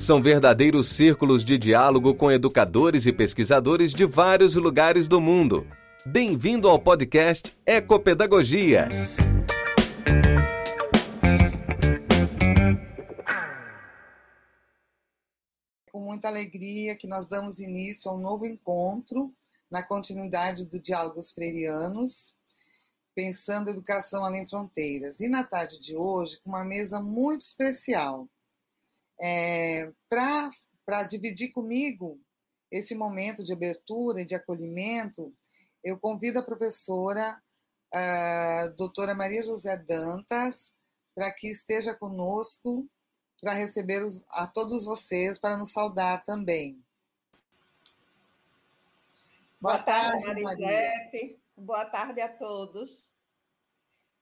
São verdadeiros círculos de diálogo com educadores e pesquisadores de vários lugares do mundo. Bem-vindo ao podcast Ecopedagogia. com muita alegria que nós damos início a um novo encontro na continuidade do Diálogos Freirianos, pensando educação além fronteiras. E na tarde de hoje, com uma mesa muito especial. É, Para dividir comigo esse momento de abertura e de acolhimento, eu convido a professora a doutora Maria José Dantas para que esteja conosco para receber os, a todos vocês, para nos saudar também. Boa, Boa tarde, tarde Marisete. Boa tarde a todos.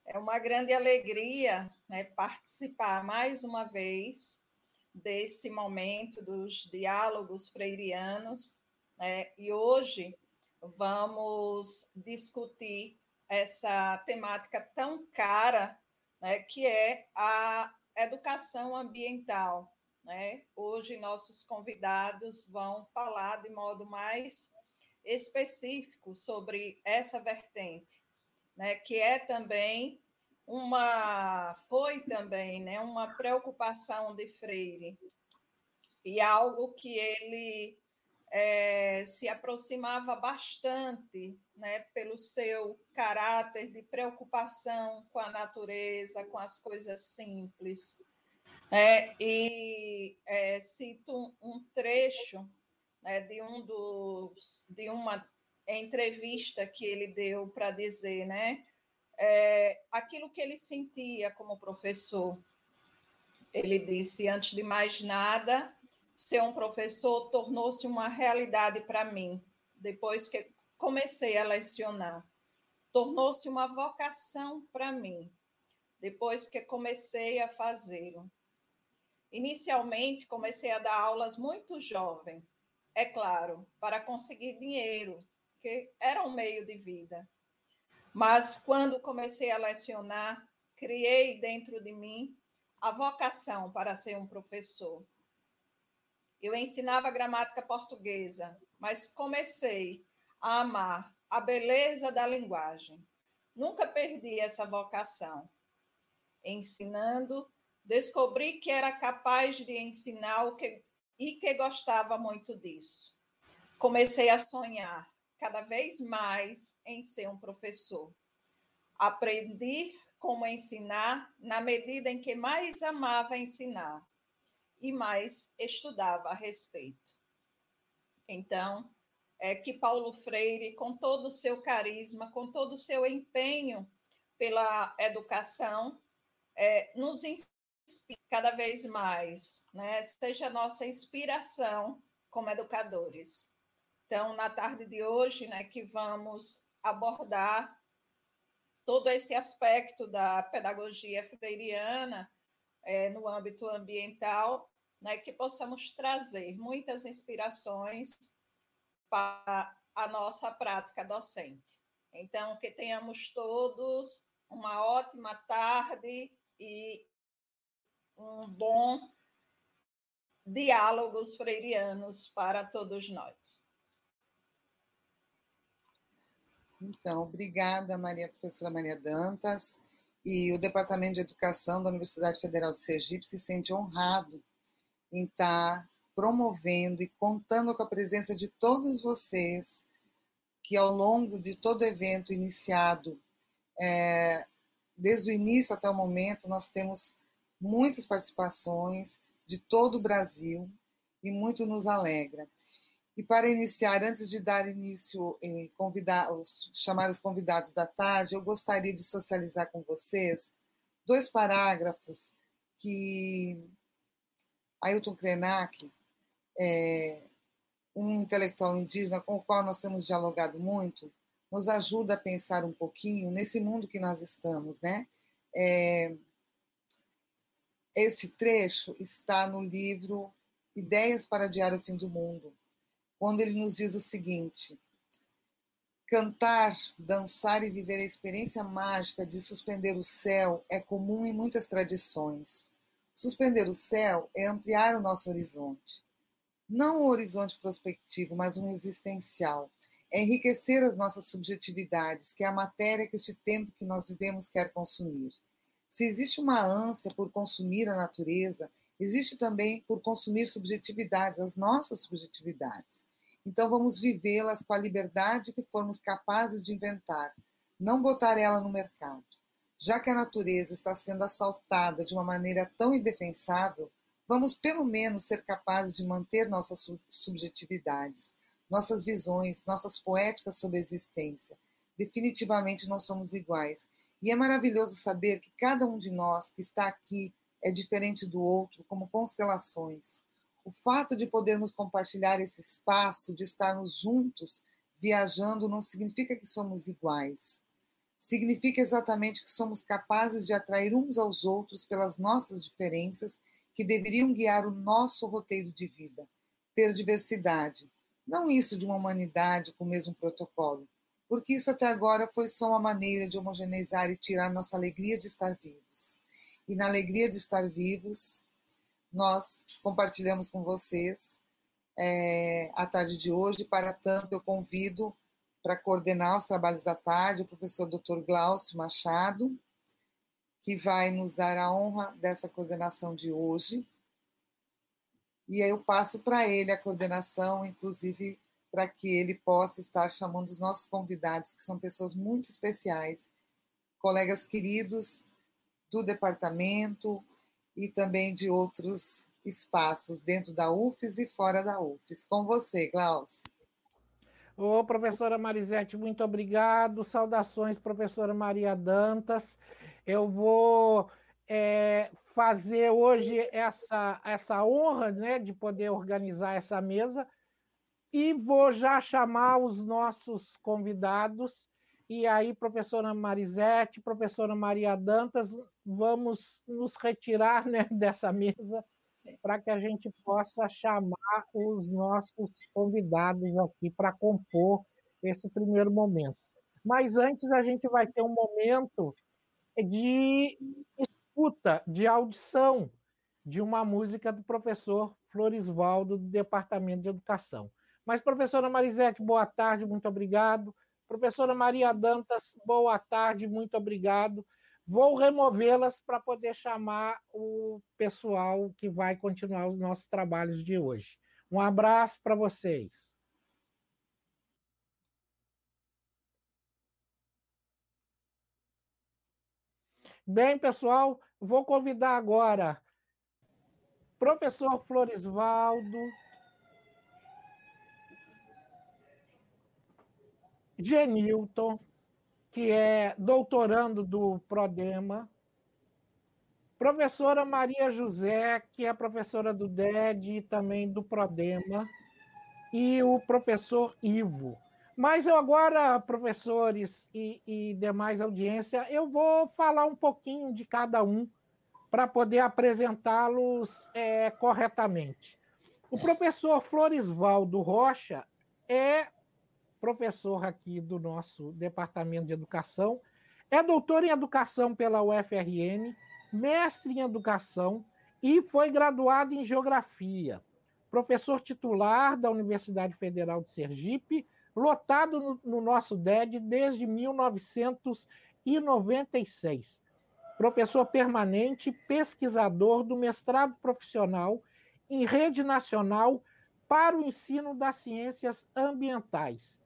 É uma grande alegria né, participar mais uma vez desse momento dos diálogos freirianos. Né, e hoje vamos discutir essa temática tão cara, né, que é a educação ambiental. Né? Hoje, nossos convidados vão falar de modo mais específico sobre essa vertente, né? que é também uma, foi também né? uma preocupação de Freire, e algo que ele é, se aproximava bastante, né, pelo seu caráter de preocupação com a natureza, com as coisas simples. É, e é, cito um trecho né, de um dos de uma entrevista que ele deu para dizer, né, é, aquilo que ele sentia como professor. Ele disse: antes de mais nada, ser um professor tornou-se uma realidade para mim, depois que comecei a lecionar. Tornou-se uma vocação para mim, depois que comecei a fazê-lo. Inicialmente, comecei a dar aulas muito jovem, é claro, para conseguir dinheiro, que era um meio de vida. Mas quando comecei a lecionar, criei dentro de mim a vocação para ser um professor eu ensinava gramática portuguesa, mas comecei a amar a beleza da linguagem. Nunca perdi essa vocação. Ensinando, descobri que era capaz de ensinar o que, e que gostava muito disso. Comecei a sonhar cada vez mais em ser um professor. Aprendi como ensinar na medida em que mais amava ensinar e mais estudava a respeito. Então, é que Paulo Freire, com todo o seu carisma, com todo o seu empenho pela educação, é, nos inspira cada vez mais, né? seja nossa inspiração como educadores. Então, na tarde de hoje, né, que vamos abordar todo esse aspecto da pedagogia freiriana, é, no âmbito ambiental, né, que possamos trazer muitas inspirações para a nossa prática docente. Então, que tenhamos todos uma ótima tarde e um bom diálogos freirianos para todos nós. Então, obrigada, Maria, professora Maria Dantas e o Departamento de Educação da Universidade Federal de Sergipe se sente honrado em estar promovendo e contando com a presença de todos vocês que ao longo de todo o evento iniciado, é, desde o início até o momento, nós temos muitas participações de todo o Brasil e muito nos alegra. E para iniciar, antes de dar início, eh, convidar, chamar os convidados da tarde, eu gostaria de socializar com vocês dois parágrafos que Ailton Krenak, é, um intelectual indígena com o qual nós temos dialogado muito, nos ajuda a pensar um pouquinho nesse mundo que nós estamos, né? É, esse trecho está no livro Ideias para Adiar o Fim do Mundo, quando ele nos diz o seguinte: Cantar, dançar e viver a experiência mágica de suspender o céu é comum em muitas tradições. Suspender o céu é ampliar o nosso horizonte. Não um horizonte prospectivo, mas um existencial. É enriquecer as nossas subjetividades, que é a matéria que este tempo que nós vivemos quer consumir. Se existe uma ânsia por consumir a natureza, existe também por consumir subjetividades, as nossas subjetividades. Então vamos vivê-las com a liberdade que formos capazes de inventar, não botar ela no mercado. Já que a natureza está sendo assaltada de uma maneira tão indefensável, vamos pelo menos ser capazes de manter nossas subjetividades, nossas visões, nossas poéticas sobre a existência. Definitivamente não somos iguais. E é maravilhoso saber que cada um de nós que está aqui é diferente do outro, como constelações. O fato de podermos compartilhar esse espaço, de estarmos juntos, viajando, não significa que somos iguais. Significa exatamente que somos capazes de atrair uns aos outros pelas nossas diferenças que deveriam guiar o nosso roteiro de vida. Ter diversidade. Não isso de uma humanidade com o mesmo protocolo, porque isso até agora foi só uma maneira de homogeneizar e tirar nossa alegria de estar vivos. E na alegria de estar vivos, nós compartilhamos com vocês é, a tarde de hoje. Para tanto, eu convido para coordenar os trabalhos da tarde o professor Dr. Glaucio Machado, que vai nos dar a honra dessa coordenação de hoje. E aí eu passo para ele a coordenação, inclusive para que ele possa estar chamando os nossos convidados, que são pessoas muito especiais, colegas queridos do departamento, e também de outros espaços dentro da UFES e fora da UFES. Com você, Glaucio. Ô, professora Marisete, muito obrigado. Saudações, professora Maria Dantas. Eu vou é, fazer hoje essa, essa honra né, de poder organizar essa mesa e vou já chamar os nossos convidados e aí, professora Marisete, professora Maria Dantas, vamos nos retirar né, dessa mesa para que a gente possa chamar os nossos convidados aqui para compor esse primeiro momento. Mas antes a gente vai ter um momento de escuta, de audição de uma música do professor Florisvaldo, do Departamento de Educação. Mas, professora Marisete, boa tarde, muito obrigado. Professora Maria Dantas, boa tarde, muito obrigado. Vou removê-las para poder chamar o pessoal que vai continuar os nossos trabalhos de hoje. Um abraço para vocês. Bem, pessoal, vou convidar agora professor Floresvaldo, Genilton, que é doutorando do Prodema, professora Maria José, que é professora do DED e também do Prodema, e o professor Ivo. Mas eu agora, professores e, e demais audiência, eu vou falar um pouquinho de cada um para poder apresentá-los é, corretamente. O professor Floresvaldo Rocha é professor aqui do nosso departamento de educação, é doutor em educação pela UFRN, mestre em educação e foi graduado em geografia. Professor titular da Universidade Federal de Sergipe, lotado no, no nosso DED desde 1996. Professor permanente, pesquisador do mestrado profissional em rede nacional para o ensino das ciências ambientais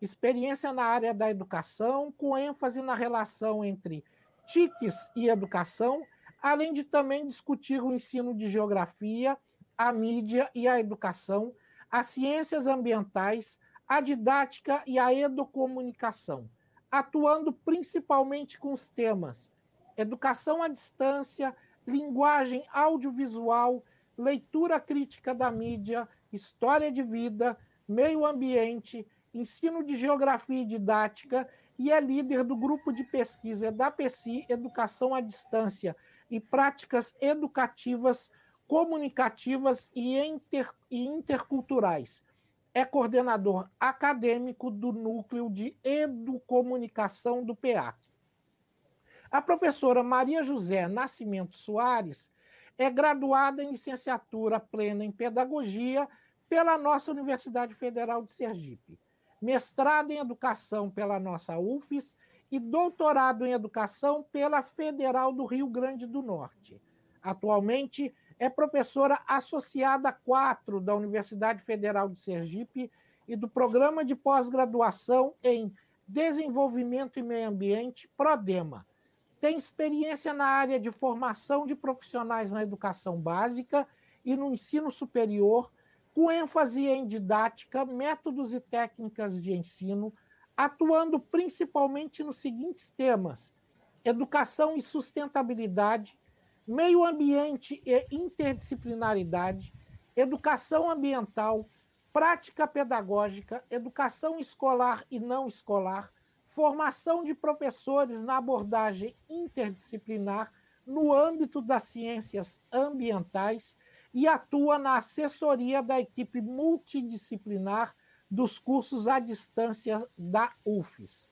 experiência na área da educação, com ênfase na relação entre TICs e educação, além de também discutir o ensino de geografia, a mídia e a educação, as ciências ambientais, a didática e a educomunicação, atuando principalmente com os temas educação à distância, linguagem audiovisual, leitura crítica da mídia, história de vida, meio ambiente, ensino de geografia e didática e é líder do grupo de pesquisa da PECI Educação à Distância e Práticas Educativas, Comunicativas e, inter, e Interculturais. É coordenador acadêmico do Núcleo de Educomunicação do PEAC. A professora Maria José Nascimento Soares é graduada em licenciatura plena em Pedagogia pela nossa Universidade Federal de Sergipe, mestrado em Educação pela nossa UFES e doutorado em Educação pela Federal do Rio Grande do Norte. Atualmente é professora associada 4 da Universidade Federal de Sergipe e do Programa de Pós-Graduação em Desenvolvimento e Meio Ambiente, PRODEMA. Tem experiência na área de formação de profissionais na educação básica e no ensino superior, com ênfase em didática, métodos e técnicas de ensino, atuando principalmente nos seguintes temas: educação e sustentabilidade, meio ambiente e interdisciplinaridade, educação ambiental, prática pedagógica, educação escolar e não escolar, formação de professores na abordagem interdisciplinar no âmbito das ciências ambientais e atua na assessoria da equipe multidisciplinar dos cursos à distância da UFES.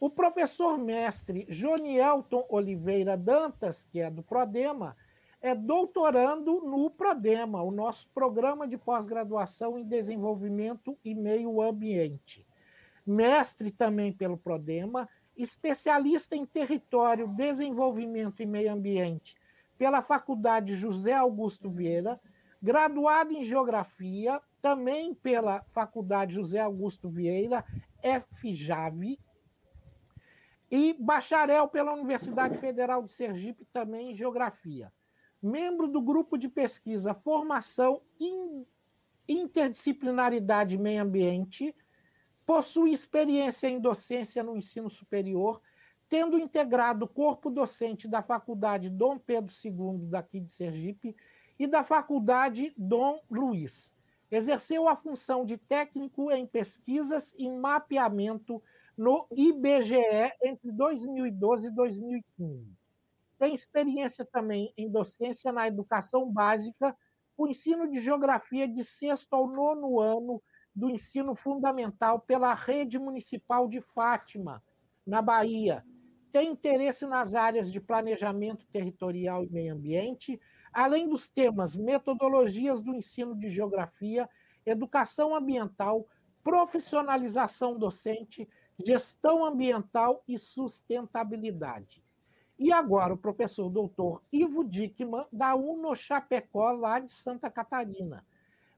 O professor mestre Jonielton Oliveira Dantas, que é do Prodema, é doutorando no Prodema, o nosso programa de pós-graduação em desenvolvimento e meio ambiente. Mestre também pelo Prodema, especialista em território, desenvolvimento e meio ambiente pela Faculdade José Augusto Vieira, graduado em Geografia, também pela Faculdade José Augusto Vieira, FJAV, e bacharel pela Universidade Federal de Sergipe, também em Geografia. Membro do grupo de pesquisa Formação in Interdisciplinaridade e Meio Ambiente, possui experiência em docência no ensino superior tendo integrado o corpo docente da Faculdade Dom Pedro II, daqui de Sergipe, e da Faculdade Dom Luiz. Exerceu a função de técnico em pesquisas e mapeamento no IBGE entre 2012 e 2015. Tem experiência também em docência na educação básica, o ensino de geografia de sexto ao nono ano do ensino fundamental pela Rede Municipal de Fátima, na Bahia, tem interesse nas áreas de planejamento territorial e meio ambiente, além dos temas metodologias do ensino de geografia, educação ambiental, profissionalização docente, gestão ambiental e sustentabilidade. E agora o professor doutor Ivo Dickman, da UNO Chapecó, lá de Santa Catarina.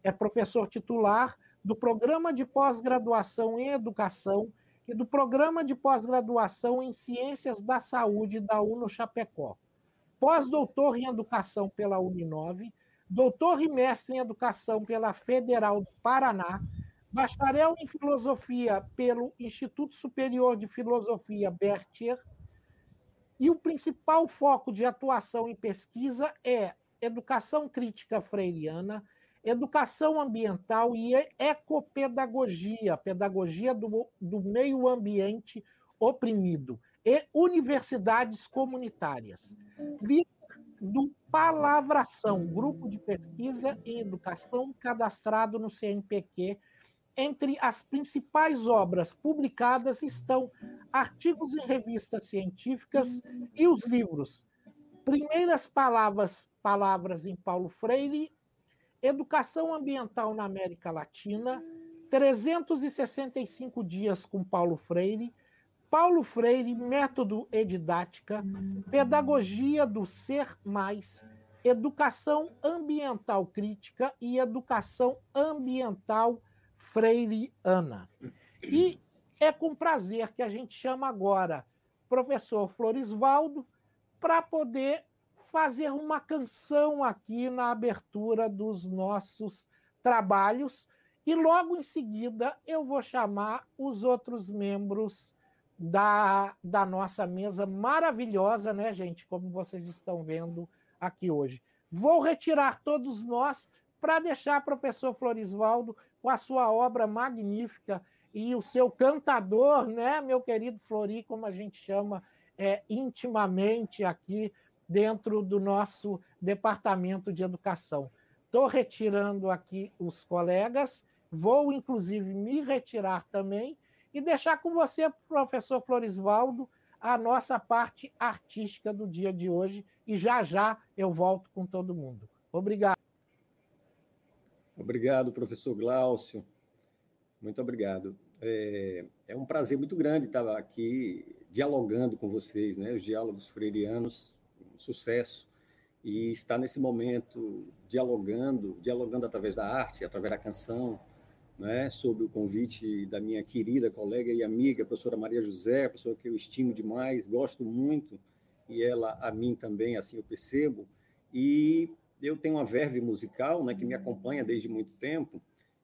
É professor titular do Programa de Pós-Graduação em Educação do Programa de Pós-Graduação em Ciências da Saúde da UNO Chapecó. Pós-doutor em Educação pela Uninove, doutor e mestre em Educação pela Federal do Paraná, bacharel em Filosofia pelo Instituto Superior de Filosofia Bertier, e o principal foco de atuação em pesquisa é educação crítica freiriana, educação ambiental e ecopedagogia, pedagogia do, do meio ambiente oprimido, e universidades comunitárias. Líder do Palavração, grupo de pesquisa em educação cadastrado no CNPq. Entre as principais obras publicadas estão artigos em revistas científicas e os livros Primeiras Palavras, Palavras em Paulo Freire Educação Ambiental na América Latina, 365 dias com Paulo Freire, Paulo Freire, Método e Didática, Pedagogia do Ser Mais, Educação Ambiental Crítica e Educação Ambiental Freireana. E é com prazer que a gente chama agora professor Florisvaldo para poder fazer uma canção aqui na abertura dos nossos trabalhos e logo em seguida eu vou chamar os outros membros da, da nossa mesa maravilhosa, né, gente? Como vocês estão vendo aqui hoje. vou retirar todos nós para deixar o professor Florisvaldo com a sua obra magnífica e o seu cantador, né, meu querido Flori, como a gente chama é, intimamente aqui dentro do nosso departamento de educação. Estou retirando aqui os colegas, vou inclusive me retirar também e deixar com você, professor Florisvaldo, a nossa parte artística do dia de hoje e já já eu volto com todo mundo. Obrigado. Obrigado, professor Glaucio. Muito obrigado. É, é, um prazer muito grande estar aqui dialogando com vocês, né? Os diálogos freirianos, sucesso. E estar nesse momento dialogando, dialogando através da arte, através da canção, né, sob o convite da minha querida colega e amiga, professora Maria José, professora que eu estimo demais, gosto muito, e ela a mim também, assim eu percebo. E eu tenho uma verve musical né, que me acompanha desde muito tempo,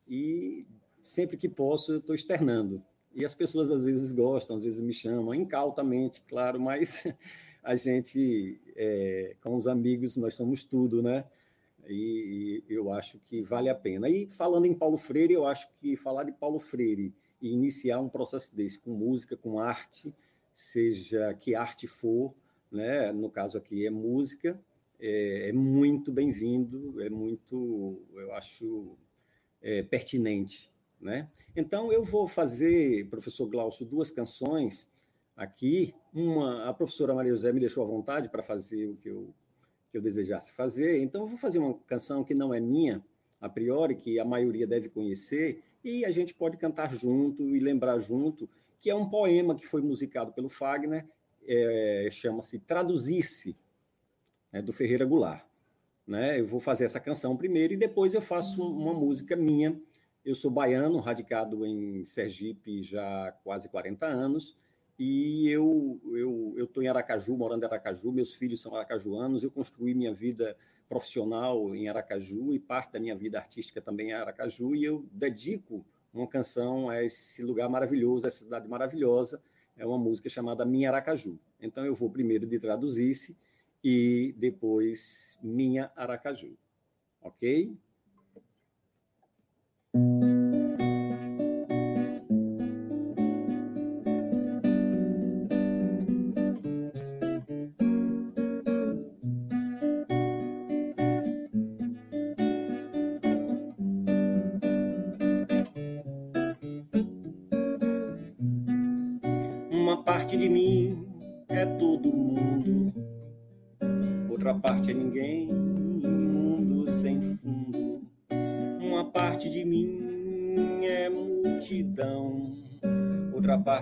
e sempre que posso eu estou externando. E as pessoas às vezes gostam, às vezes me chamam, incautamente, claro, mas a gente, é, com os amigos, nós somos tudo, né? E, e, eu acho que vale a pena. E falando em Paulo Freire, eu acho que falar de Paulo Freire e iniciar um processo desse com música, com arte, seja que arte for, né? no caso aqui é música, é, é muito bem-vindo, é muito, eu acho, é, pertinente. Né? Então, eu vou fazer, professor Glaucio, duas canções aqui. Uma, a professora Maria José me deixou à vontade para fazer o que eu que eu desejasse fazer. Então, eu vou fazer uma canção que não é minha, a priori, que a maioria deve conhecer, e a gente pode cantar junto e lembrar junto, que é um poema que foi musicado pelo Fagner, é, chama-se Traduzir-se, né, do Ferreira Goulart. Né? Eu vou fazer essa canção primeiro e depois eu faço uma música minha. Eu sou baiano, radicado em Sergipe já há quase 40 anos, e eu eu eu estou em Aracaju, morando em Aracaju. Meus filhos são aracajuanos. Eu construí minha vida profissional em Aracaju e parte da minha vida artística também em Aracaju. E eu dedico uma canção a esse lugar maravilhoso, essa cidade maravilhosa. É uma música chamada Minha Aracaju. Então eu vou primeiro de traduzir-se e depois Minha Aracaju. Ok?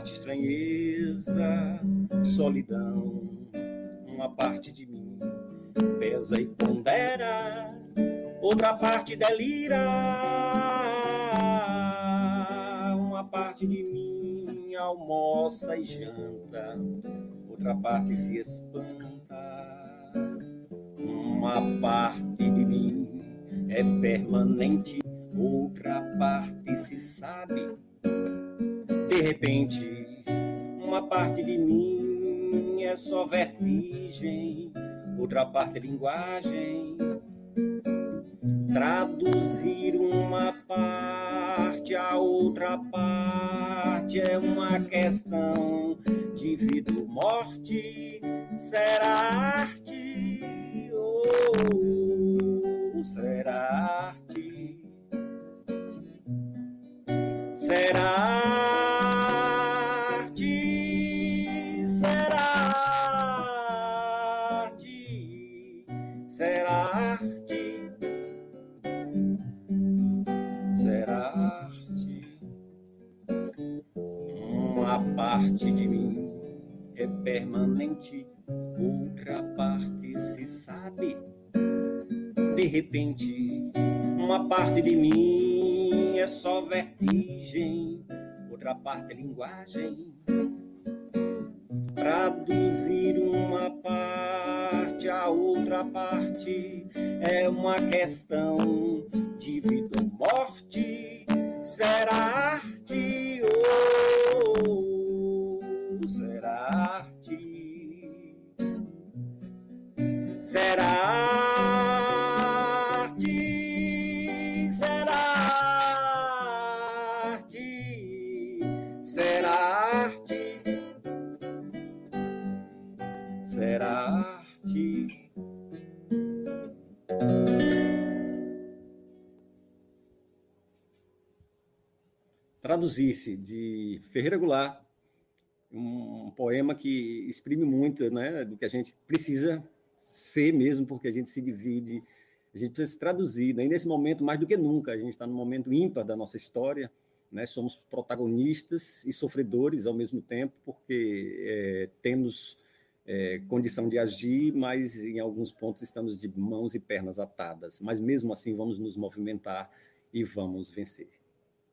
Parte estranheza, solidão. Uma parte de mim pesa e pondera, outra parte delira. Uma parte de mim almoça e janta, outra parte se espanta. Uma parte de mim é permanente, outra parte se sabe. De repente, uma parte de mim é só vertigem, outra parte é linguagem. Traduzir uma parte a outra parte é uma questão de vida ou morte. Será arte ou será arte? Será parte de mim é permanente, outra parte se sabe. De repente, uma parte de mim é só vertigem, outra parte é linguagem. Traduzir uma parte a outra parte é uma questão de vida ou morte. Será arte ou será arte. Será traduzisse de Ferreira Goulart um poema que exprime muito né, do que a gente precisa ser mesmo, porque a gente se divide, a gente precisa se traduzir. Né? E nesse momento, mais do que nunca, a gente está num momento ímpar da nossa história, né? somos protagonistas e sofredores ao mesmo tempo, porque é, temos é, condição de agir, mas em alguns pontos estamos de mãos e pernas atadas. Mas mesmo assim, vamos nos movimentar e vamos vencer.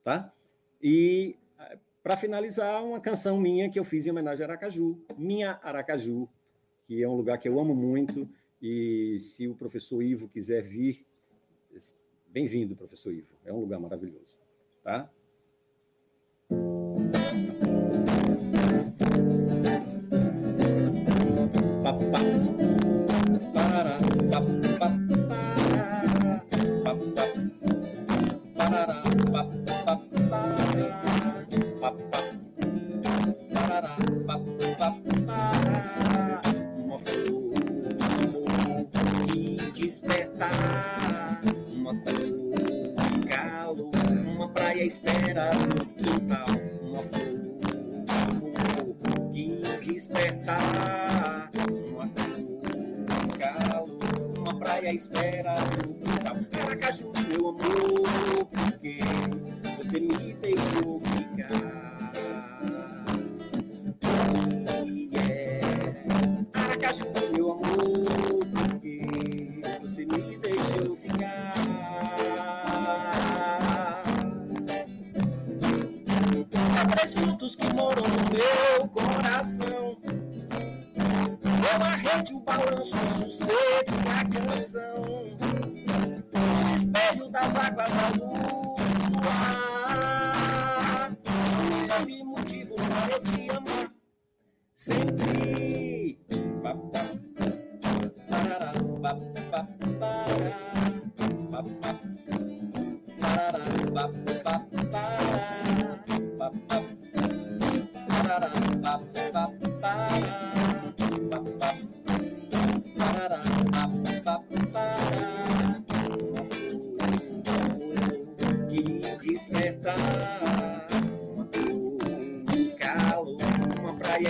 Tá? E para finalizar, uma canção minha que eu fiz em homenagem a Aracaju, Minha Aracaju, que é um lugar que eu amo muito. E se o professor Ivo quiser vir, bem-vindo, professor Ivo. É um lugar maravilhoso. Tá? cantar. Uma cor, um calo, uma praia espera no quintal. Uma flor, um que despertar. Uma cor, um calo, uma praia espera no quintal. Caracaju, meu amor, porque você me deixou ficar. três frutos que moram no meu coração. Eu arrede o balanço, o sossego e a canção. O espelho das águas da lua. Eu me motivo para te amar. Sempre. Ba,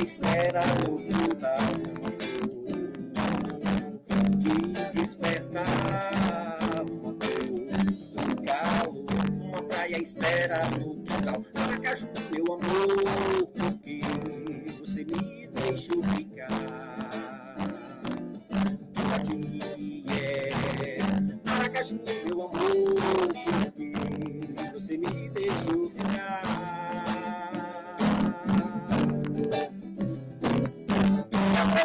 espera no que flor que despertar uma cor, um galo, uma praia espera no quintal. Maracaju, meu amor, porque você me deixou ficar aqui? É Maracaju, meu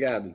obrigado.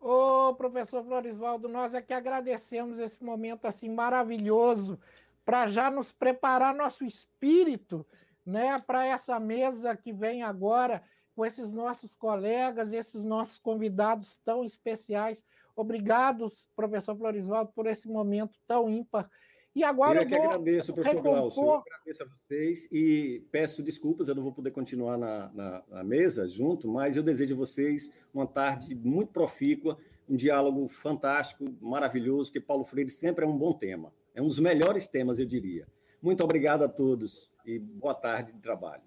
Ô, professor Florisvaldo, nós é que agradecemos esse momento assim maravilhoso para já nos preparar nosso espírito, né, para essa mesa que vem agora com esses nossos colegas, esses nossos convidados tão especiais. Obrigados, professor Florisvaldo, por esse momento tão ímpar e agora eu, eu que agradeço, professor recompor... Glaucio. Eu agradeço a vocês e peço desculpas, eu não vou poder continuar na, na, na, mesa junto, mas eu desejo a vocês uma tarde muito profícua, um diálogo fantástico, maravilhoso, que Paulo Freire sempre é um bom tema. É um dos melhores temas, eu diria. Muito obrigado a todos e boa tarde de trabalho.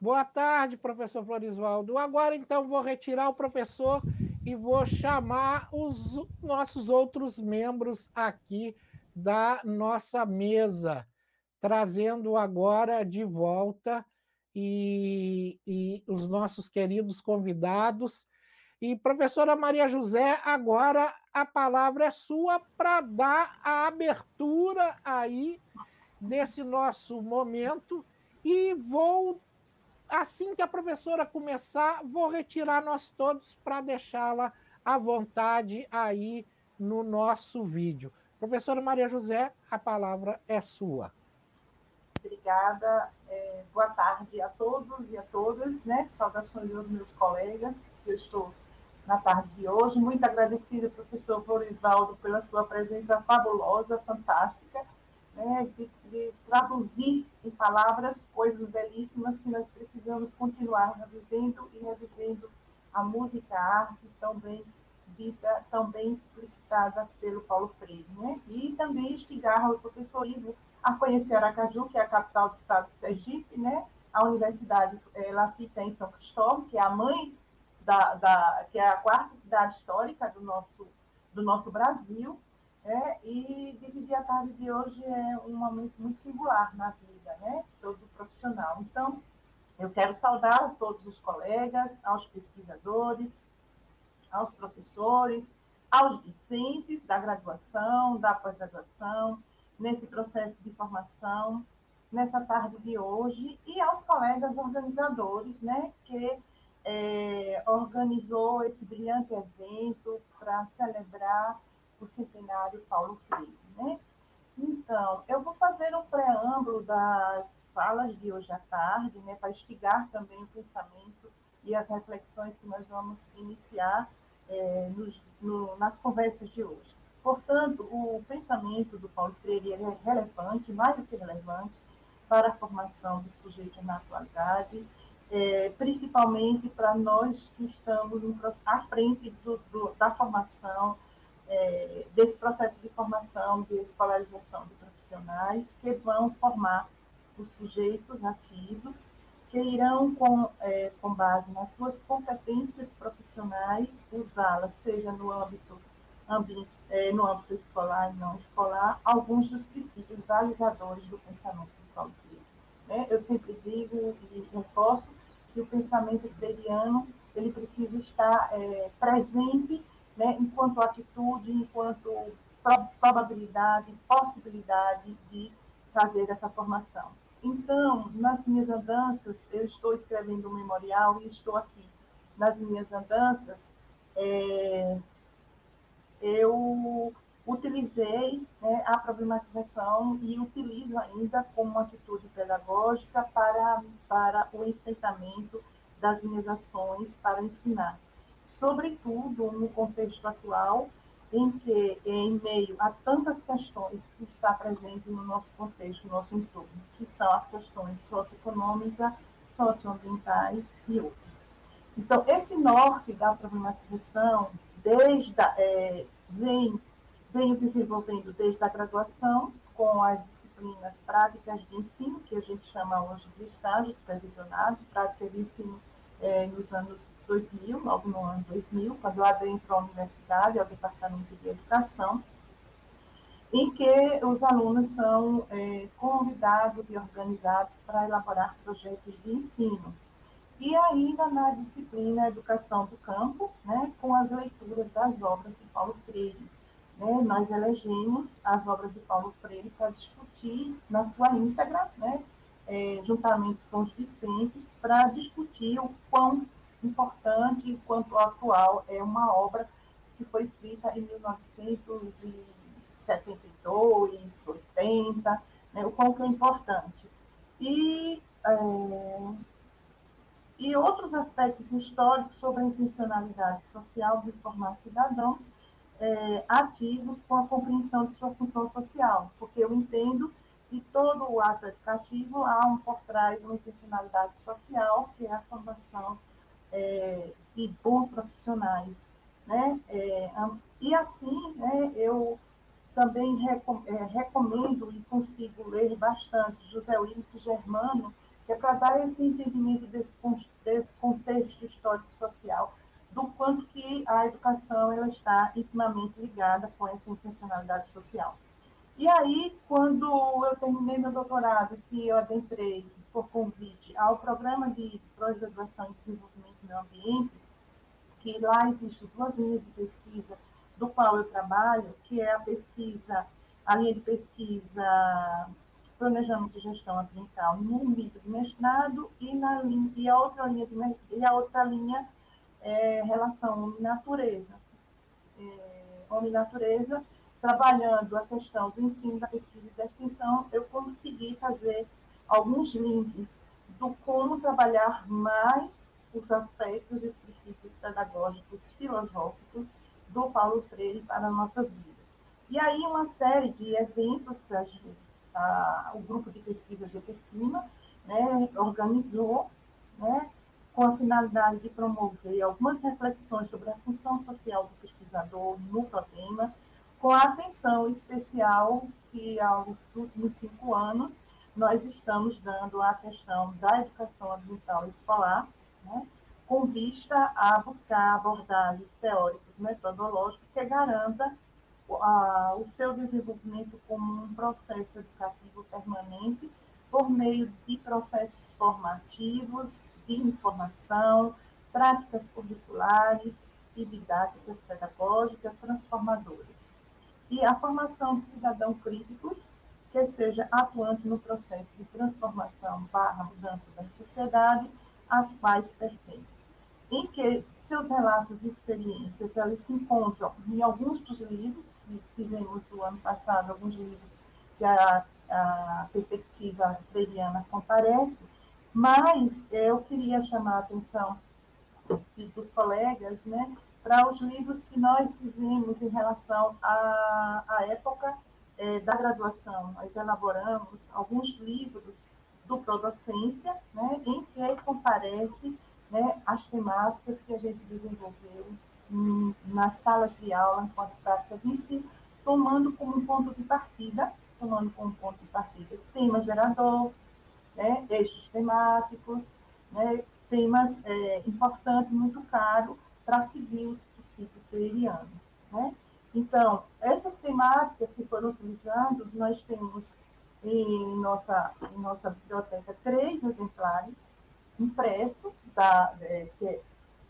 Boa tarde, professor Florisvaldo. Agora, então, vou retirar o professor e vou chamar os nossos outros membros aqui da nossa mesa, trazendo agora de volta e, e os nossos queridos convidados. E, professora Maria José, agora a palavra é sua para dar a abertura aí desse nosso momento. E vou, assim que a professora começar, vou retirar nós todos para deixá-la à vontade aí no nosso vídeo. Professora Maria José, a palavra é sua. Obrigada. É, boa tarde a todos e a todas. Né? Saudações aos meus colegas, que eu estou na tarde de hoje. Muito agradecida, professor Florisvaldo, pela sua presença fabulosa, fantástica, né? de, de traduzir em palavras coisas belíssimas que nós precisamos continuar revivendo e revivendo a música, a arte também dita, também explicitada pelo Paulo Freire, né? E também instigar o professor Ivo a conhecer Aracaju, que é a capital do estado de Sergipe, né? A universidade, ela fica em São Cristóvão, que é a mãe da, da que é a quarta cidade histórica do nosso do nosso Brasil, né? E dividir a tarde de hoje é um momento muito singular na vida, né? Todo profissional. Então, eu quero saudar todos os colegas, aos pesquisadores, aos professores, aos discentes da graduação, da pós-graduação, nesse processo de formação, nessa tarde de hoje, e aos colegas organizadores, né, que é, organizou esse brilhante evento para celebrar o centenário Paulo Freire, né? Então, eu vou fazer um preâmbulo das falas de hoje à tarde, né, para instigar também o pensamento e as reflexões que nós vamos iniciar é, nos, no, nas conversas de hoje. Portanto, o pensamento do Paulo Freire é relevante, mais do que relevante, para a formação do sujeito na atualidade, é, principalmente para nós que estamos à frente do, do, da formação, é, desse processo de formação, de escolarização de profissionais, que vão formar os sujeitos ativos que irão, com, é, com base nas suas competências profissionais, usá-las, seja no âmbito, é, no âmbito escolar e não escolar, alguns dos princípios balizadores do pensamento Freire. Né? Eu sempre digo e reforço que o pensamento freiriano ele precisa estar é, presente né, enquanto atitude, enquanto probabilidade, possibilidade de fazer essa formação. Então, nas minhas andanças, eu estou escrevendo um memorial e estou aqui. Nas minhas andanças, é, eu utilizei né, a problematização e utilizo ainda como atitude pedagógica para, para o enfrentamento das minhas ações para ensinar. Sobretudo no contexto atual, em que, em meio a tantas questões que está presente no nosso contexto, no nosso entorno, que são as questões socioeconômicas, socioambientais e outras. Então, esse norte da problematização desde é, vem, vem desenvolvendo desde a graduação, com as disciplinas práticas de ensino, que a gente chama hoje de estágio supervisionado, prática de ensino é, nos anos 2000, logo no ano 2000, quando eu adentro a universidade, ao Departamento de Educação, em que os alunos são é, convidados e organizados para elaborar projetos de ensino. E ainda na disciplina Educação do Campo, né, com as leituras das obras de Paulo Freire. Né, nós elegemos as obras de Paulo Freire para discutir na sua íntegra, né, é, juntamente com os discentes, para discutir o quão importante e quanto atual é uma obra que foi escrita em 1972, 80, né, o quanto é importante. E, é, e outros aspectos históricos sobre a intencionalidade social de formar cidadão é, ativos com a compreensão de sua função social, porque eu entendo que todo o ato educativo há um, por trás uma intencionalidade social, que é a formação é, de bons profissionais. Né? É, e assim, né, eu também é, recomendo e consigo ler bastante José Wilton Germano, que é para dar esse entendimento desse, desse contexto histórico-social, do quanto que a educação ela está intimamente ligada com essa intencionalidade social. E aí, quando eu terminei meu doutorado, que eu adentrei por convite ao programa de pós-graduação em desenvolvimento do meio ambiente, que lá existem duas linhas de pesquisa do qual eu trabalho, que é a pesquisa, a linha de pesquisa planejamento de gestão ambiental no nível de mestrado e, na e a outra linha, de, e a outra linha é relação homem-natureza. É, homem-natureza, trabalhando a questão do ensino, da pesquisa e da extensão, eu consegui fazer alguns links do como trabalhar mais os aspectos e os princípios pedagógicos, filosóficos do Paulo Freire para nossas vidas. E aí uma série de eventos, a, o grupo de pesquisa GPFIMA né, organizou, né, com a finalidade de promover algumas reflexões sobre a função social do pesquisador no problema, com a atenção especial que, aos últimos cinco anos, nós estamos dando à questão da educação ambiental escolar, né, com vista a buscar abordagens teóricas metodológicas que garanta a, o seu desenvolvimento como um processo educativo permanente por meio de processos formativos, de informação, práticas curriculares e didáticas pedagógicas transformadoras. E a formação de cidadão críticos, que seja atuante no processo de transformação barra mudança da sociedade, às quais pertence. Em que seus relatos e experiências eles se encontram em alguns dos livros fizemos o ano passado alguns livros que a, a perspectiva freiriana comparece, mas eu queria chamar a atenção dos colegas né, para os livros que nós fizemos em relação à, à época é, da graduação. Nós elaboramos alguns livros do Prodocência, né, em que comparece né, as temáticas que a gente desenvolveu nas salas de aula, enquanto prática de ensino, tomando como ponto de partida, tomando como ponto de partida tema gerador, né, eixos temáticos, né, temas é, importantes, muito caros, para seguir os princípios freirianos. Né? Então, essas temáticas que foram utilizadas, nós temos em nossa, em nossa biblioteca três exemplares impressos, é, que é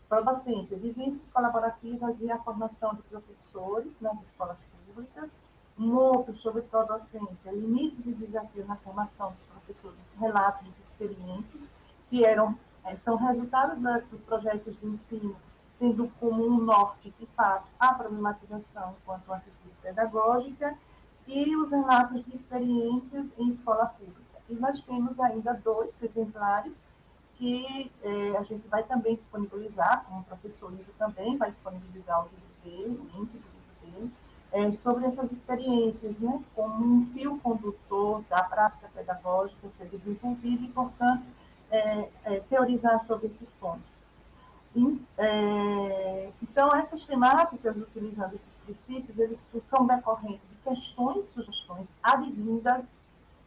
Probacência, vivências colaborativas e a formação de professores nas escolas públicas. Um outro sobre Probacência, limites e desafios na formação dos professores, relatos de experiências que eram, é, são resultados dos projetos de ensino, tendo como um norte, de fato, a problematização enquanto atitude pedagógica e os relatos de experiências em escola pública. E nós temos ainda dois exemplares que é, a gente vai também disponibilizar, como o professor Livro também vai disponibilizar o livro dele, o link do livro dele, é, sobre essas experiências, né, como um fio condutor da prática pedagógica ser desenvolvido e, portanto, é, é, teorizar sobre esses pontos. É, então, essas temáticas, utilizando esses princípios, eles são decorrentes de questões, sugestões advindas,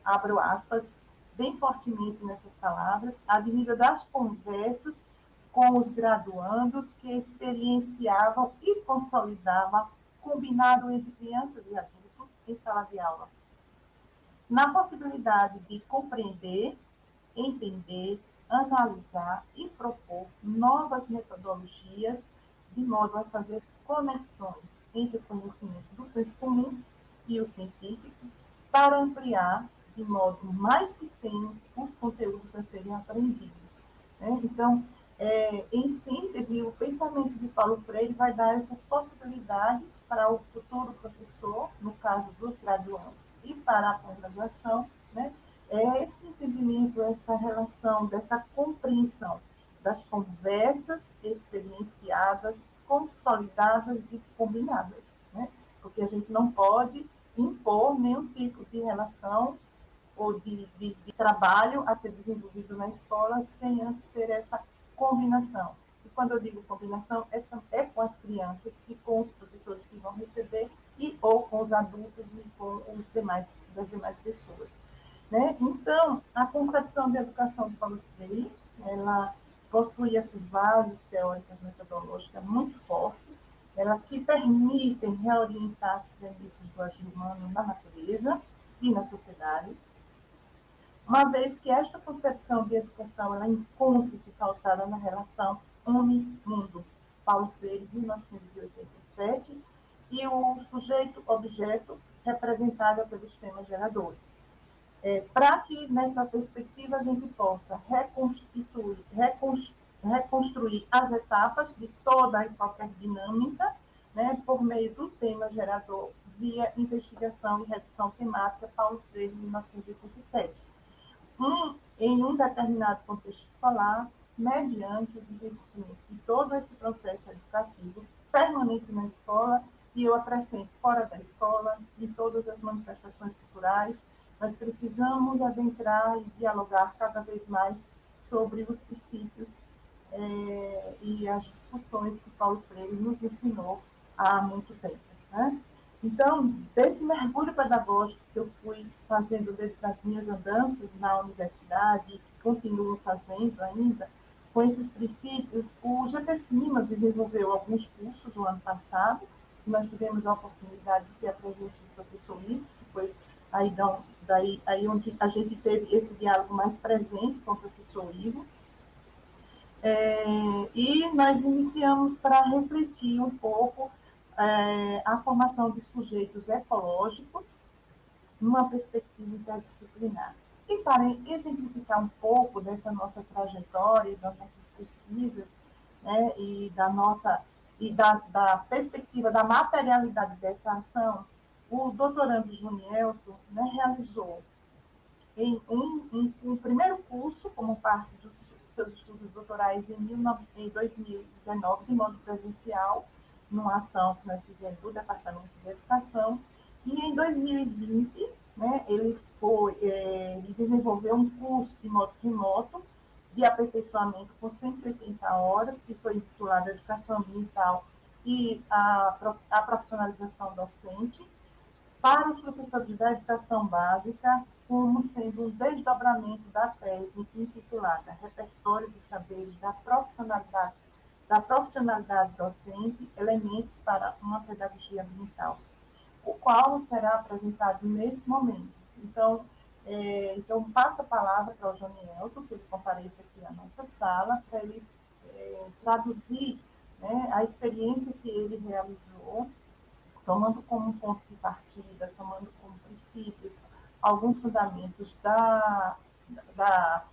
abro aspas, bem fortemente nessas palavras, a medida das conversas com os graduandos que experienciavam e consolidavam combinado entre crianças e adultos em sala de aula. Na possibilidade de compreender, entender, analisar e propor novas metodologias de modo a fazer conexões entre o conhecimento do senso comum e o científico para ampliar de modo mais sistêmico os conteúdos a serem aprendidos. Né? Então, é, em síntese, o pensamento de Paulo Freire vai dar essas possibilidades para o futuro professor, no caso dos graduandos, e para a pós-graduação, né? É esse entendimento, essa relação, dessa compreensão das conversas experienciadas, consolidadas e combinadas, né? porque a gente não pode impor nenhum tipo de relação ou de, de, de, trabalho a ser desenvolvido na escola sem antes ter essa combinação. E quando eu digo combinação, é, é com as crianças e com os professores que vão receber e ou com os adultos e com os demais, das demais pessoas. Né? Então, a concepção de educação de Paulo Freire, ela possui essas bases teóricas metodológicas muito fortes, ela que permitem reorientar as premissas do agir humano na natureza e na sociedade, uma vez que esta concepção de educação ela encontra-se pautada na relação homem-mundo, Paulo Freire, 1987, e o sujeito-objeto representado pelos temas geradores. É, Para que, nessa perspectiva, a gente possa reconstituir, reconstruir, as etapas de toda e qualquer dinâmica, né, por meio do tema gerador via investigação e redução temática Paulo Freire, 1987. Um, em um determinado contexto escolar, mediante o desenvolvimento de todo esse processo educativo permanente na escola e eu acrescento fora da escola, em todas as manifestações culturais, nós precisamos adentrar e dialogar cada vez mais sobre os princípios é, e as discussões que Paulo Freire nos ensinou há muito tempo. Né? Então, desse mergulho pedagógico que eu fui fazendo desde as minhas andanças na universidade, continuo fazendo ainda, com esses princípios, o GTFIMA desenvolveu alguns cursos no ano passado, nós tivemos a oportunidade de ter a presença do professor Ivo, que foi aí, daí, aí onde a gente teve esse diálogo mais presente com o professor Ivo, é, e nós iniciamos para refletir um pouco é, a formação de sujeitos ecológicos numa perspectiva interdisciplinar. E para exemplificar um pouco dessa nossa trajetória, das nossas pesquisas, né, e da nossa e da, da, perspectiva da materialidade dessa ação, o doutorando Junielto né, realizou em um, um, um, primeiro curso, como parte dos seus estudos doutorais em, 19, em 2019, de modo presencial, numa ação que nós fizemos do Departamento de Educação, e em 2020, né, ele foi, é, ele desenvolveu um curso de moto remoto de aperfeiçoamento com 180 horas, que foi intitulado Educação Ambiental e a, a profissionalização docente, para os professores da educação básica, como sendo um desdobramento da tese intitulada Repertório de Saberes da Profissionalidade, da profissionalidade docente, elementos para uma pedagogia ambiental, o qual será apresentado nesse momento. Então, é, então passa a palavra para o Jonielto, que ele compareça aqui na nossa sala, para ele é, traduzir né, a experiência que ele realizou, tomando como ponto de partida, tomando como princípios alguns fundamentos da, da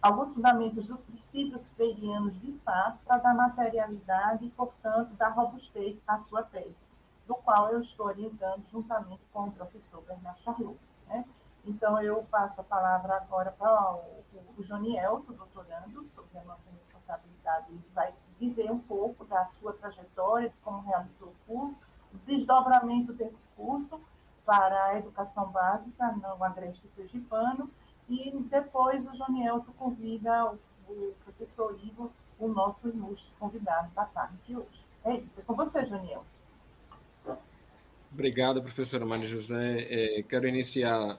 alguns fundamentos dos princípios freirianos de fato para dar materialidade e, portanto, dar robustez à sua tese, do qual eu estou orientando juntamente com o professor Bernard Charlot. Né? Então, eu passo a palavra agora para o, o Joniel, doutorando, sobre a nossa responsabilidade. Ele vai dizer um pouco da sua trajetória, de como realizou o curso, desdobramento desse curso para a educação básica no Agreste Sergipano, e depois o Jonielto convida o, o, professor Igor, o nosso ilustre convidado da tarde de hoje. É isso, é com você, Jonielto. Obrigado, professora Maria José. É, quero iniciar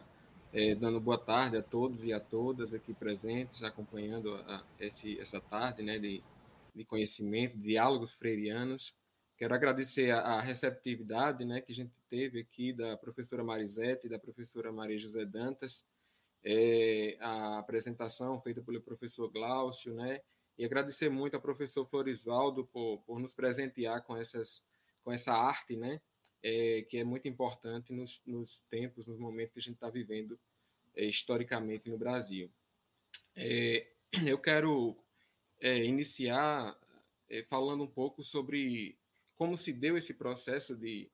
é, dando boa tarde a todos e a todas aqui presentes, acompanhando a, esse, essa tarde né, de, de conhecimento, diálogos freirianos. Quero agradecer a, a, receptividade né, que a gente teve aqui da professora Marisete e da professora Maria José Dantas, é, a apresentação feita pelo professor Glaucio, né, e agradecer muito ao professor Florisvaldo por, por nos presentear com, essas, com essa arte, né, é, que é muito importante nos, nos, tempos, nos momentos que a gente está vivendo é, historicamente no Brasil. É, eu quero é, iniciar é, falando um pouco sobre como se deu esse processo de,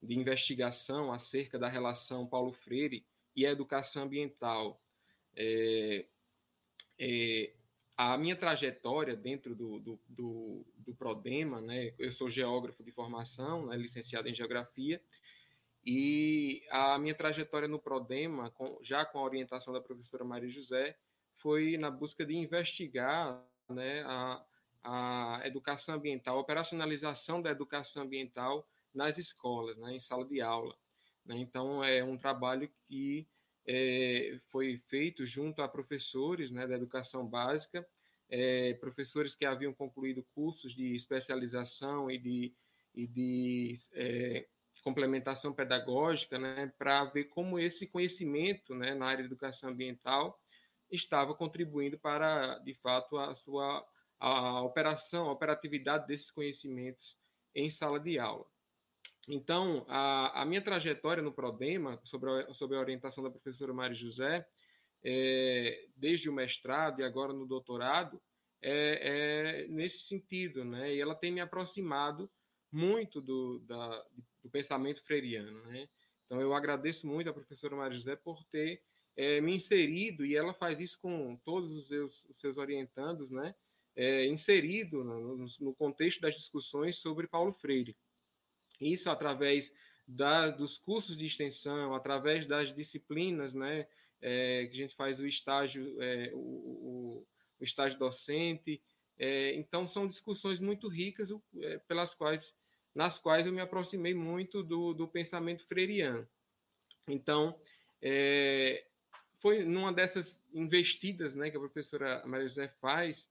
de investigação acerca da relação Paulo Freire e a educação ambiental. É, a minha trajetória dentro do, do, do, do, Prodema, né, eu sou geógrafo de formação, né, licenciado em geografia, e a minha trajetória no Prodema, com, já com a orientação da professora Maria José, foi na busca de investigar né, a, a educação ambiental, a operacionalização da educação ambiental nas escolas, né, em sala de aula. Né? Então, é um trabalho que é, foi feito junto a professores né, da educação básica, é, professores que haviam concluído cursos de especialização e de, e de é, complementação pedagógica, né, para ver como esse conhecimento né, na área de educação ambiental estava contribuindo para, de fato, a sua a operação, a operatividade desses conhecimentos em sala de aula. Então, a, a minha trajetória no Prodema, sobre a, sobre a orientação da professora Mário José, é, desde o mestrado e agora no doutorado, é, é, nesse sentido, né? E ela tem me aproximado muito do, da, do pensamento freiriano, né? Então, eu agradeço muito à professora Maria José por ter é, me inserido, e ela faz isso com todos os seus, os seus orientandos, né? É, inserido no, no, contexto das discussões sobre Paulo Freire. Isso através da, dos cursos de extensão, através das disciplinas, né? É, que a gente faz o estágio, é, o, o, o, estágio docente. É, então, são discussões muito ricas é, pelas quais nas quais eu me aproximei muito do, do pensamento freiriano. Então, é, foi numa dessas investidas né, que a professora Maria José faz,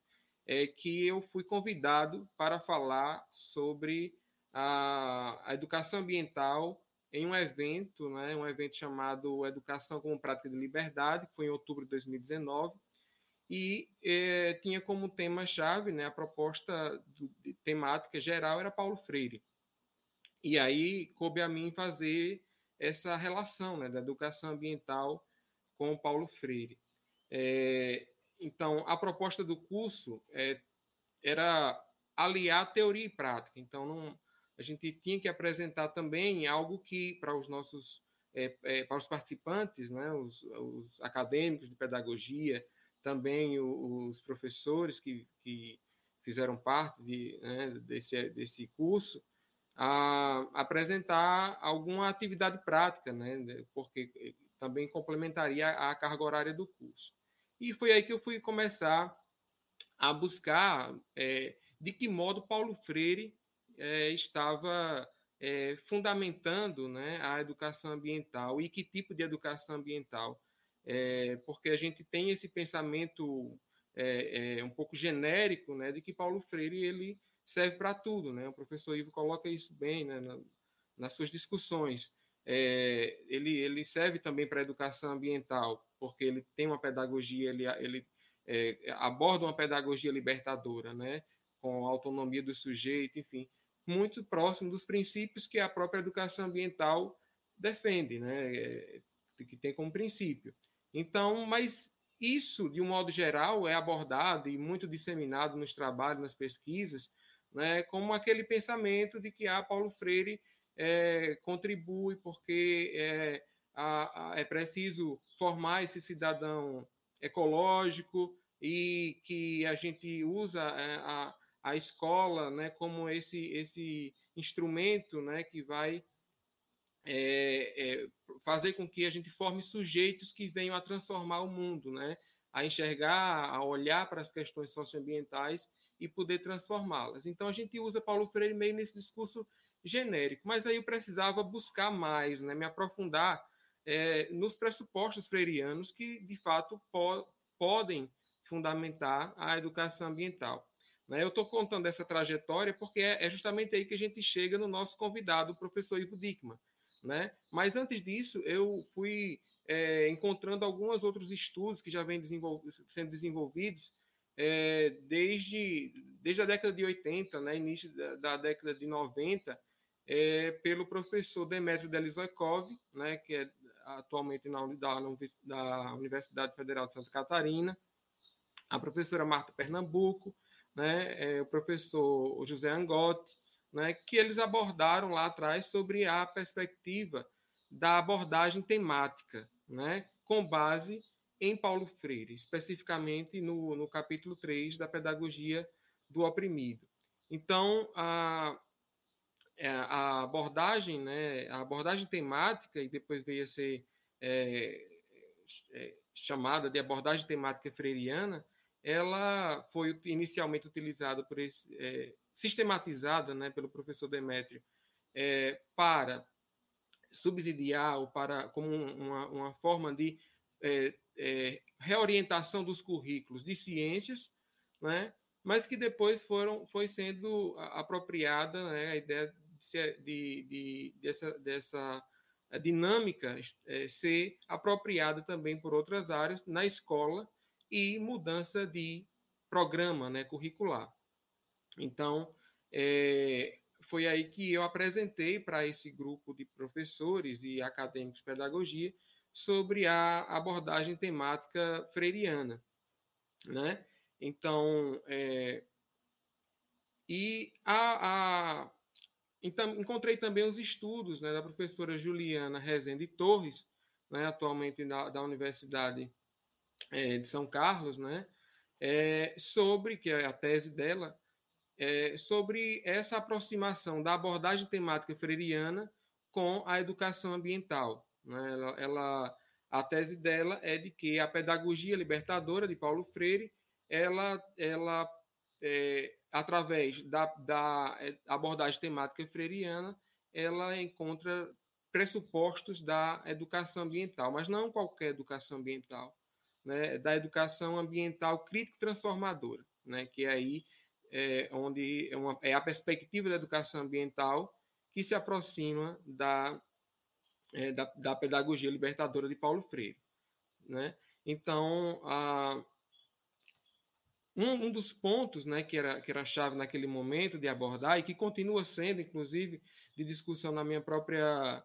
é, que eu fui convidado para falar sobre a, a educação ambiental em um evento, né, um evento chamado Educação como Prática de Liberdade, que foi em outubro de 2019, e é, tinha como tema-chave, né, a proposta do, de temática geral era Paulo Freire. E aí coube a mim fazer essa relação né, da educação ambiental com Paulo Freire. É, então, a proposta do curso é, era aliar teoria e prática. Então, não, a gente tinha que apresentar também algo que, para os nossos é, é, para os participantes, né, os, os, acadêmicos de pedagogia, também os professores que, que fizeram parte de, né, desse, desse curso, a apresentar alguma atividade prática, né, porque também complementaria a carga horária do curso. E foi aí que eu fui começar a buscar é, de que modo Paulo Freire é, estava é, fundamentando né, a educação ambiental e que tipo de educação ambiental. É, porque a gente tem esse pensamento é, é, um pouco genérico né, de que Paulo Freire ele serve para tudo, né? O professor Ivo coloca isso bem né, na, nas suas discussões. Ele, ele serve também para a educação ambiental, porque ele tem uma pedagogia, ele, ele é, aborda uma pedagogia libertadora, né? com a autonomia do sujeito, enfim, muito próximo dos princípios que a própria educação ambiental defende, né? É, que tem como princípio. Então, mas isso, de um modo geral, é abordado e muito disseminado nos trabalhos, nas pesquisas, né, como aquele pensamento de que ah, Paulo Freire é, contribui porque é, a, a, é preciso formar esse cidadão ecológico e que a gente usa é, a, a escola né, como esse, esse instrumento né, que vai é, é, fazer com que a gente forme sujeitos que venham a transformar o mundo, né, a enxergar, a olhar para as questões socioambientais e poder transformá-las. Então a gente usa Paulo Freire meio nesse discurso genérico, mas aí eu precisava buscar mais, né, me aprofundar é, nos pressupostos freirianos que de fato po podem fundamentar a educação ambiental. Né? Eu estou contando essa trajetória porque é, é justamente aí que a gente chega no nosso convidado, o professor Ivo Dickman. Né? Mas antes disso, eu fui é, encontrando alguns outros estudos que já vêm desenvol sendo desenvolvidos é, desde, desde a década de 80, né, início da, da década de 90, é, pelo professor Demetrio Delizoikov, né, que é atualmente na, da, da Universidade Federal de Santa Catarina, a professora Marta Pernambuco, né, é, o professor José Angotti, né, que eles abordaram lá atrás sobre a perspectiva da abordagem temática, né, com base em Paulo Freire, especificamente no, no capítulo 3 da Pedagogia do Oprimido. Então, a, a abordagem, né, a abordagem temática, e depois veio a ser é, é, chamada de abordagem temática freiriana, ela foi inicialmente utilizada por esse, é, sistematizada né, pelo professor Demétrio é, para subsidiar ou para como uma, uma forma de é, é, reorientação dos currículos de ciências, né? mas que depois foram, foi sendo apropriada né, a ideia de, de, de dessa, dessa dinâmica é, ser apropriada também por outras áreas na escola e mudança de programa né, curricular. Então, é, foi aí que eu apresentei para esse grupo de professores e acadêmicos de pedagogia sobre a abordagem temática freiriana, né? Então, é, e a, a, encontrei também os estudos né, da professora Juliana Rezende Torres, né, atualmente da, da Universidade é, de São Carlos, né, é, sobre, que é a tese dela, é, sobre essa aproximação da abordagem temática freiriana com a educação ambiental. Né? Ela, ela, a tese dela é de que a pedagogia libertadora de Paulo Freire, ela, ela é, através da, da abordagem temática freiriana, ela encontra pressupostos da educação ambiental, mas não qualquer educação ambiental, né? da educação ambiental crítico transformadora, né? que é aí é, onde é, uma, é a perspectiva da educação ambiental que se aproxima da, é, da, da, pedagogia libertadora de Paulo Freire. Né? Então, a, um, um, dos pontos né, que, era, que era chave naquele momento de abordar, e que continua sendo, inclusive, de discussão na minha própria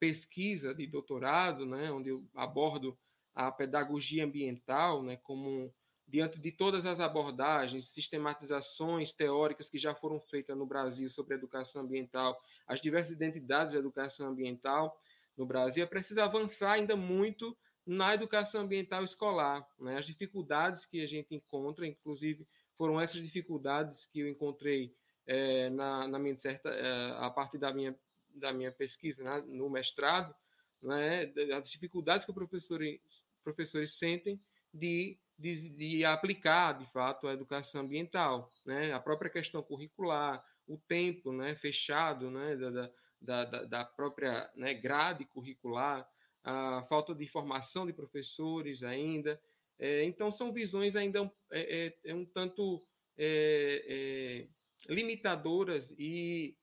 pesquisa de doutorado, né, onde eu abordo a pedagogia ambiental né, como diante de todas as abordagens, sistematizações teóricas que já foram feitas no Brasil sobre educação ambiental, as diversas identidades da educação ambiental no Brasil, é preciso avançar ainda muito na educação ambiental escolar. Né? As dificuldades que a gente encontra, inclusive, foram essas dificuldades que eu encontrei é, na, na, minha certa, é, a partir da minha, da minha pesquisa né? no mestrado, né? as dificuldades que os professores, professores sentem de de, de, aplicar, de fato, a educação ambiental, né? A própria questão curricular, o tempo, né, fechado, né, da, da, da, da própria né, grade curricular, a falta de formação de professores ainda. É, então, são visões ainda é, é, é um tanto é, é, limitadoras e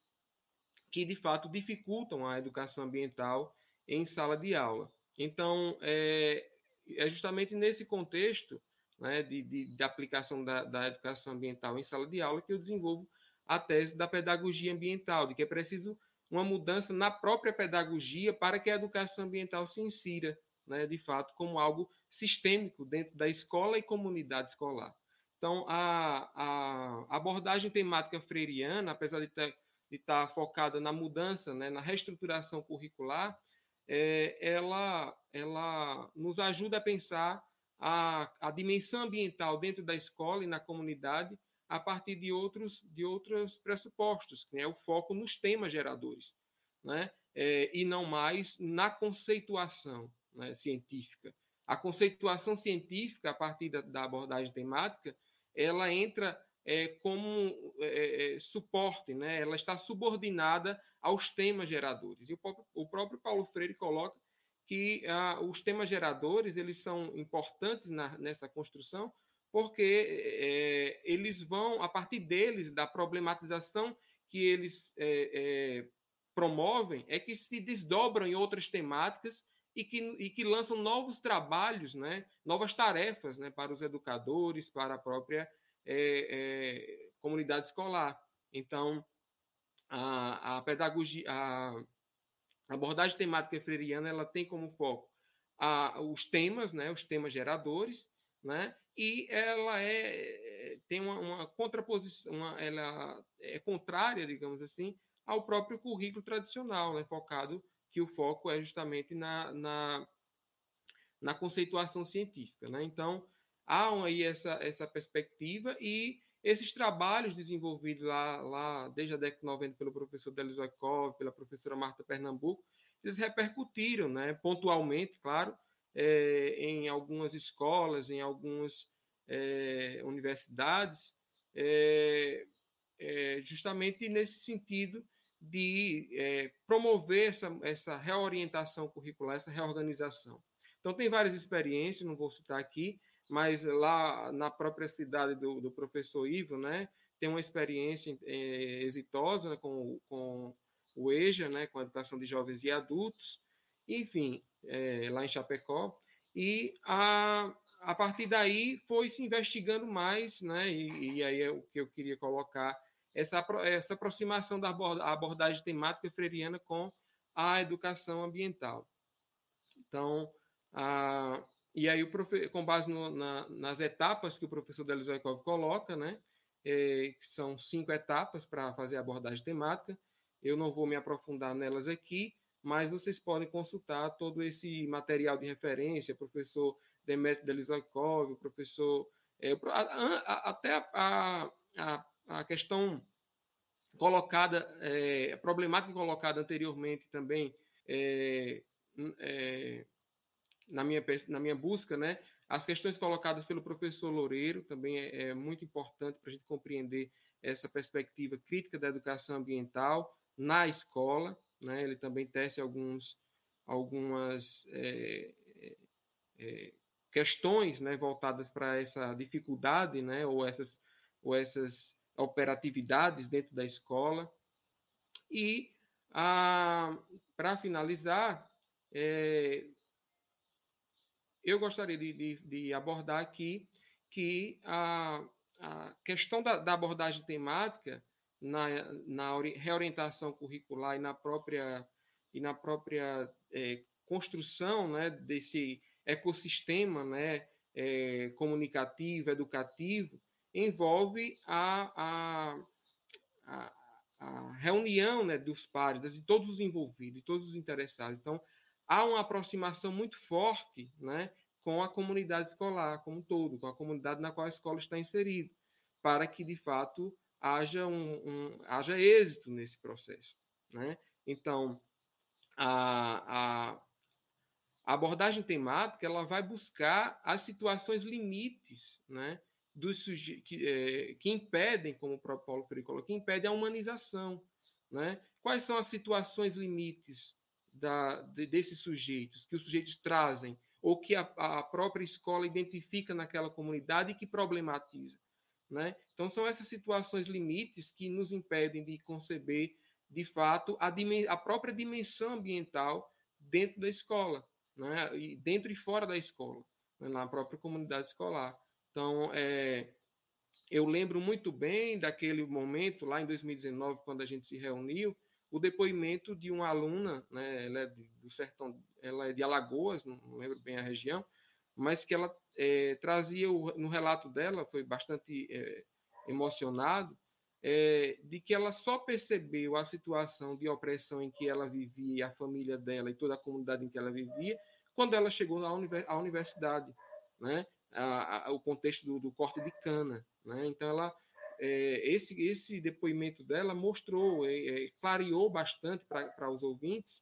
que, de fato, dificultam a educação ambiental em sala de aula. Então, é, justamente nesse contexto né, de, de, de, aplicação da, da, educação ambiental em sala de aula que eu desenvolvo a tese da pedagogia ambiental, de que é preciso uma mudança na própria pedagogia para que a educação ambiental se insira, né, de fato, como algo sistêmico dentro da escola e comunidade escolar. Então, a, a abordagem temática freiriana, apesar de, ter, de estar focada na mudança, né, na reestruturação curricular, é, ela, ela nos ajuda a pensar a, a dimensão ambiental dentro da escola e na comunidade a partir de outros, de outros pressupostos, que é o foco nos temas geradores, né? É, e não mais na conceituação né, científica. A conceituação científica, a partir da, da abordagem temática, ela entra é, como é, é suporte, né? ela está subordinada aos temas geradores. E o próprio, o próprio Paulo Freire coloca que ah, os temas geradores eles são importantes na, nessa construção porque é, eles vão, a partir deles, da problematização que eles é, é, promovem, é que se desdobram em outras temáticas e que, e que lançam novos trabalhos, né, novas tarefas né, para os educadores, para a própria comunidade escolar. Então, a, a pedagogia, a, abordagem temática freiriana ela tem como foco a, os temas, né, os temas geradores, né, e ela é, tem uma, uma contraposição, uma, ela é contrária, digamos assim, ao próprio currículo tradicional, né, focado que o foco é justamente na, na, na conceituação científica. Né? Então, há aí essa, essa perspectiva e esses trabalhos desenvolvidos lá, lá desde a década de 90 pelo professor Delizoikov, pela professora Marta Pernambuco, eles repercutiram, né, pontualmente, claro, é, em algumas escolas, em algumas é, universidades, é, justamente nesse sentido de promover essa, essa reorientação curricular, essa reorganização. Então, tem várias experiências, não vou citar aqui, mas lá na própria cidade do, do professor Ivo, né, tem uma experiência exitosa com, com o EJA, né, com a educação de jovens e adultos, enfim, é, lá em Chapecó, e a, a partir daí foi se investigando mais, né? E, e, aí é o que eu queria colocar essa, essa aproximação da abordagem temática freiriana com a educação ambiental. Então, a, e aí, o, com base no, na, nas etapas que o professor Delizoikov coloca, né? É, são cinco etapas para fazer a abordagem temática. Eu não vou me aprofundar nelas aqui, mas vocês podem consultar todo esse material de referência, professor Demetrio Delizoikov, professor. É, até a, a, a, questão colocada, é, a problemática colocada anteriormente também é, é, na, minha, na minha busca, né? As questões colocadas pelo professor Loureiro também é, é muito importante para a gente compreender essa perspectiva crítica da educação ambiental na escola, né? Ele também tece alguns, algumas é, é, questões né, voltadas para essa dificuldade, né, ou essas, ou essas operatividades dentro da escola. E, para finalizar, é, eu gostaria de, de, de, abordar aqui que a, a questão da, da, abordagem temática na, na reorientação curricular e na própria, e na própria é, construção né, desse ecossistema né, é, comunicativo, educativo, envolve a, a, a, a reunião né, dos pares, de todos os envolvidos, de todos os interessados. Então, há uma aproximação muito forte né, com a comunidade escolar como um todo, com a comunidade na qual a escola está inserida, para que, de fato, haja, um, um haja êxito nesse processo. Né? Então, a, a abordagem temática ela vai buscar as situações limites né, dos que, é, que impedem, como o próprio Paulo Freire colocou, que impedem a humanização. Né? Quais são as situações limites da, de, desses sujeitos, que os sujeitos trazem, ou que a, a, própria escola identifica naquela comunidade e que problematiza? Né? Então, são essas situações limites que nos impedem de conceber, de fato, a, a própria dimensão ambiental dentro da escola né? e dentro e fora da escola, né? na própria comunidade escolar. Então, é, eu lembro muito bem daquele momento, lá em 2019, quando a gente se reuniu, o depoimento de uma aluna, né, ela é do sertão, ela é de Alagoas, não lembro bem a região, mas que ela é, trazia o, no relato dela, foi bastante é, emocionado, é, de que ela só percebeu a situação de opressão em que ela vivia, a família dela e toda a comunidade em que ela vivia, quando ela chegou à universidade, né? A, a, o contexto do, do, corte de cana. Né? Então, ela, esse, esse depoimento dela mostrou, clareou bastante para os ouvintes,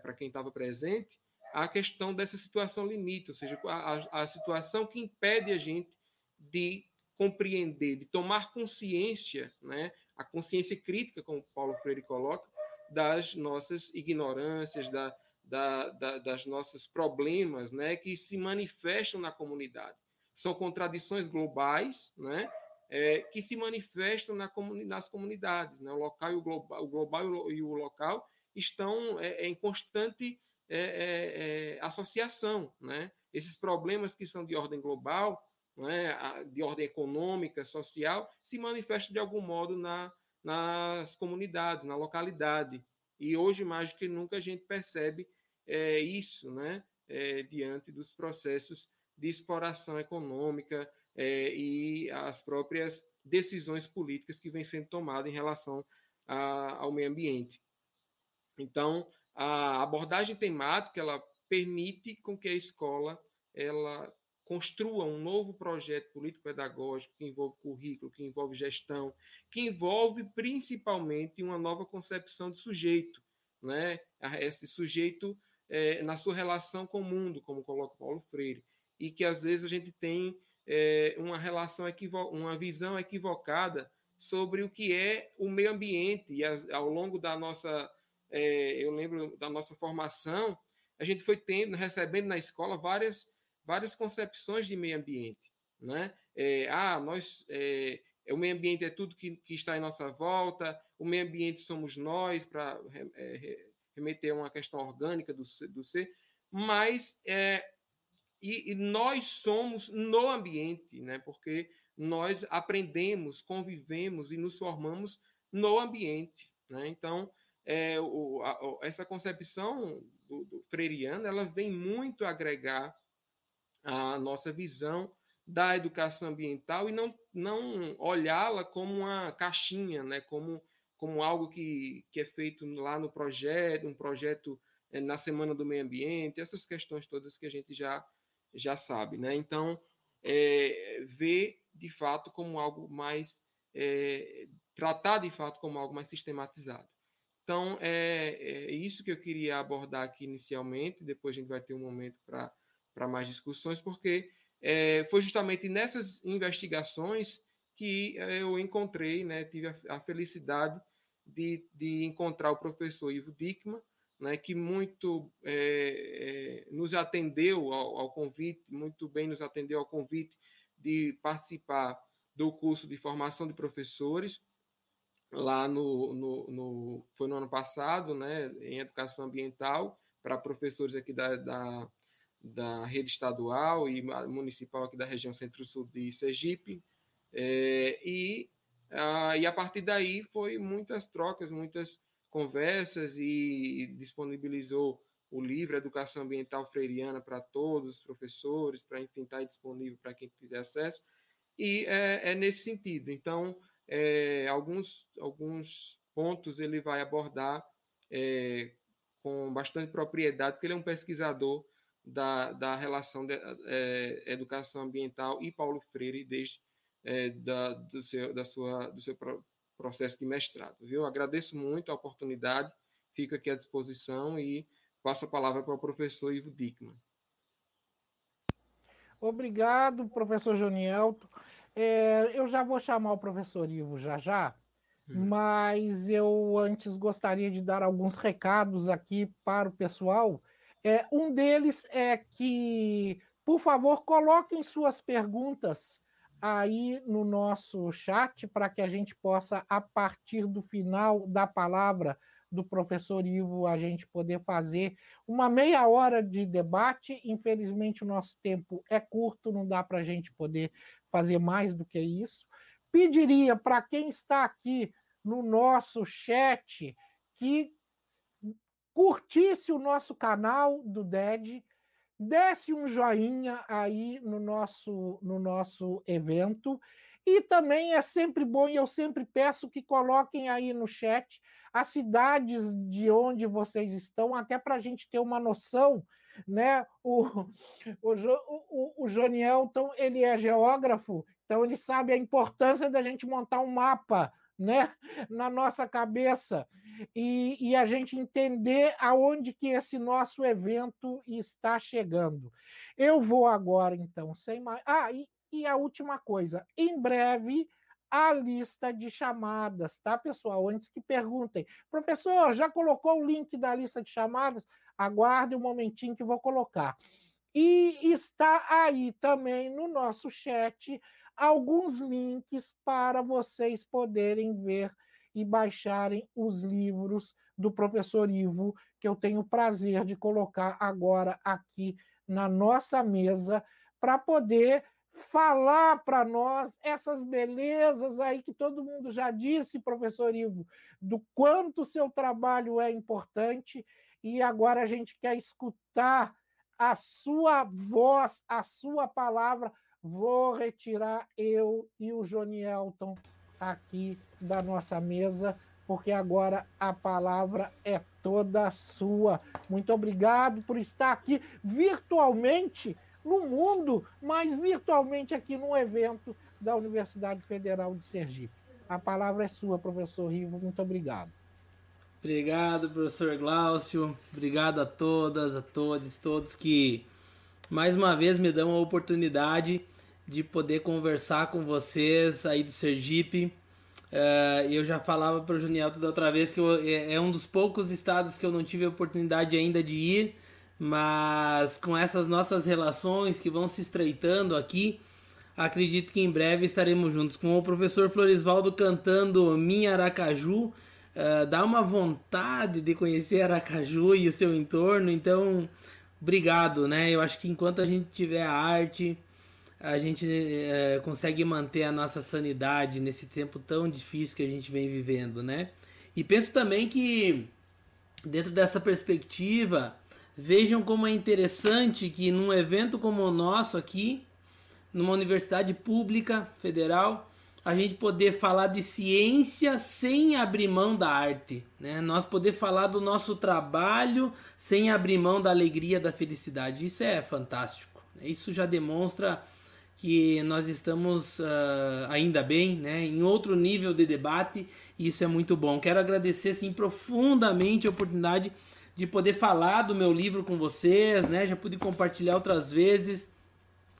para quem estava presente, a questão dessa situação limite, ou seja, a, a situação que impede a gente de compreender, de tomar consciência, né, a consciência crítica, como Paulo Freire coloca, das nossas ignorâncias, da, da, da, das nossos problemas, né, que se manifestam na comunidade. São contradições globais, né, é, que se manifestam na comuni nas comunidades. Né? O local e o global, o global e o local estão é, em constante é, é, é, associação. Né? Esses problemas que são de ordem global né, de ordem econômica, social, se manifesta de algum modo na, nas comunidades, na localidade. E hoje, mais do que nunca, a gente percebe é, isso né, é, diante dos processos de exploração econômica é, e as próprias decisões políticas que vêm sendo tomadas em relação a, ao meio ambiente. Então, a abordagem temática ela permite com que a escola ela construa um novo projeto político-pedagógico que envolve currículo, que envolve gestão, que envolve principalmente uma nova concepção de sujeito, né? Esse sujeito é, na sua relação com o mundo, como coloca Paulo Freire, e que às vezes a gente tem é, uma relação uma visão equivocada sobre o que é o meio ambiente e ao longo da nossa é, eu lembro da nossa formação a gente foi tendo recebendo na escola várias várias concepções de meio ambiente. Né? É, ah, nós, é, o meio ambiente é tudo que, que, está em nossa volta, o meio ambiente somos nós, para é, remeter a uma questão orgânica do, do ser, mas é, e, e, nós somos no ambiente, né? Porque nós aprendemos, convivemos e nos formamos no ambiente, né? Então, é, o, a, essa concepção do, do freiriana, ela vem muito agregar a nossa visão da educação ambiental e não, não olhá-la como uma caixinha, né? Como como algo que, que é feito lá no projeto, um projeto é, na Semana do Meio Ambiente, essas questões todas que a gente já, já sabe. Né? Então, é, ver de fato como algo mais. É, tratar de fato como algo mais sistematizado. Então, é, é, isso que eu queria abordar aqui inicialmente, depois a gente vai ter um momento para mais discussões, porque é, foi justamente nessas investigações que eu encontrei, né, tive a, a felicidade de, de, encontrar o professor Ivo Dickman, né, que muito é, é, nos atendeu ao, ao, convite, muito bem nos atendeu ao convite de participar do curso de formação de professores lá no, no, no foi no ano passado, né, em educação ambiental para professores aqui da, da, da rede estadual e municipal aqui da região centro-sul de Sergipe, é, e, a, e a partir daí foi muitas trocas, muitas conversas e disponibilizou o livro Educação Ambiental Freiriana para todos os professores, para enfim estar tá disponível para quem tiver acesso. E é, é nesse sentido. Então, é, alguns, alguns pontos ele vai abordar é, com bastante propriedade, porque ele é um pesquisador da, da relação de é, educação ambiental e Paulo Freire desde é, da, do, seu, da sua, do seu processo de mestrado. Viu? Agradeço muito a oportunidade, fico aqui à disposição e passo a palavra para o professor Ivo Dickman. Obrigado, professor Jonielto. É, eu já vou chamar o professor Ivo já já, hum. mas eu antes gostaria de dar alguns recados aqui para o pessoal. É, um deles é que, por favor, coloquem suas perguntas aí no nosso chat para que a gente possa, a partir do final da palavra do professor Ivo, a gente poder fazer uma meia hora de debate. Infelizmente, o nosso tempo é curto, não dá para a gente poder fazer mais do que isso. Pediria para quem está aqui no nosso chat que curtisse o nosso canal do DED, Desce um joinha aí no nosso, no nosso evento. E também é sempre bom, e eu sempre peço que coloquem aí no chat as cidades de onde vocês estão, até para a gente ter uma noção. Né? O, o, o, o Jonielton ele é geógrafo, então ele sabe a importância da gente montar um mapa né, na nossa cabeça e, e, a gente entender aonde que esse nosso evento está chegando. Eu vou agora, então, sem mais. Ah, e, e a última coisa, em breve a lista de chamadas, tá, pessoal? Antes que perguntem, professor, já colocou o link da lista de chamadas? Aguarde um momentinho que vou colocar. E está aí também no nosso chat alguns links para vocês poderem ver e baixarem os livros do professor Ivo, que eu tenho o prazer de colocar agora aqui na nossa mesa, para poder falar para nós essas belezas aí que todo mundo já disse, professor Ivo, do quanto o seu trabalho é importante, e agora a gente quer escutar a sua voz, a sua palavra Vou retirar eu e o Jonielton aqui da nossa mesa, porque agora a palavra é toda sua. Muito obrigado por estar aqui virtualmente no mundo, mas virtualmente aqui no evento da Universidade Federal de Sergipe. A palavra é sua, professor Rivo. Muito obrigado. Obrigado, professor Glaucio. Obrigado a todas, a todos, todos que mais uma vez me dão a oportunidade de poder conversar com vocês aí do Sergipe. Uh, eu já falava para o Junielto da outra vez que eu, é, é um dos poucos estados que eu não tive a oportunidade ainda de ir, mas com essas nossas relações que vão se estreitando aqui, acredito que em breve estaremos juntos. Com o professor Florisvaldo cantando Minha Aracaju, uh, dá uma vontade de conhecer Aracaju e o seu entorno, então obrigado, né? Eu acho que enquanto a gente tiver a arte, a gente é, consegue manter a nossa sanidade nesse tempo tão difícil que a gente vem vivendo, né? E penso também que dentro dessa perspectiva, vejam como é interessante que num evento como o nosso aqui, numa universidade pública federal, a gente poder falar de ciência sem abrir mão da arte, né? Nós poder falar do nosso trabalho sem abrir mão da alegria, da felicidade. Isso é fantástico. Isso já demonstra que nós estamos uh, ainda bem, né, em outro nível de debate e isso é muito bom. Quero agradecer assim, profundamente a oportunidade de poder falar do meu livro com vocês, né, já pude compartilhar outras vezes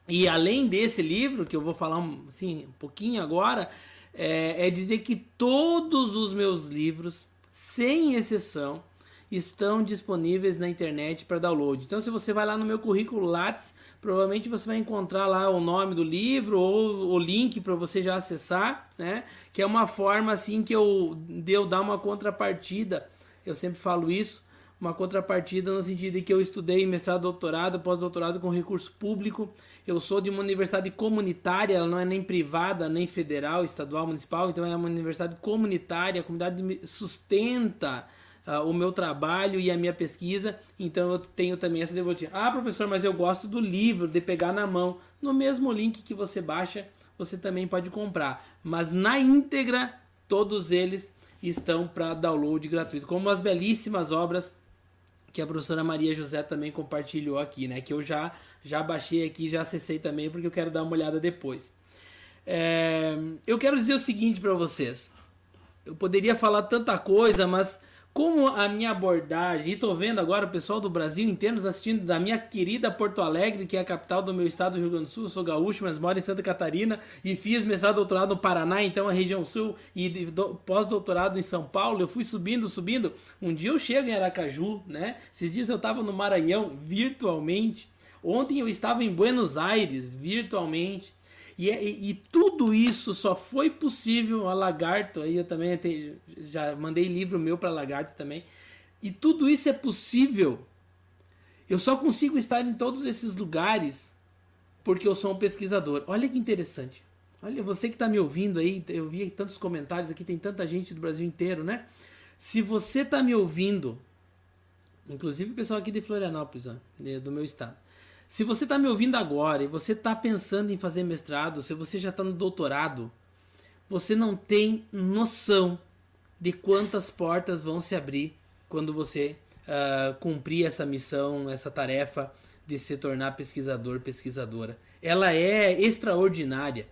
e além desse livro que eu vou falar assim, um pouquinho agora, é, é dizer que todos os meus livros, sem exceção, estão disponíveis na internet para download. Então, se você vai lá no meu currículo Lattes, provavelmente você vai encontrar lá o nome do livro ou o link para você já acessar, né? Que é uma forma assim que eu de eu dar uma contrapartida. Eu sempre falo isso, uma contrapartida no sentido de que eu estudei mestrado, doutorado, pós-doutorado com recurso público. Eu sou de uma universidade comunitária, ela não é nem privada, nem federal, estadual, municipal, então é uma universidade comunitária, a comunidade sustenta uh, o meu trabalho e a minha pesquisa, então eu tenho também essa devolutiva. Ah, professor, mas eu gosto do livro, de pegar na mão. No mesmo link que você baixa, você também pode comprar. Mas na íntegra, todos eles estão para download gratuito, como as belíssimas obras que a professora Maria José também compartilhou aqui, né? Que eu já já baixei aqui, já acessei também, porque eu quero dar uma olhada depois. É, eu quero dizer o seguinte para vocês. Eu poderia falar tanta coisa, mas como a minha abordagem, e tô vendo agora o pessoal do Brasil inteiro nos assistindo da minha querida Porto Alegre, que é a capital do meu estado do Rio Grande do Sul, sou gaúcho, mas moro em Santa Catarina e fiz mestrado doutorado no Paraná, então a região sul, e pós-doutorado em São Paulo, eu fui subindo, subindo. Um dia eu chego em Aracaju, né? Esses dias eu estava no Maranhão virtualmente. Ontem eu estava em Buenos Aires virtualmente. E, é, e, e, tudo isso só foi possível a Lagarto, aí eu também já mandei livro meu para Lagarto também. E tudo isso é possível. Eu só consigo estar em todos esses lugares porque eu sou um pesquisador. Olha que interessante. Olha, você que está me ouvindo aí, eu vi tantos comentários aqui, tem tanta gente do Brasil inteiro, né? Se você está me ouvindo, inclusive o pessoal aqui de Florianópolis, ó, do meu estado. Se você está me ouvindo agora e você está pensando em fazer mestrado, se você já está no doutorado, você não tem noção de quantas portas vão se abrir quando você uh, cumprir essa missão, essa tarefa de se tornar pesquisador, pesquisadora. Ela é extraordinária.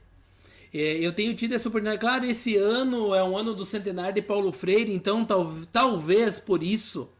É, eu tenho tido essa oportunidade. Claro, esse ano é um ano do centenário de Paulo Freire, então tal, talvez por isso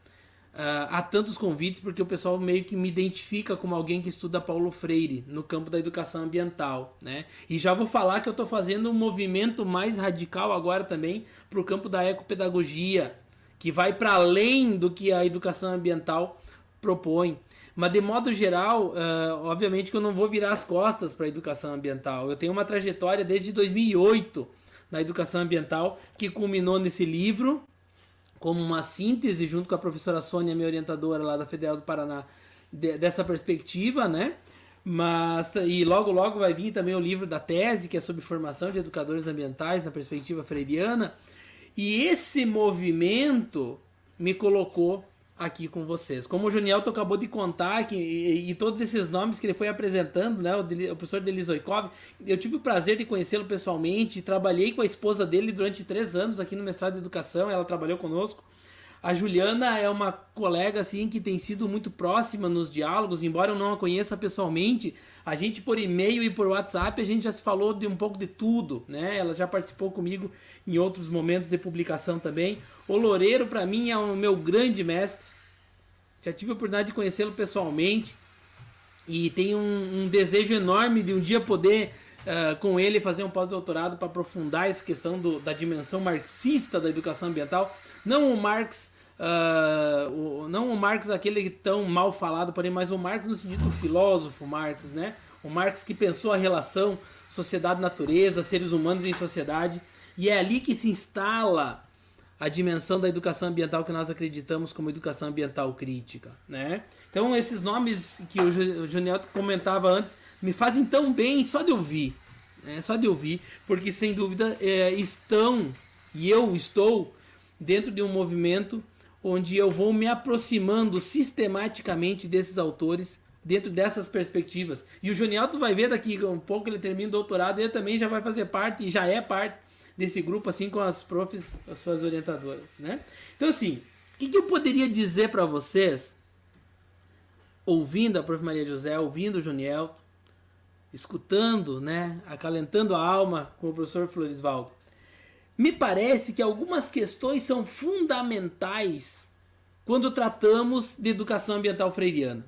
há tantos convites porque o pessoal meio que me identifica como alguém que estuda Paulo Freire no campo da educação ambiental, né? E já vou falar que eu estou fazendo um movimento mais radical agora também para o campo da ecopedagogia, que vai para além do que a educação ambiental propõe. Mas de modo geral, uh, obviamente que eu não vou virar as costas para a educação ambiental. Eu tenho uma trajetória desde 2008 na educação ambiental que culminou nesse livro como uma síntese, junto com a professora Sônia, minha orientadora lá da Federal do Paraná, de, dessa perspectiva, né? Mas, e logo logo vai vir também o livro da tese, que é sobre formação de educadores ambientais na perspectiva freiriana. E esse movimento me colocou aqui com vocês. Como o Junielto acabou de contar, que, e, e, todos esses nomes que ele foi apresentando, né, o, o professor Delis Oikov, eu tive o prazer de conhecê-lo pessoalmente, trabalhei com a esposa dele durante três anos aqui no mestrado de educação, ela trabalhou conosco. A Juliana é uma colega assim que tem sido muito próxima nos diálogos, embora eu não a conheça pessoalmente. A gente por e-mail e por WhatsApp a gente já se falou de um pouco de tudo, né? Ela já participou comigo em outros momentos de publicação também. O Loureiro para mim é o meu grande mestre. Já tive a oportunidade de conhecê-lo pessoalmente e tenho um, um, desejo enorme de um dia poder uh, com ele fazer um pós-doutorado para aprofundar essa questão do, da dimensão marxista da educação ambiental não o Marx, uh, o, não o Marx aquele tão mal falado, porém, mas o Marx no sentido do filósofo Marx, né? O Marx que pensou a relação sociedade-natureza, seres humanos em sociedade, e é ali que se instala a dimensão da educação ambiental que nós acreditamos como educação ambiental crítica, né? Então esses nomes que o Juniel comentava antes me fazem tão bem só de ouvir, né? só de ouvir, porque sem dúvida é, estão e eu estou dentro de um movimento onde eu vou me aproximando sistematicamente desses autores dentro dessas perspectivas. E o Junielto vai ver daqui um pouco ele termina o doutorado, ele também já vai fazer parte e já é parte desse grupo, assim com as profs, as suas orientadoras, né? Então, assim, o que, que eu poderia dizer para vocês, ouvindo a prof. Maria José, ouvindo o Junielto, escutando, né, acalentando a alma com o professor Florisvaldo? Me parece que algumas questões são fundamentais quando tratamos de educação ambiental freiriana.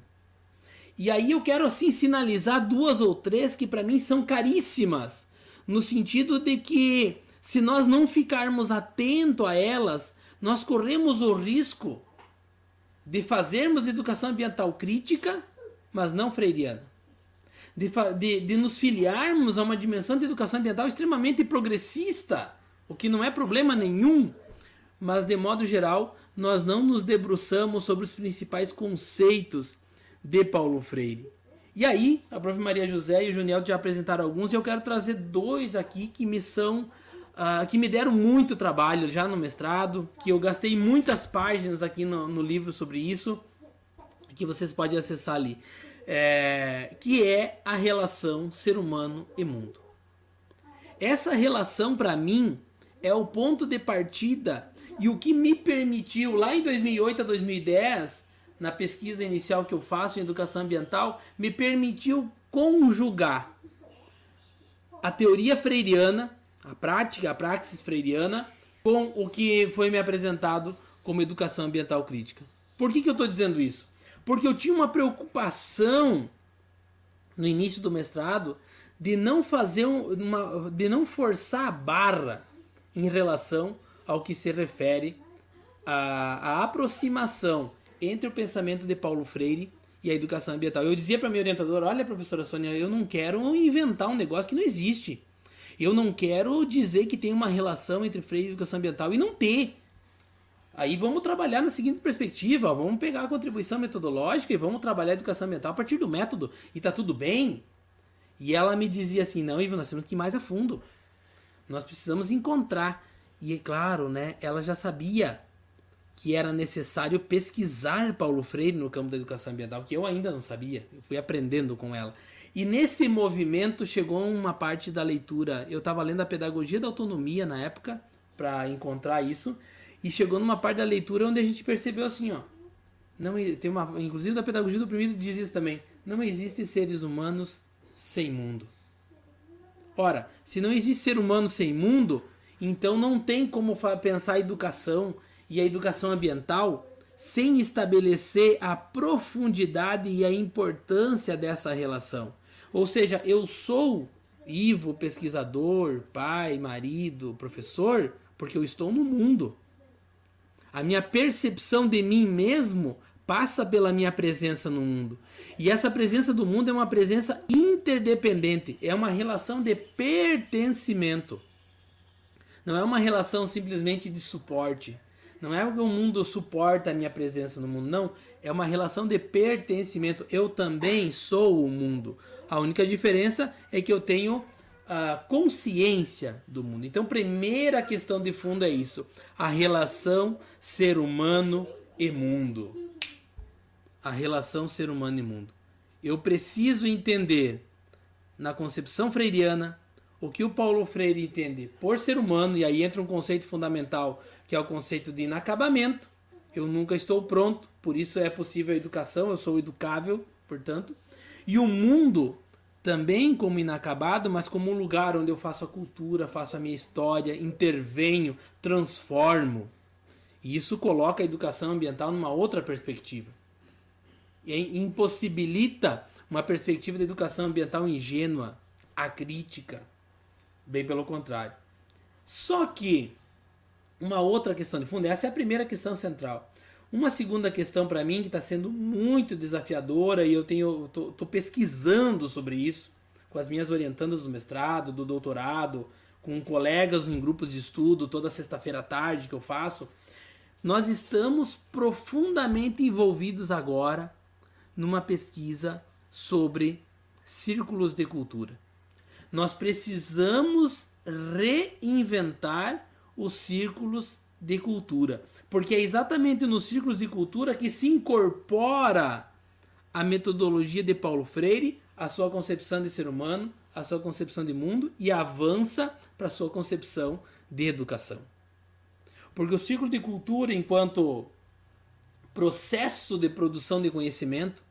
E aí eu quero assim sinalizar duas ou três que para mim são caríssimas, no sentido de que se nós não ficarmos atentos a elas, nós corremos o risco de fazermos educação ambiental crítica, mas não freiriana. De, de, de nos filiarmos a uma dimensão de educação ambiental extremamente progressista, o que não é problema nenhum, mas de modo geral, nós não nos debruçamos sobre os principais conceitos de Paulo Freire. E aí, a prof. Maria José e o Juniel já apresentaram alguns, e eu quero trazer dois aqui que me são uh, que me deram muito trabalho já no mestrado, que eu gastei muitas páginas aqui no, no livro sobre isso, que vocês podem acessar ali, é, que é a relação ser humano e mundo. Essa relação, para mim, é o ponto de partida e o que me permitiu, lá em 2008 a 2010, na pesquisa inicial que eu faço em educação ambiental, me permitiu conjugar a teoria freiriana a prática, a praxis freiriana, com o que foi me apresentado como educação ambiental crítica. Por que, que eu estou dizendo isso? Porque eu tinha uma preocupação no início do mestrado de não fazer uma, de não forçar a barra em relação ao que se refere à, à aproximação entre o pensamento de Paulo Freire e a educação ambiental. Eu dizia para minha orientadora: olha, professora Sônia, eu não quero inventar um negócio que não existe. Eu não quero dizer que tem uma relação entre freio e educação ambiental e não ter. Aí vamos trabalhar na seguinte perspectiva, vamos pegar a contribuição metodológica e vamos trabalhar a educação ambiental a partir do método e tá tudo bem. E ela me dizia assim, não, Ivan, nós temos que ir mais a fundo. Nós precisamos encontrar. E é claro, né, ela já sabia que era necessário pesquisar Paulo Freire no campo da educação ambiental, que eu ainda não sabia. Eu fui aprendendo com ela. E nesse movimento chegou uma parte da leitura. Eu estava lendo a Pedagogia da Autonomia na época para encontrar isso e chegou numa parte da leitura onde a gente percebeu assim, ó, não tem uma, inclusive da Pedagogia do Oprimido diz isso também. Não existe seres humanos sem mundo. Ora, se não existe ser humano sem mundo, então não tem como pensar a educação e a educação ambiental sem estabelecer a profundidade e a importância dessa relação. Ou seja, eu sou Ivo, pesquisador, pai, marido, professor, porque eu estou no mundo. A minha percepção de mim mesmo passa pela minha presença no mundo. E essa presença do mundo é uma presença interdependente, é uma relação de pertencimento. Não é uma relação simplesmente de suporte. Não é que o mundo suporta a minha presença no mundo, não. É uma relação de pertencimento. Eu também sou o mundo. A única diferença é que eu tenho a consciência do mundo. Então, primeira questão de fundo é isso: a relação ser humano e mundo. A relação ser humano e mundo. Eu preciso entender, na concepção freiriana, o que o Paulo Freire entende por ser humano, e aí entra um conceito fundamental, que é o conceito de inacabamento. Eu nunca estou pronto, por isso é possível a educação, eu sou educável, portanto. E o mundo também como inacabado, mas como um lugar onde eu faço a cultura, faço a minha história, intervenho, transformo. E isso coloca a educação ambiental numa outra perspectiva. E impossibilita uma perspectiva de educação ambiental ingênua, acrítica. Bem pelo contrário. Só que uma outra questão de fundo, essa é a primeira questão central. Uma segunda questão para mim que está sendo muito desafiadora e eu tenho tô, tô, pesquisando sobre isso com as minhas orientandas do mestrado, do doutorado, com colegas em grupos de estudo, toda sexta-feira à tarde que eu faço, nós estamos profundamente envolvidos agora numa pesquisa sobre círculos de cultura. Nós precisamos reinventar os círculos de cultura, porque é exatamente nos círculos de cultura que se incorpora a metodologia de Paulo Freire, a sua concepção de ser humano, a sua concepção de mundo e avança para a sua concepção de educação. Porque o círculo de cultura, enquanto processo de produção de conhecimento,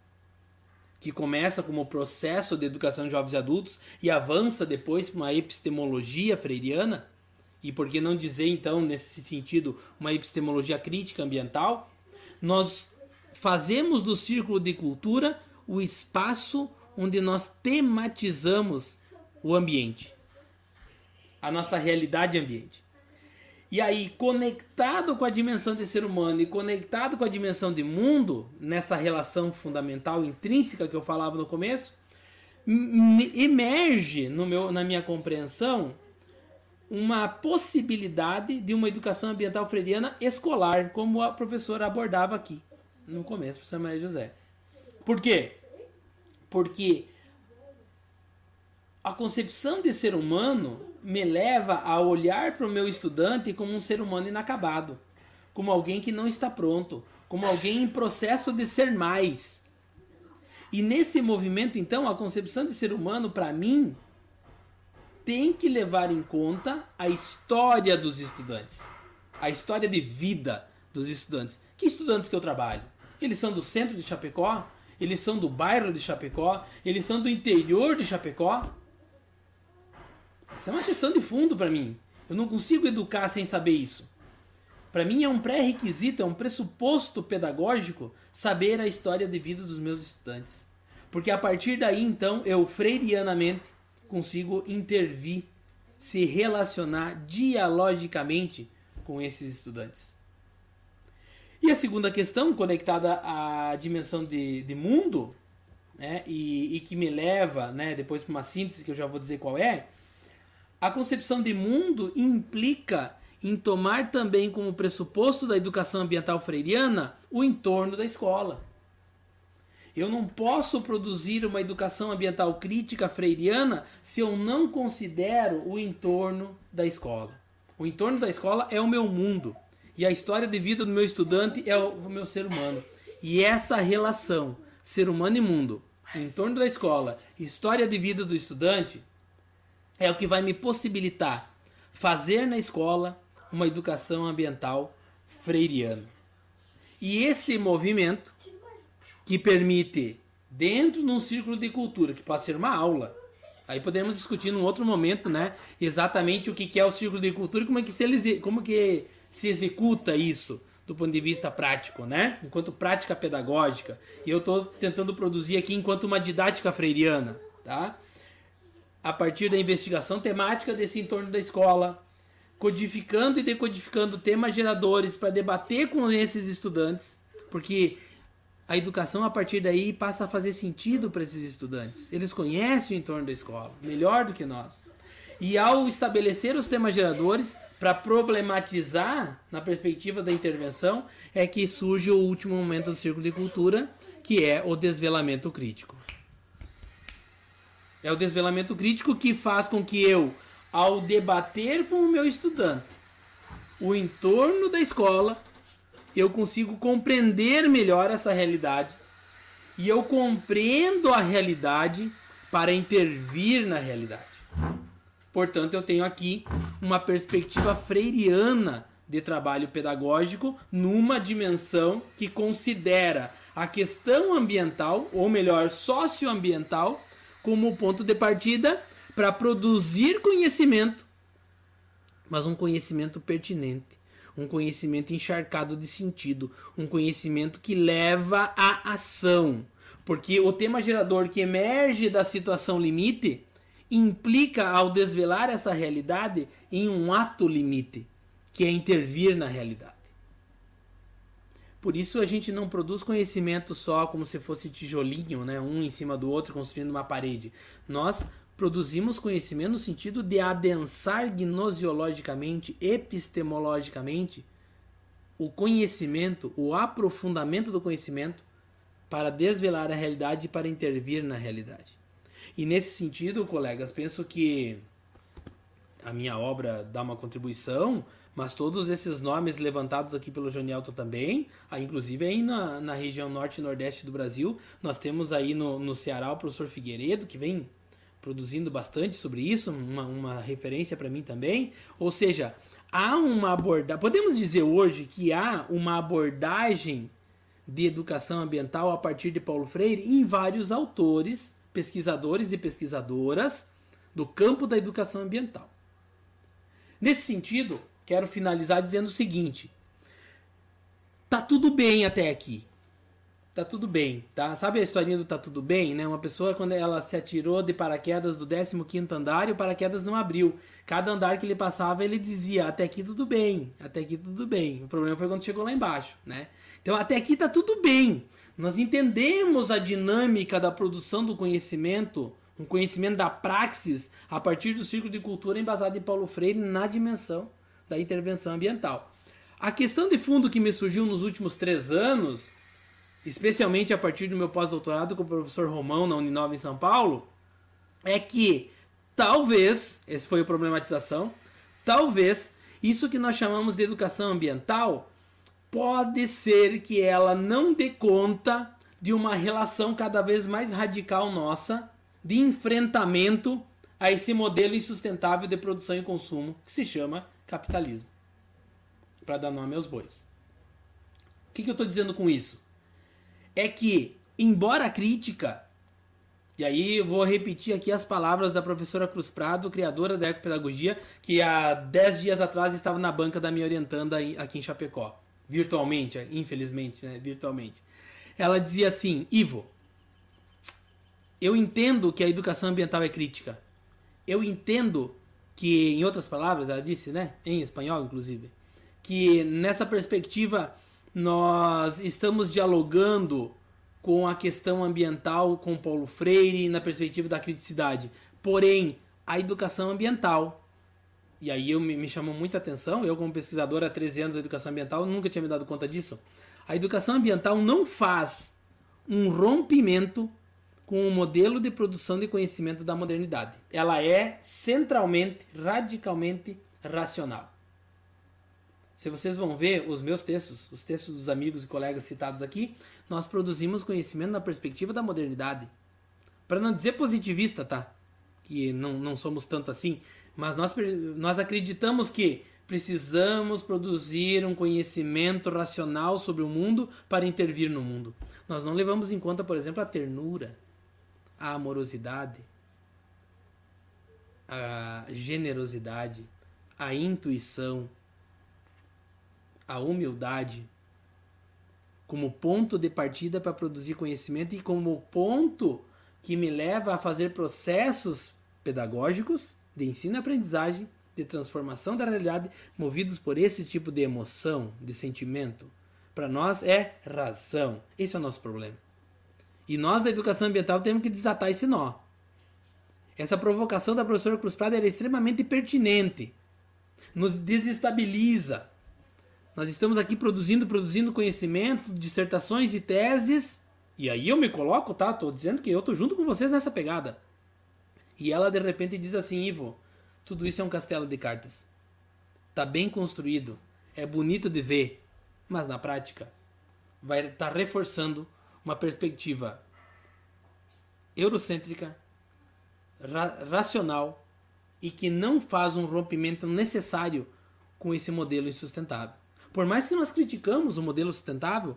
que começa como processo de educação de jovens e adultos e avança depois para uma epistemologia freiriana, e por que não dizer então nesse sentido uma epistemologia crítica ambiental, nós fazemos do círculo de cultura o espaço onde nós tematizamos o ambiente, a nossa realidade ambiente. E aí, conectado com a dimensão de ser humano e conectado com a dimensão de mundo, nessa relação fundamental, intrínseca que eu falava no começo, emerge no meu, na minha compreensão uma possibilidade de uma educação ambiental freiriana escolar, como a professora abordava aqui no começo, professora Maria José. Por quê? Porque a concepção de ser humano me leva a olhar para o meu estudante como um ser humano inacabado, como alguém que não está pronto, como alguém em processo de ser mais. E nesse movimento, então, a concepção de ser humano, para mim, tem que levar em conta a história dos estudantes, a história de vida dos estudantes. Que estudantes que eu trabalho? Eles são do centro de Chapecó? Eles são do bairro de Chapecó? Eles são do interior de Chapecó? Isso é uma questão de fundo para mim. Eu não consigo educar sem saber isso. Para mim é um pré-requisito, é um pressuposto pedagógico saber a história de vida dos meus estudantes. Porque a partir daí, então, eu freirianamente consigo intervir, se relacionar dialogicamente com esses estudantes. E a segunda questão, conectada à dimensão de, de mundo, né, e, e que me leva né, depois para uma síntese que eu já vou dizer qual é, a concepção de mundo implica em tomar também como pressuposto da educação ambiental freiriana o entorno da escola. Eu não posso produzir uma educação ambiental crítica freiriana se eu não considero o entorno da escola. O entorno da escola é o meu mundo e a história de vida do meu estudante é o meu ser humano. E essa relação, ser humano e mundo, entorno da escola, história de vida do estudante, é o que vai me possibilitar fazer na escola uma educação ambiental freiriana. E esse movimento que permite, dentro de um círculo de cultura, que pode ser uma aula, aí podemos discutir num outro momento, né, exatamente o que é o círculo de cultura e como é que se, como que se executa isso do ponto de vista prático, né? Enquanto prática pedagógica. E eu estou tentando produzir aqui enquanto uma didática freiriana, tá? a partir da investigação temática desse entorno da escola, codificando e decodificando temas geradores para debater com esses estudantes, porque a educação a partir daí passa a fazer sentido para esses estudantes. Eles conhecem o entorno da escola melhor do que nós. E ao estabelecer os temas geradores para problematizar na perspectiva da intervenção, é que surge o último momento do círculo de cultura, que é o desvelamento crítico. É o desvelamento crítico que faz com que eu, ao debater com o meu estudante o entorno da escola, eu consigo compreender melhor essa realidade. E eu compreendo a realidade para intervir na realidade. Portanto, eu tenho aqui uma perspectiva freiriana de trabalho pedagógico numa dimensão que considera a questão ambiental, ou melhor, socioambiental, como ponto de partida para produzir conhecimento, mas um conhecimento pertinente, um conhecimento encharcado de sentido, um conhecimento que leva à ação. Porque o tema gerador que emerge da situação limite implica, ao desvelar essa realidade, em um ato limite, que é intervir na realidade. Por isso a gente não produz conhecimento só como se fosse tijolinho, né, um em cima do outro construindo uma parede. Nós produzimos conhecimento no sentido de adensar gnosiologicamente, epistemologicamente, o conhecimento, o aprofundamento do conhecimento para desvelar a realidade e para intervir na realidade. E nesse sentido, colegas, penso que a minha obra dá uma contribuição, mas todos esses nomes levantados aqui pelo Jonielto também, aí, inclusive aí na, na região norte e nordeste do Brasil, nós temos aí no, no Ceará o professor Figueiredo, que vem produzindo bastante sobre isso, uma, uma referência para mim também. Ou seja, há uma abordagem. Podemos dizer hoje que há uma abordagem de educação ambiental a partir de Paulo Freire em vários autores, pesquisadores e pesquisadoras do campo da educação ambiental. Nesse sentido, quero finalizar dizendo o seguinte: tá tudo bem até aqui tá tudo bem, tá? Sabe a historinha do tá tudo bem, né? Uma pessoa quando ela se atirou de paraquedas do 15º andar e o paraquedas não abriu. Cada andar que ele passava, ele dizia: "Até aqui tudo bem, até aqui tudo bem". O problema foi quando chegou lá embaixo, né? Então, até aqui tá tudo bem. Nós entendemos a dinâmica da produção do conhecimento, um conhecimento da praxis a partir do círculo de cultura embasado em Paulo Freire na dimensão da intervenção ambiental. A questão de fundo que me surgiu nos últimos três anos especialmente a partir do meu pós-doutorado com o professor Romão na Uninove em São Paulo, é que talvez, esse foi a problematização, talvez isso que nós chamamos de educação ambiental pode ser que ela não dê conta de uma relação cada vez mais radical nossa de enfrentamento a esse modelo insustentável de produção e consumo que se chama capitalismo. Para dar nome aos bois. O que, que eu estou dizendo com isso? É que, embora a crítica, e aí eu vou repetir aqui as palavras da professora Cruz Prado, criadora da Ecopedagogia, que há 10 dias atrás estava na banca da minha orientanda aqui em Chapecó. Virtualmente, infelizmente, né? Virtualmente. Ela dizia assim: Ivo, eu entendo que a educação ambiental é crítica. Eu entendo que, em outras palavras, ela disse, né? Em espanhol, inclusive, que nessa perspectiva nós estamos dialogando com a questão ambiental com Paulo Freire na perspectiva da criticidade. Porém, a educação ambiental, e aí eu me, chamou muita atenção, eu como pesquisador há 13 anos de educação ambiental nunca tinha me dado conta disso. A educação ambiental não faz um rompimento com o modelo de produção de conhecimento da modernidade. Ela é centralmente, radicalmente racional. Se vocês vão ver os meus textos, os textos dos amigos e colegas citados aqui, nós produzimos conhecimento na perspectiva da modernidade. Para não dizer positivista, tá? Que não, não somos tanto assim, mas nós, nós acreditamos que precisamos produzir um conhecimento racional sobre o mundo para intervir no mundo. Nós não levamos em conta, por exemplo, a ternura, a amorosidade, a generosidade, a intuição, a humildade como ponto de partida para produzir conhecimento e como ponto que me leva a fazer processos pedagógicos de ensino e aprendizagem, de transformação da realidade, movidos por esse tipo de emoção, de sentimento. Para nós é razão. Esse é o nosso problema. E nós da educação ambiental temos que desatar esse nó. Essa provocação da professora Cruz Prada é extremamente pertinente. Nos desestabiliza nós estamos aqui produzindo, produzindo conhecimento, dissertações e teses. E aí eu me coloco, tá? Tô dizendo que eu tô junto com vocês nessa pegada. E ela de repente diz assim, Ivo, tudo isso é um castelo de cartas. Tá bem construído, é bonito de ver, mas na prática vai estar tá reforçando uma perspectiva eurocêntrica, ra racional e que não faz um rompimento necessário com esse modelo insustentável. Por mais que nós criticamos o modelo sustentável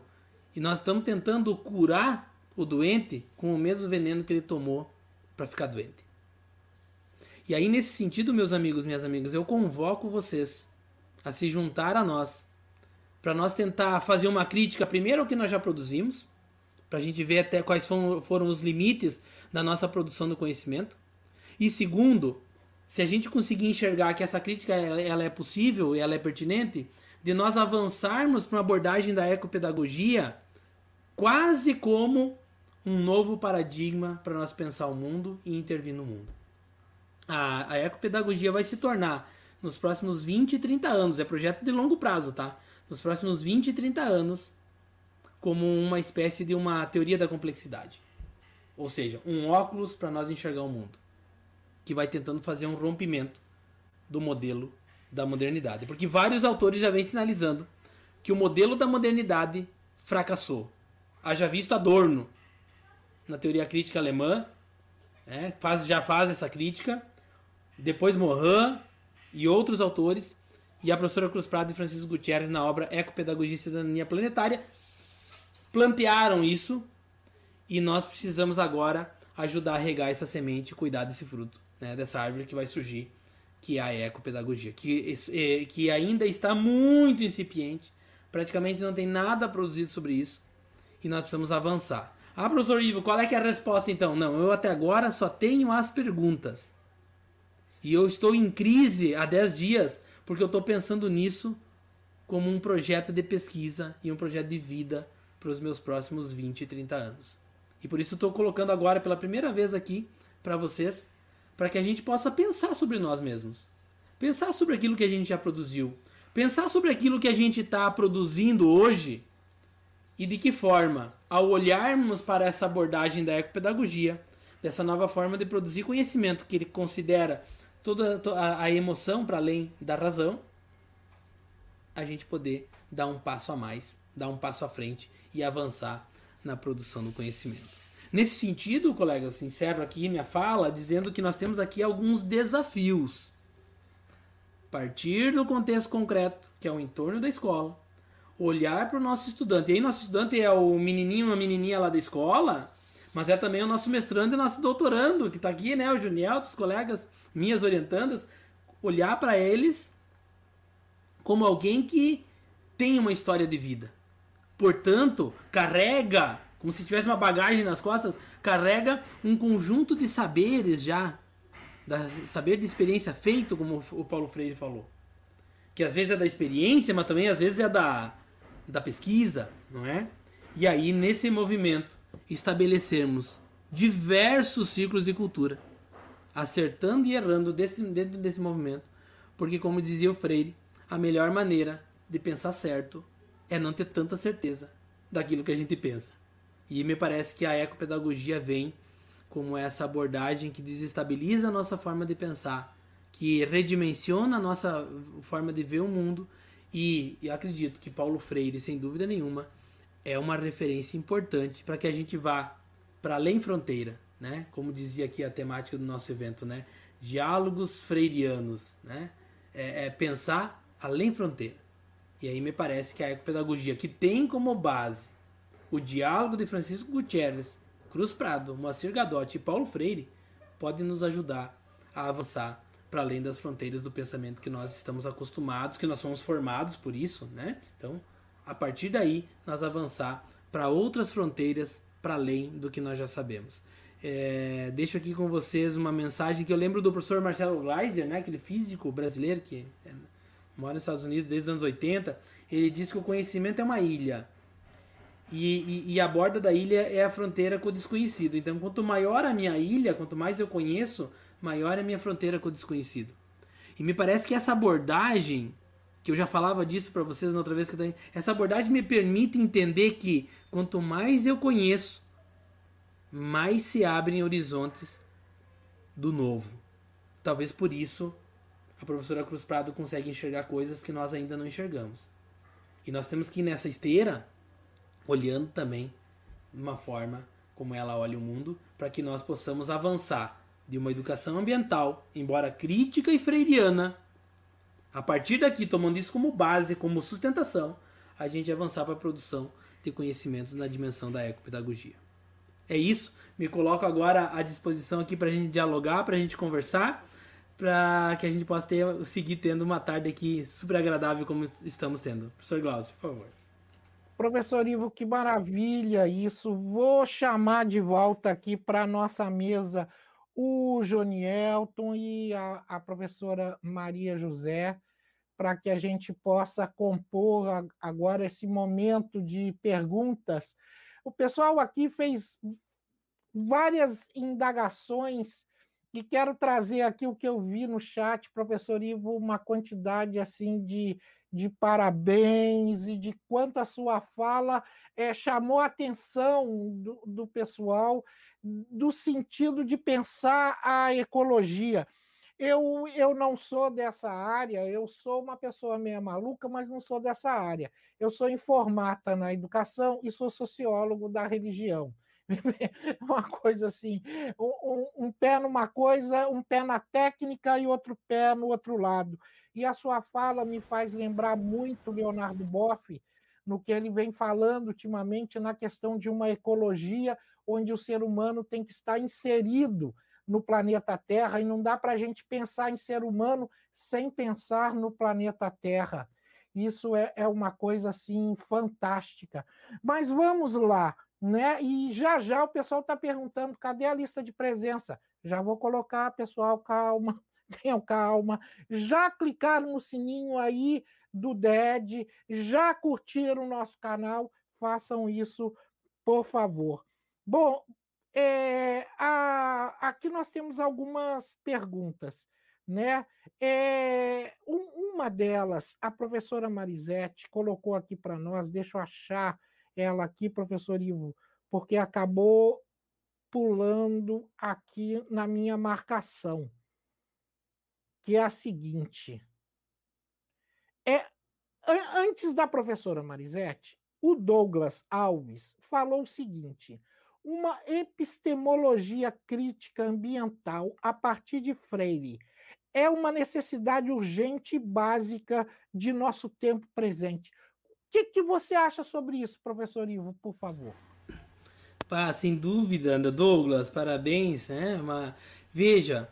e nós estamos tentando curar o doente com o mesmo veneno que ele tomou para ficar doente. E aí, nesse sentido, meus amigos, minhas amigas, eu convoco vocês a se juntar a nós para nós tentar fazer uma crítica, primeiro, ao que nós já produzimos, para a gente ver até quais foram, foram os limites da nossa produção do conhecimento. E segundo, se a gente conseguir enxergar que essa crítica ela é possível e ela é pertinente, de nós avançarmos para uma abordagem da ecopedagogia quase como um novo paradigma para nós pensar o mundo e intervir no mundo. a, a ecopedagogia vai se tornar nos próximos 20 e 30 anos, é projeto de longo prazo, tá? Nos próximos 20 e 30 anos, como uma espécie de uma teoria da complexidade. Ou seja, um óculos para nós enxergar o mundo, que vai tentando fazer um rompimento do modelo da modernidade. Porque vários autores já vêm sinalizando que o modelo da modernidade fracassou. Haja visto Adorno, na teoria crítica alemã, é, faz, já faz essa crítica. Depois Morin e outros autores. E a professora Cruz Prado e Francisco Gutierrez, na obra Ecopedagogia e Cidadania Planetária, plantearam isso. E nós precisamos agora ajudar a regar essa semente e cuidar desse fruto, né, dessa árvore que vai surgir que é a ecopedagogia, que, é, que ainda está muito incipiente, praticamente não tem nada produzido sobre isso, e nós precisamos avançar. Ah, professor Ivo, qual é que é a resposta então? Não, eu até agora só tenho as perguntas. E eu estou em crise há 10 dias, porque eu estou pensando nisso como um projeto de pesquisa e um projeto de vida para os meus próximos 20 e 30 anos. E por isso estou colocando agora pela primeira vez aqui para vocês para que a gente possa pensar sobre nós mesmos. Pensar sobre aquilo que a gente já produziu. Pensar sobre aquilo que a gente está produzindo hoje e de que forma, ao olharmos para essa abordagem da ecopedagogia, dessa nova forma de produzir conhecimento que ele considera toda a emoção para além da razão, a gente poder dar um passo a mais, dar um passo à frente e avançar na produção do conhecimento. Nesse sentido, colegas, encerro aqui minha fala dizendo que nós temos aqui alguns desafios. Partir do contexto concreto, que é o entorno da escola, olhar para o nosso estudante. E aí, nosso estudante é o menininho a menininha lá da escola, mas é também o nosso mestrando e nosso doutorando, que está aqui, né? O Juniel, os colegas, minhas orientandas. Olhar para eles como alguém que tem uma história de vida. Portanto, carrega como se tivesse uma bagagem nas costas, carrega um conjunto de saberes já, da, saber de experiência feito, como o Paulo Freire falou. Que às vezes é da experiência, mas também às vezes é da, da pesquisa, não é? E aí, nesse movimento, estabelecermos diversos ciclos de cultura, acertando e errando desse, dentro desse movimento, porque, como dizia o Freire, a melhor maneira de pensar certo é não ter tanta certeza daquilo que a gente pensa. E me parece que a ecopedagogia vem como essa abordagem que desestabiliza a nossa forma de pensar, que redimensiona a nossa forma de ver o mundo. E, acredito que Paulo Freire, sem dúvida nenhuma, é uma referência importante para que a gente vá para além fronteira, né? Como dizia aqui a temática do nosso evento, né? Diálogos freirianos, né? É, é pensar além fronteira. E aí me parece que a ecopedagogia, que tem como base o diálogo de Francisco Gutierrez, Cruz Prado, Moacir Gadotti e Paulo Freire pode nos ajudar a avançar para além das fronteiras do pensamento que nós estamos acostumados, que nós fomos formados por isso, né? Então, a partir daí, nós avançar para outras fronteiras para além do que nós já sabemos. É, deixo aqui com vocês uma mensagem que eu lembro do professor Marcelo Gleiser, né, aquele físico brasileiro que é, mora nos Estados Unidos desde os anos 80. Ele diz que o conhecimento é uma ilha e, e, e, a borda da ilha é a fronteira com o desconhecido. Então, quanto maior a minha ilha, quanto mais eu conheço, maior é a minha fronteira com o desconhecido. E me parece que essa abordagem, que eu já falava disso para vocês na outra vez, que eu essa abordagem me permite entender que quanto mais eu conheço, mais se abrem horizontes do novo. Talvez por isso a professora Cruz Prado consegue enxergar coisas que nós ainda não enxergamos. E nós temos que ir nessa esteira olhando também uma forma como ela olha o mundo, para que nós possamos avançar de uma educação ambiental, embora crítica e freiriana, a partir daqui, tomando isso como base, como sustentação, a gente avançar para a produção de conhecimentos na dimensão da ecopedagogia. É isso, me coloco agora à disposição aqui para a gente dialogar, para a gente conversar, para que a gente possa ter, seguir tendo uma tarde aqui super agradável como estamos tendo. Professor Glaucio, por favor. Professor Ivo, que maravilha isso. Vou chamar de volta aqui para a nossa mesa o Jonielton e a, a professora Maria José, para que a gente possa compor a, agora esse momento de perguntas. O pessoal aqui fez várias indagações e quero trazer aqui o que eu vi no chat, professor Ivo, uma quantidade assim de, de parabéns e de quanto a sua fala é, chamou a atenção do, do pessoal do sentido de pensar a ecologia. Eu, eu não sou dessa área, eu sou uma pessoa meio maluca, mas não sou dessa área. Eu sou informata na educação e sou sociólogo da religião. uma coisa assim, um, um, pé numa coisa, um pé na técnica e outro pé no outro lado. E a sua fala me faz lembrar muito Leonardo Boff, no que ele vem falando ultimamente na questão de uma ecologia onde o ser humano tem que estar inserido no planeta Terra e não dá para a gente pensar em ser humano sem pensar no planeta Terra. Isso é, é uma coisa assim fantástica. Mas vamos lá, né? E já já o pessoal está perguntando cadê a lista de presença. Já vou colocar, pessoal, calma, tenham calma. Já clicaram no sininho aí do DED, já curtiram o nosso canal, façam isso, por favor. Bom, é, a, aqui nós temos algumas perguntas. Né? É, um, uma delas, a professora Marisete colocou aqui para nós, deixa eu achar ela aqui, professor Ivo, porque acabou pulando aqui na minha marcação, que é a seguinte. É, antes da professora Marisete, o Douglas Alves falou o seguinte: uma epistemologia crítica ambiental a partir de Freire é uma necessidade urgente e básica de nosso tempo presente. O que, que você acha sobre isso, professor Ivo, por favor? Ah, sem dúvida, Douglas, parabéns. Né? Veja,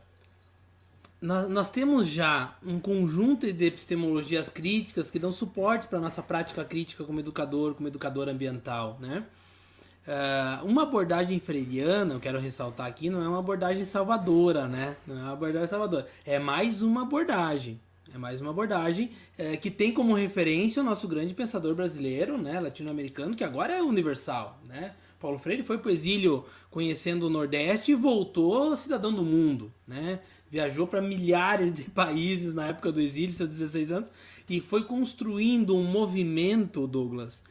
nós, nós temos já um conjunto de epistemologias críticas que dão suporte para a nossa prática crítica como educador, como educador ambiental. Né? Uh, uma abordagem freiriana, eu quero ressaltar aqui, não é uma abordagem salvadora, né? Não é uma abordagem salvadora. É mais uma abordagem. É mais uma abordagem é, que tem como referência o nosso grande pensador brasileiro, né, latino-americano, que agora é universal, né? Paulo Freire foi para o exílio conhecendo o Nordeste e voltou cidadão do mundo, né? Viajou para milhares de países na época do exílio, seus 16 anos, e foi construindo um movimento, Douglas,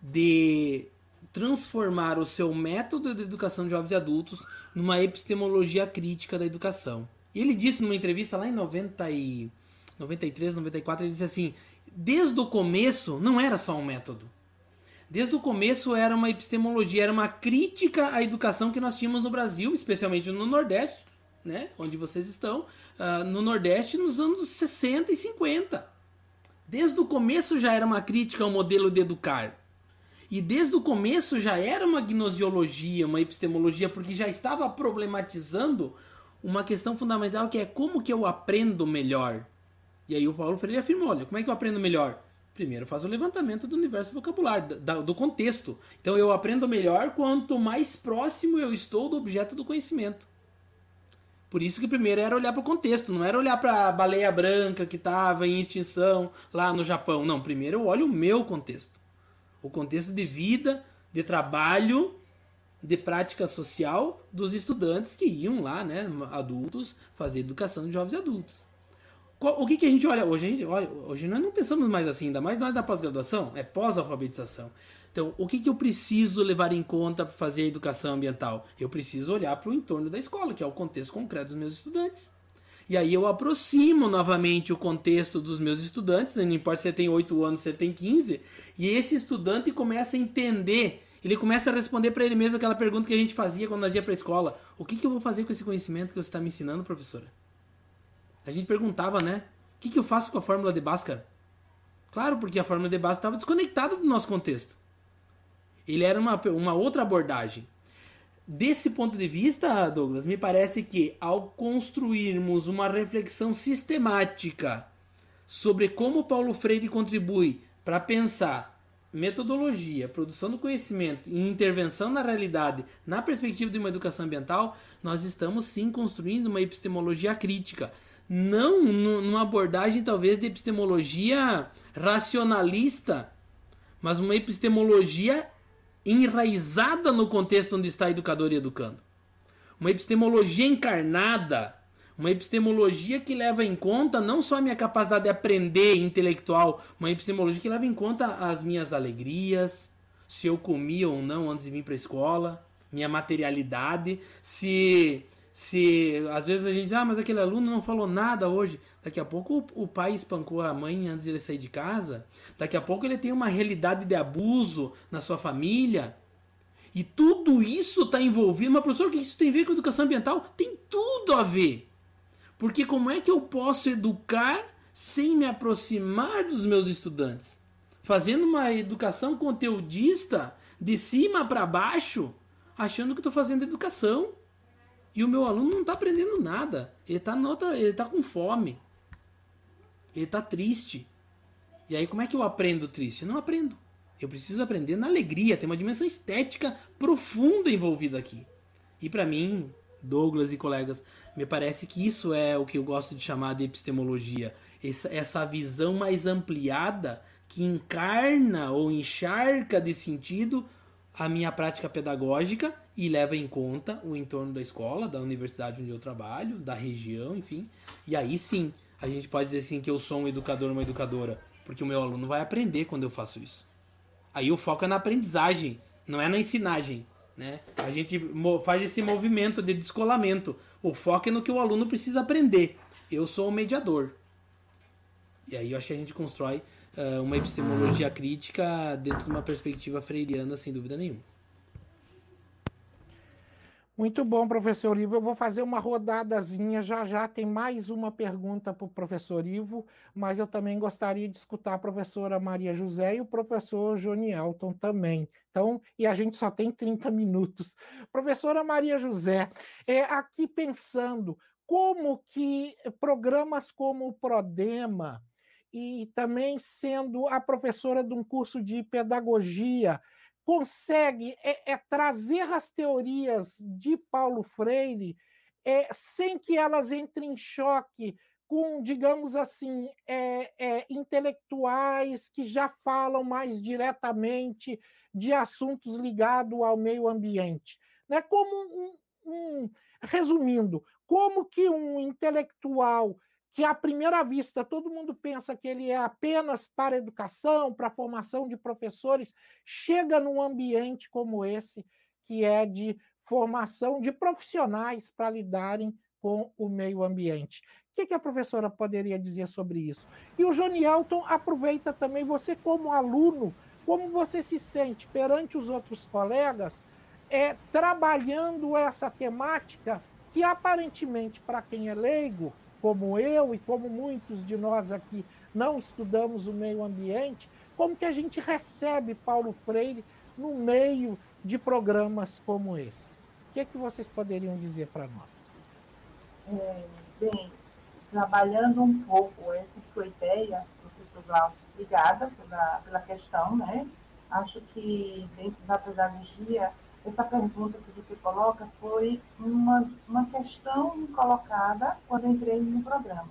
de transformar o seu método de educação de jovens e adultos numa epistemologia crítica da educação. E ele disse numa entrevista lá em 90 e 93, 94, ele disse assim: desde o começo não era só um método. Desde o começo era uma epistemologia, era uma crítica à educação que nós tínhamos no Brasil, especialmente no Nordeste, né, onde vocês estão, uh, no Nordeste nos anos 60 e 50. Desde o começo já era uma crítica ao modelo de educar. E desde o começo já era uma gnosiologia, uma epistemologia, porque já estava problematizando uma questão fundamental que é como que eu aprendo melhor. E aí o Paulo Freire afirmou, olha, como é que eu aprendo melhor? Primeiro faz o levantamento do universo vocabulário, do contexto. Então eu aprendo melhor quanto mais próximo eu estou do objeto do conhecimento. Por isso que primeiro era olhar para o contexto, não era olhar para a baleia branca que estava em extinção lá no Japão. Não, primeiro eu olho o meu contexto o contexto de vida, de trabalho, de prática social dos estudantes que iam lá, né, adultos, fazer educação de jovens adultos. O que, que a gente olha hoje? Gente olha, hoje nós não pensamos mais assim, ainda mais nós da pós-graduação, é pós-alfabetização. Então, o que, que eu preciso levar em conta para fazer a educação ambiental? Eu preciso olhar para o entorno da escola, que é o contexto concreto dos meus estudantes. E aí eu aproximo novamente o contexto dos meus estudantes, né? não importa se ele tem 8 anos, se ele tem 15, e esse estudante começa a entender, ele começa a responder para ele mesmo aquela pergunta que a gente fazia quando nós ia para a escola: O que, que eu vou fazer com esse conhecimento que você está me ensinando, professora? A gente perguntava, né? O que, que eu faço com a fórmula de Bhaskara? Claro, porque a fórmula de Bhaskara estava desconectada do nosso contexto. Ele era uma, uma outra abordagem. Desse ponto de vista, Douglas, me parece que ao construirmos uma reflexão sistemática sobre como Paulo Freire contribui para pensar metodologia, produção do conhecimento e intervenção na realidade na perspectiva de uma educação ambiental, nós estamos sim construindo uma epistemologia crítica. Não numa abordagem talvez de epistemologia racionalista, mas uma epistemologia enraizada no contexto onde está educador e educando. uma epistemologia encarnada, uma epistemologia que leva em conta não só a minha capacidade de aprender intelectual, uma epistemologia que leva em conta as minhas alegrias, se eu comia ou não antes de vir para a escola, minha materialidade, se se às vezes a gente diz, ah, mas aquele aluno não falou nada hoje. Daqui a pouco o, o pai espancou a mãe antes de ele sair de casa. Daqui a pouco ele tem uma realidade de abuso na sua família. E tudo isso está envolvido. Mas, professor, o que isso tem a ver com educação ambiental? Tem tudo a ver. Porque como é que eu posso educar sem me aproximar dos meus estudantes? Fazendo uma educação conteudista de cima para baixo, achando que estou fazendo educação. E o meu aluno não está aprendendo nada. Ele está ele tá com fome. Ele está triste. E aí como é que eu aprendo triste? Eu não aprendo. Eu preciso aprender na alegria. Tem uma dimensão estética profunda envolvida aqui. E para mim, Douglas e colegas, me parece que isso é o que eu gosto de chamar de epistemologia. Essa, essa visão mais ampliada que encarna ou encharca de sentido a minha prática pedagógica e leva em conta o entorno da escola, da universidade onde eu trabalho, da região, enfim. E aí sim, a gente pode dizer assim que eu sou um educador, uma educadora, porque o meu aluno vai aprender quando eu faço isso. Aí o foco é na aprendizagem, não é na ensinagem, né? A gente faz esse movimento de descolamento. O foco é no que o aluno precisa aprender. Eu sou o mediador. E aí eu acho que a gente constrói uma epistemologia crítica dentro de uma perspectiva freiriana, sem dúvida nenhuma. Muito bom, professor Ivo. Eu vou fazer uma rodadazinha já já. Tem mais uma pergunta para o professor Ivo, mas eu também gostaria de escutar a professora Maria José e o professor Johnny Elton também. Então, e a gente só tem 30 minutos. Professora Maria José, é, aqui pensando como que programas como o Prodema, e também sendo a professora de um curso de pedagogia, consegue é, é trazer as teorias de Paulo Freire é, sem que elas entrem em choque com, digamos assim, é, é, intelectuais que já falam mais diretamente de assuntos ligados ao meio ambiente. Né? Como um, um, resumindo, como que um intelectual que à primeira vista todo mundo pensa que ele é apenas para educação, para formação de professores, chega num ambiente como esse, que é de formação de profissionais para lidarem com o meio ambiente. O que, que a professora poderia dizer sobre isso? E o Johnny Elton aproveita também você como aluno, como você se sente perante os outros colegas, é, trabalhando essa temática que aparentemente para quem é leigo como eu e como muitos de nós aqui não estudamos o meio ambiente, como que a gente recebe Paulo Freire no meio de programas como esse? O que, é que vocês poderiam dizer para nós? É, bem, trabalhando um pouco essa sua ideia, professor Glaucio, obrigada pela, pela questão, né? Acho que dentro da pedagogia essa pergunta que você coloca foi uma, uma questão colocada quando entrei no programa.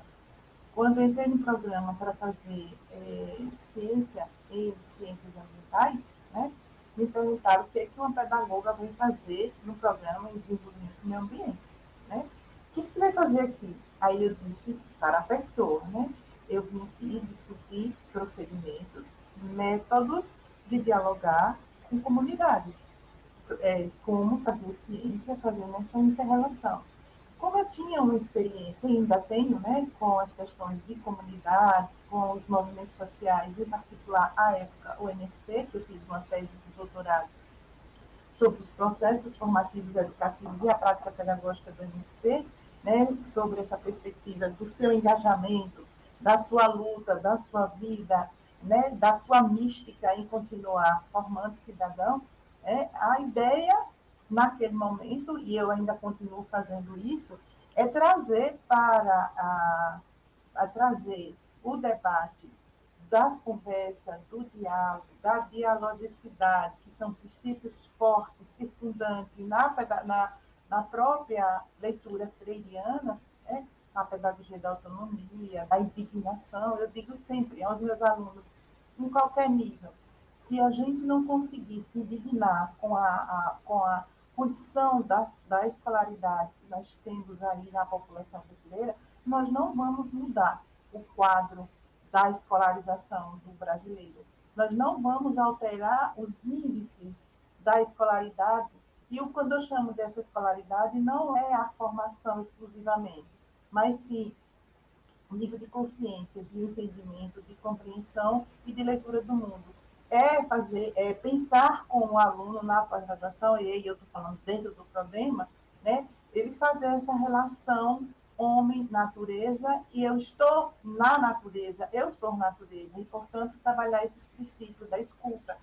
Quando entrei no programa para fazer é, ciência e ciências ambientais, né, me perguntaram o que, é que uma pedagoga vem fazer no programa em desenvolvimento do meio ambiente. Né? O que, que você vai fazer aqui? Aí eu disse para a pessoa, né? Eu vim aqui discutir procedimentos, métodos de dialogar com comunidades é, como fazer ciência fazendo essa inter-relação. Como eu tinha uma experiência, ainda tenho, né, com as questões de comunidades, com os movimentos sociais, em particular, à época, o MST, que eu fiz uma tese de doutorado sobre os processos formativos educativos e a prática pedagógica do MST, né, sobre essa perspectiva do seu engajamento, da sua luta, da sua vida, né, da sua mística em continuar formando cidadão, é, a ideia, naquele momento, e eu ainda continuo fazendo isso, é trazer para a, a trazer o debate das conversas, do diálogo, da dialogicidade, que são princípios fortes, circundantes na, na, na própria leitura freiriana, né? na pedagogia da autonomia, da indignação, eu digo sempre aos meus alunos, em qualquer nível, se a gente não conseguir se indignar com a, a, com a condição da, da escolaridade que nós temos aí na população brasileira, nós não vamos mudar o quadro da escolarização do brasileiro. Nós não vamos alterar os índices da escolaridade, e o, quando eu chamo dessa escolaridade, não é a formação exclusivamente, mas sim o nível de consciência, de entendimento, de compreensão e de leitura do mundo. É fazer, é pensar com o aluno na pós-graduação, e aí eu estou falando dentro do problema, né? ele fazer essa relação homem-natureza e eu estou na natureza, eu sou natureza, e, portanto, trabalhar esses princípios da escuta.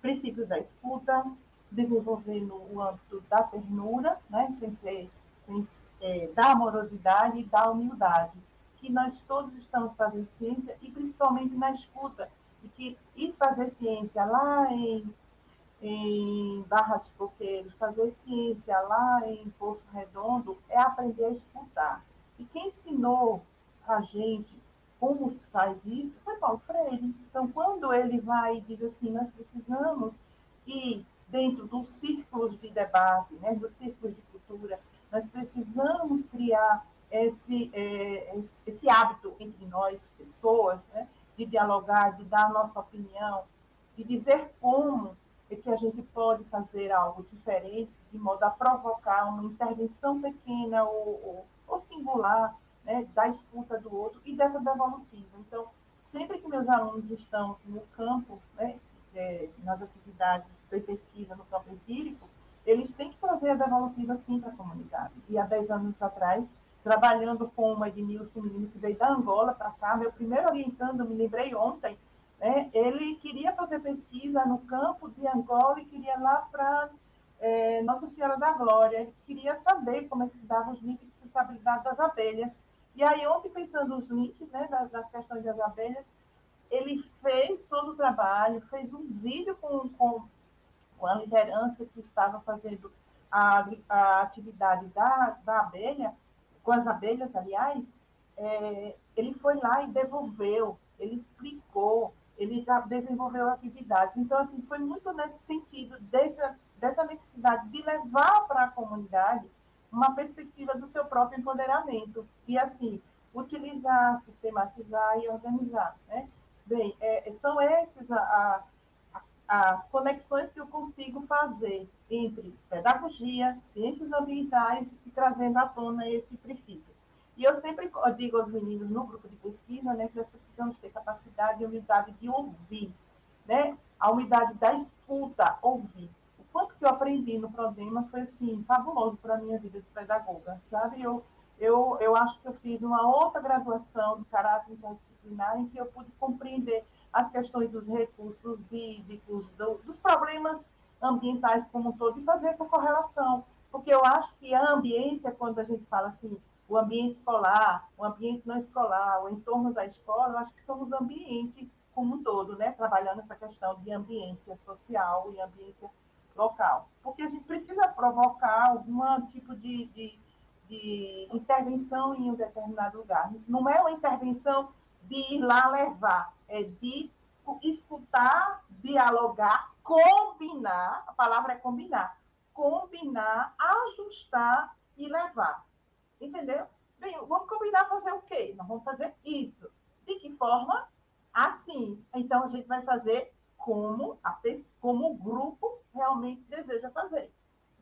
Princípios da escuta, desenvolver no âmbito da ternura, né, sem ser, sem, é, da amorosidade e da humildade, que nós todos estamos fazendo ciência e principalmente na escuta, e que ir fazer ciência lá em, em Barra dos Coqueiros, fazer ciência lá em Poço Redondo, é aprender a escutar. E quem ensinou a gente como se faz isso foi Paulo Freire. Então, quando ele vai e diz assim, nós precisamos ir dentro dos círculos de debate, né, dos círculos de cultura, nós precisamos criar esse, é, esse hábito entre nós, pessoas, né, de dialogar, de dar a nossa opinião, de dizer como é que a gente pode fazer algo diferente, de modo a provocar uma intervenção pequena ou, ou, ou singular, né, da escuta do outro e dessa devolutiva. Então, sempre que meus alunos estão no campo, né, é, nas atividades de pesquisa no campo empírico, eles têm que trazer a devolutiva sim para a comunidade. E há 10 anos atrás, trabalhando com uma Edmilson, menino que veio da Angola para cá, meu primeiro orientando, me lembrei ontem, né, ele queria fazer pesquisa no campo de Angola e queria lá para é, Nossa Senhora da Glória, ele queria saber como é que se dava os links de sustentabilidade das abelhas. E aí, ontem, pensando os links né, das, das questões das abelhas, ele fez todo o trabalho, fez um vídeo com, com, com a liderança que estava fazendo a, a atividade da, da abelha, com as abelhas, aliás, é, ele foi lá e devolveu, ele explicou, ele desenvolveu atividades. Então, assim, foi muito nesse sentido, dessa, dessa necessidade de levar para a comunidade uma perspectiva do seu próprio empoderamento. E, assim, utilizar, sistematizar e organizar. Né? Bem, é, são esses a, a, as, conexões que eu consigo fazer entre pedagogia, ciências ambientais e trazendo à tona esse princípio. E eu sempre digo aos meninos no grupo de pesquisa né, que nós precisamos ter capacidade e humildade de ouvir, né? a humildade da escuta, ouvir. O quanto que eu aprendi no problema foi assim, fabuloso para a minha vida de pedagoga, sabe? Eu, eu, eu acho que eu fiz uma outra graduação de caráter interdisciplinar em que eu pude compreender as questões dos recursos hídricos, do, dos problemas ambientais como um todo e fazer essa correlação. Porque eu acho que a ambiência, quando a gente fala assim, o ambiente escolar, o ambiente não escolar, o entorno da escola, eu acho que somos ambiente como um todo, né? Trabalhando essa questão de ambiência social e ambiência local. Porque a gente precisa provocar algum tipo de, de, de intervenção em um determinado lugar. Não é uma intervenção de ir lá levar, é de escutar, dialogar, combinar, a palavra é combinar, combinar, ajustar e levar. Entendeu? Bem, vamos combinar fazer o quê? Nós vamos fazer isso. De que forma? Assim. Então, a gente vai fazer como, a, como o grupo realmente deseja fazer.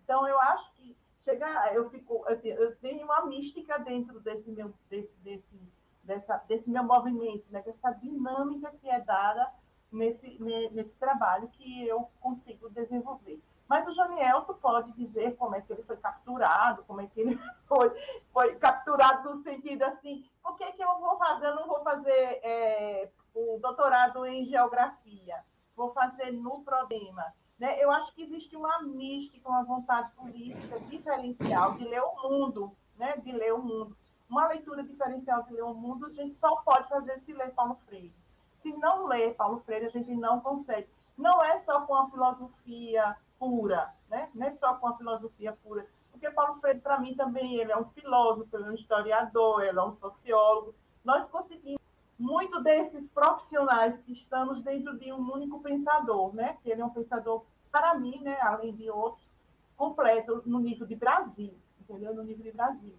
Então, eu acho que chegar, eu fico, assim, eu tenho uma mística dentro desse meu, desse, desse, dessa, desse meu movimento, né? dessa dinâmica que é dada nesse, nesse trabalho que eu consigo desenvolver. Mas o Janiel, tu pode dizer como é que ele foi capturado, como é que ele foi, foi capturado no sentido assim, por que, que eu vou fazer? Eu não vou fazer é, o doutorado em geografia, vou fazer no problema. Né? Eu acho que existe uma mística, uma vontade política diferencial de ler o mundo, né? de ler o mundo. Uma leitura diferencial de ler o mundo, a gente só pode fazer se ler Paulo Freire. Se não ler Paulo Freire, a gente não consegue. Não é só com a filosofia pura, né? Não é só com a filosofia pura. Porque Paulo Freire, para mim, também ele é um filósofo, ele é um historiador, ele é um sociólogo. Nós conseguimos muito desses profissionais que estamos dentro de um único pensador, né? Que ele é um pensador, para mim, né? Além de outros, completo no nível de Brasil, entendeu? No nível de Brasil.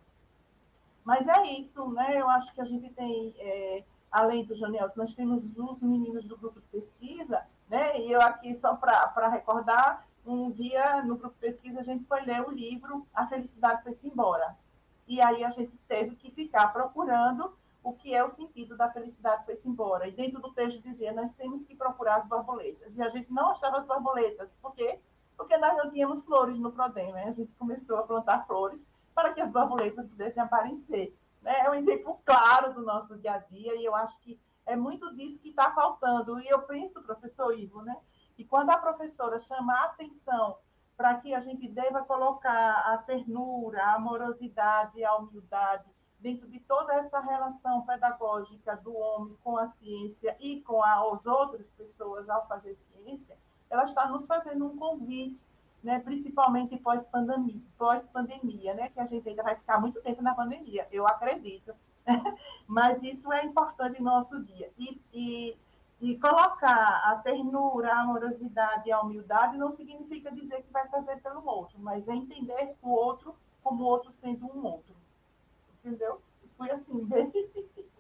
Mas é isso, né? Eu acho que a gente tem, é, além do Janiel, nós temos os meninos do grupo de pesquisa, né? E eu aqui, só para recordar, um dia no grupo de pesquisa a gente foi ler o livro A Felicidade Foi-se Embora. E aí a gente teve que ficar procurando o que é o sentido da felicidade foi-se embora. E dentro do texto dizia, nós temos que procurar as borboletas. E a gente não achava as borboletas. Por quê? Porque nós não tínhamos flores no Prodem, né? A gente começou a plantar flores para que as borboletas pudessem aparecer. Né? É um exemplo claro do nosso dia a dia e eu acho que é muito disso que está faltando. E eu penso, professor Ivo, né? que quando a professora chama a atenção para que a gente deva colocar a ternura, a amorosidade, a humildade dentro de toda essa relação pedagógica do homem com a ciência e com as outras pessoas ao fazer ciência, ela está nos fazendo um convite, né, principalmente pós-pandemia, pós-pandemia, né, que a gente ainda vai ficar muito tempo na pandemia, eu acredito. Mas isso é importante no nosso dia. E, e, e colocar a ternura, a amorosidade e a humildade não significa dizer que vai fazer pelo outro, mas é entender o outro como o outro sendo um outro entendeu? Fui assim, bem.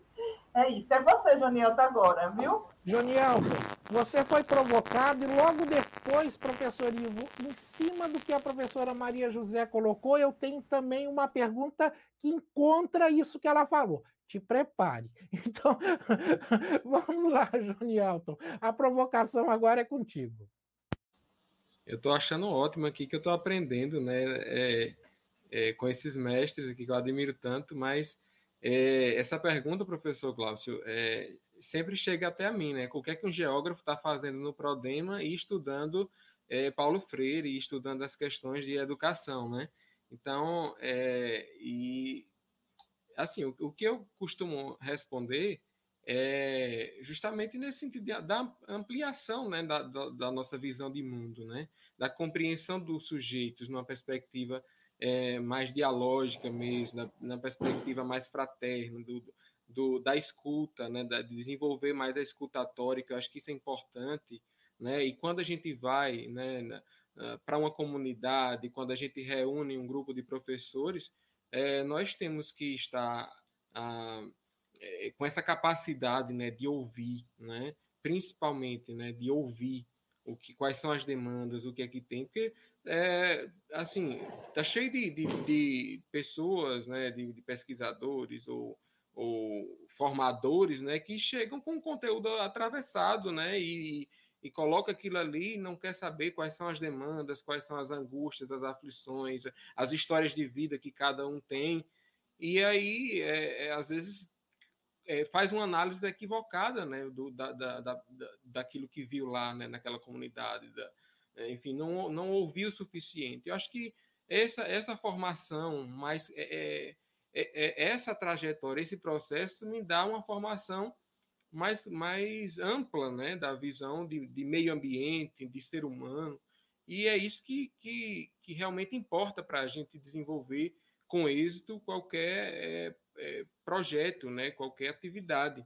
É isso, é você, Jonielto, agora, viu? Jonielto, você foi provocado e logo depois, professor Ivo, em cima do que a professora Maria José colocou, eu tenho também uma pergunta que encontra isso que ela falou. Te prepare. Então, vamos lá, Jonielton. A provocação agora é contigo. Eu estou achando ótimo aqui que eu estou aprendendo, né? É é, com esses mestres aqui que eu admiro tanto, mas é, essa pergunta, professor Glaucio, é, sempre chega até a mim, né? O que é que um geógrafo está fazendo no Prodema e estudando é, Paulo Freire e estudando as questões de educação, né? Então, é, e assim, o, o, que eu costumo responder é justamente nesse sentido de, da ampliação né, da, da, da, nossa visão de mundo, né? da compreensão dos sujeitos numa perspectiva é, mais dialógica mesmo, na, na, perspectiva mais fraterna, do, do, da escuta, né, de desenvolver mais a escutatória, que eu acho que isso é importante, né, e quando a gente vai né, para uma comunidade, quando a gente reúne um grupo de professores, é, nós temos que estar ah, é, com essa capacidade né, de ouvir, né, principalmente né, de ouvir o que, quais são as demandas, o que é que tem, porque é, assim tá cheio de, de, de pessoas, né, de, de, pesquisadores ou, ou formadores, né, que chegam com conteúdo atravessado, né, e, e coloca aquilo ali, e não quer saber quais são as demandas, quais são as angústias, as aflições, as histórias de vida que cada um tem, e aí é, é, às vezes é, faz uma análise equivocada né, do, da, da, da, daquilo que viu lá né, naquela comunidade. Da, é, enfim, não, não ouviu o suficiente. Eu acho que essa, essa formação, mais é, é, essa trajetória, esse processo me dá uma formação mais, mais ampla né, da visão de, de meio ambiente, de ser humano. E é isso que, que, que realmente importa para a gente desenvolver com êxito qualquer é, é, projeto, né, qualquer atividade.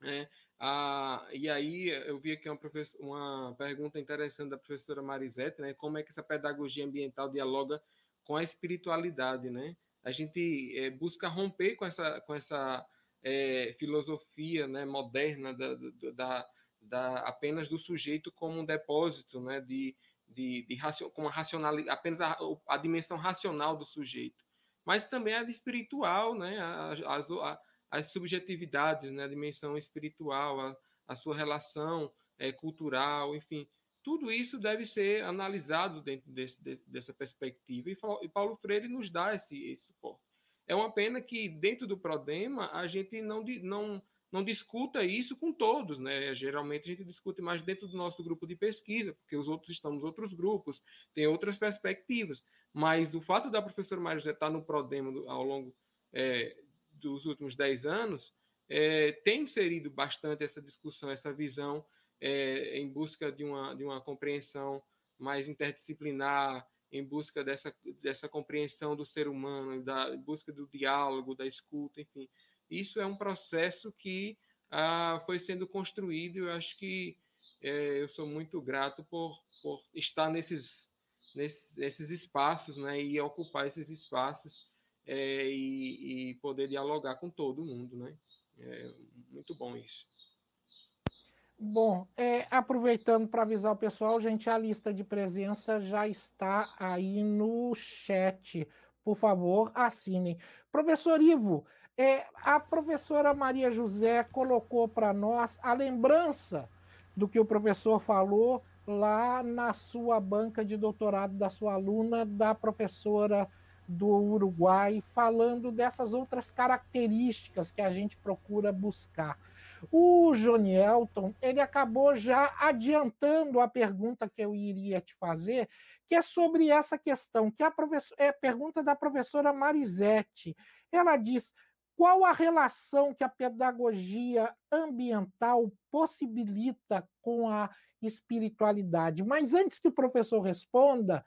Né? Ah, e aí eu vi aqui uma, uma pergunta interessante da professora Marisete, né, como é que essa pedagogia ambiental dialoga com a espiritualidade, né? A gente é, busca romper com essa, com essa é, filosofia né, moderna da, da, da, apenas do sujeito como um depósito né, de, de, de com a racionalidade, apenas a, a dimensão racional do sujeito mas também a espiritual, né? As, as, as subjetividades, né? a dimensão espiritual, a, a sua relação é, cultural, enfim, tudo isso deve ser analisado dentro desse, de, dessa perspectiva. E, Paulo Freire nos dá esse, esse suporte. É uma pena que dentro do Prodema a gente não, não não discuta isso com todos, né? Geralmente a gente discute mais dentro do nosso grupo de pesquisa, porque os outros estão nos outros grupos, tem outras perspectivas. Mas o fato da professora Maria José estar no Prodemo ao longo é, dos últimos dez anos é, tem inserido bastante essa discussão, essa visão é, em busca de uma, de uma compreensão mais interdisciplinar, em busca dessa, dessa compreensão do ser humano, da, em busca do diálogo, da escuta, enfim. Isso é um processo que ah, foi sendo construído. Eu acho que é, eu sou muito grato por, por estar nesses nesses, nesses espaços, né, e ocupar esses espaços é, e, e, poder dialogar com todo mundo, né? É muito bom isso. Bom, é, aproveitando para avisar o pessoal, gente, a lista de presença já está aí no chat. Por favor, assinem. Professor Ivo, é, a professora Maria José colocou para nós a lembrança do que o professor falou lá na sua banca de doutorado da sua aluna, da professora do Uruguai, falando dessas outras características que a gente procura buscar. O Johnny Elton, ele acabou já adiantando a pergunta que eu iria te fazer, que é sobre essa questão, que é a, é a pergunta da professora Marisete. Ela diz: qual a relação que a pedagogia ambiental possibilita com a espiritualidade? Mas antes que o professor responda,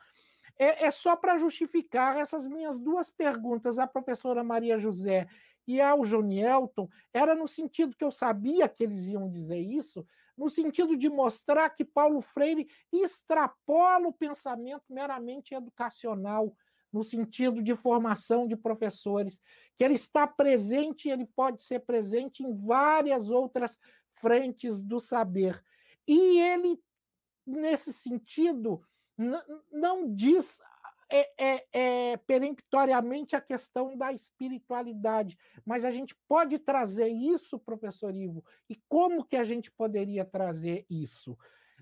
é, é só para justificar essas minhas duas perguntas à professora Maria José e ao Johnny Elton, era no sentido que eu sabia que eles iam dizer isso, no sentido de mostrar que Paulo Freire extrapola o pensamento meramente educacional, no sentido de formação de professores, que ele está presente, ele pode ser presente em várias outras frentes do saber. E ele, nesse sentido, não diz é, é, é, peremptoriamente a questão da espiritualidade, mas a gente pode trazer isso, professor Ivo, e como que a gente poderia trazer isso?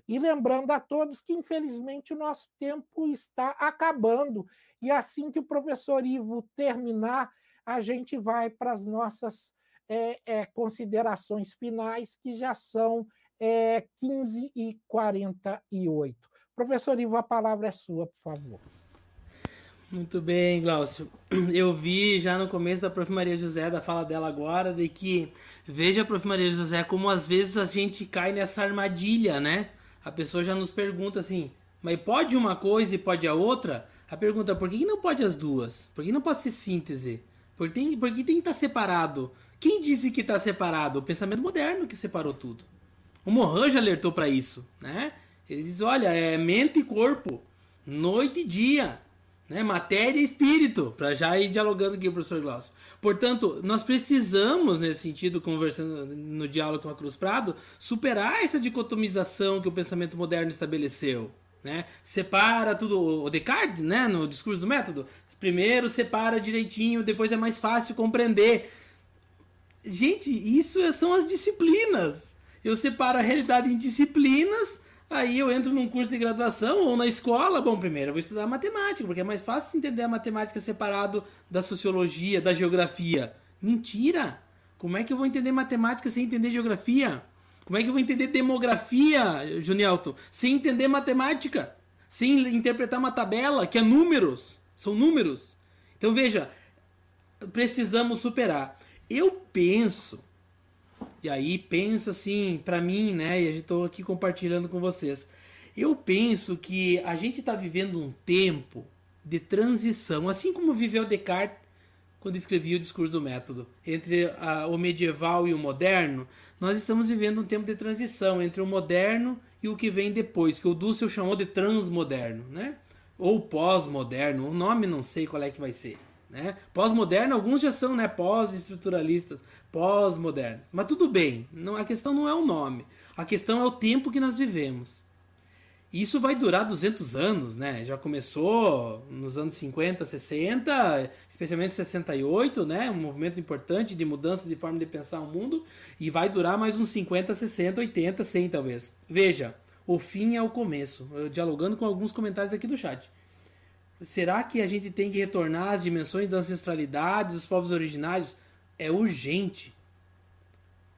E lembrando a todos que, infelizmente, o nosso tempo está acabando, e assim que o professor Ivo terminar, a gente vai para as nossas é, é, considerações finais, que já são é, 15 e 48. Professor Ivo, a palavra é sua, por favor. Muito bem, Glaucio. Eu vi já no começo da Prof. Maria José, da fala dela agora, de que veja, Prof. Maria José, como às vezes a gente cai nessa armadilha, né? A pessoa já nos pergunta assim, mas pode uma coisa e pode a outra? A pergunta, por que não pode as duas? Por que não pode ser síntese? Por que tem, por que, tem que estar separado? Quem disse que está separado? O pensamento moderno que separou tudo. O Mohan já alertou para isso, né? Ele diz, olha, é mente e corpo, noite e dia né? Matéria e espírito, para já ir dialogando aqui, professor Glaucio. Portanto, nós precisamos, nesse sentido, conversando no diálogo com a Cruz Prado, superar essa dicotomização que o pensamento moderno estabeleceu. Né? Separa tudo, o Descartes, né, no discurso do método, primeiro separa direitinho, depois é mais fácil compreender. Gente, isso são as disciplinas. Eu separo a realidade em disciplinas Aí eu entro num curso de graduação ou na escola. Bom, primeiro eu vou estudar matemática, porque é mais fácil entender a matemática separado da sociologia, da geografia. Mentira! Como é que eu vou entender matemática sem entender geografia? Como é que eu vou entender demografia, Junielton, sem entender matemática? Sem interpretar uma tabela que é números? São números. Então veja, precisamos superar. Eu penso e aí penso assim, para mim, né, e estou aqui compartilhando com vocês. Eu penso que a gente está vivendo um tempo de transição, assim como viveu Descartes quando escrevia o discurso do método, entre a, o medieval e o moderno, nós estamos vivendo um tempo de transição entre o moderno e o que vem depois, que o Dussel chamou de transmoderno, né? Ou pós-moderno, o nome não sei qual é que vai ser. Né? Pós-moderno, alguns já são né, pós-estruturalistas, pós-modernos. Mas tudo bem, não, a questão não é o nome, a questão é o tempo que nós vivemos. Isso vai durar 200 anos, né? Já começou nos anos 50, 60, especialmente 68, né? Um movimento importante de mudança de forma de pensar o mundo e vai durar mais uns 50, 60, 80, 100 talvez. Veja, o fim é o começo. Eu dialogando com alguns comentários aqui do chat. Será que a gente tem que retornar às dimensões da ancestralidade dos povos originários? É urgente.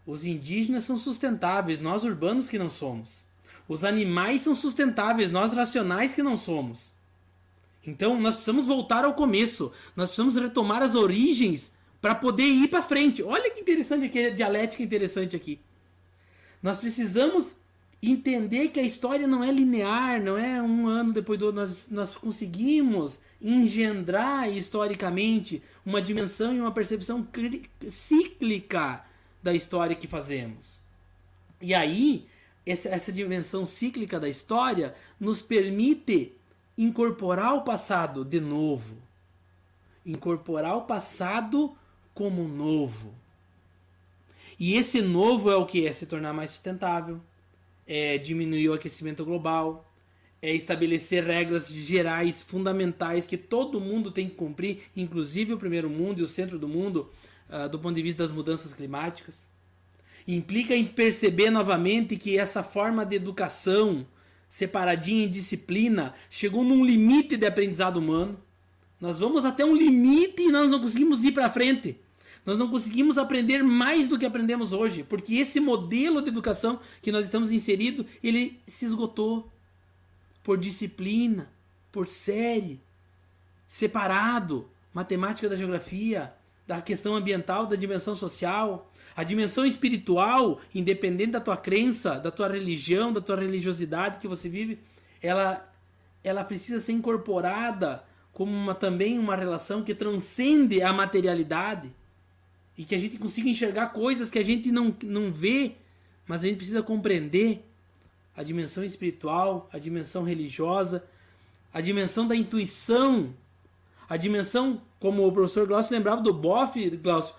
Os indígenas são sustentáveis, nós urbanos que não somos. Os animais são sustentáveis, nós racionais que não somos. Então nós precisamos voltar ao começo. Nós precisamos retomar as origens para poder ir para frente. Olha que interessante a dialética interessante aqui. Nós precisamos entender que a história não é linear, não é um ano depois do outro. Nós, nós conseguimos engendrar historicamente uma dimensão e uma percepção cíclica da história que fazemos. E aí, essa, essa dimensão cíclica da história nos permite incorporar o passado de novo. Incorporar o passado como novo. E esse novo é o que? É se tornar mais sustentável, é diminuir o aquecimento global, é estabelecer regras gerais fundamentais que todo mundo tem que cumprir, inclusive o primeiro mundo e o centro do mundo, uh, do ponto de vista das mudanças climáticas. Implica em perceber novamente que essa forma de educação separadinha em disciplina chegou num limite de aprendizado humano. Nós vamos até um limite e nós não conseguimos ir para frente. Nós não conseguimos aprender mais do que aprendemos hoje, porque esse modelo de educação que nós estamos inserido, ele se esgotou por disciplina, por série, separado, matemática da geografia, da questão ambiental, da dimensão social, a dimensão espiritual, independente da tua crença, da tua religião, da tua religiosidade que você vive, ela ela precisa ser incorporada como uma, também uma relação que transcende a materialidade e que a gente consiga enxergar coisas que a gente não, não vê, mas a gente precisa compreender a dimensão espiritual, a dimensão religiosa, a dimensão da intuição, a dimensão, como o professor Glaucio lembrava do Boff, Glaucio,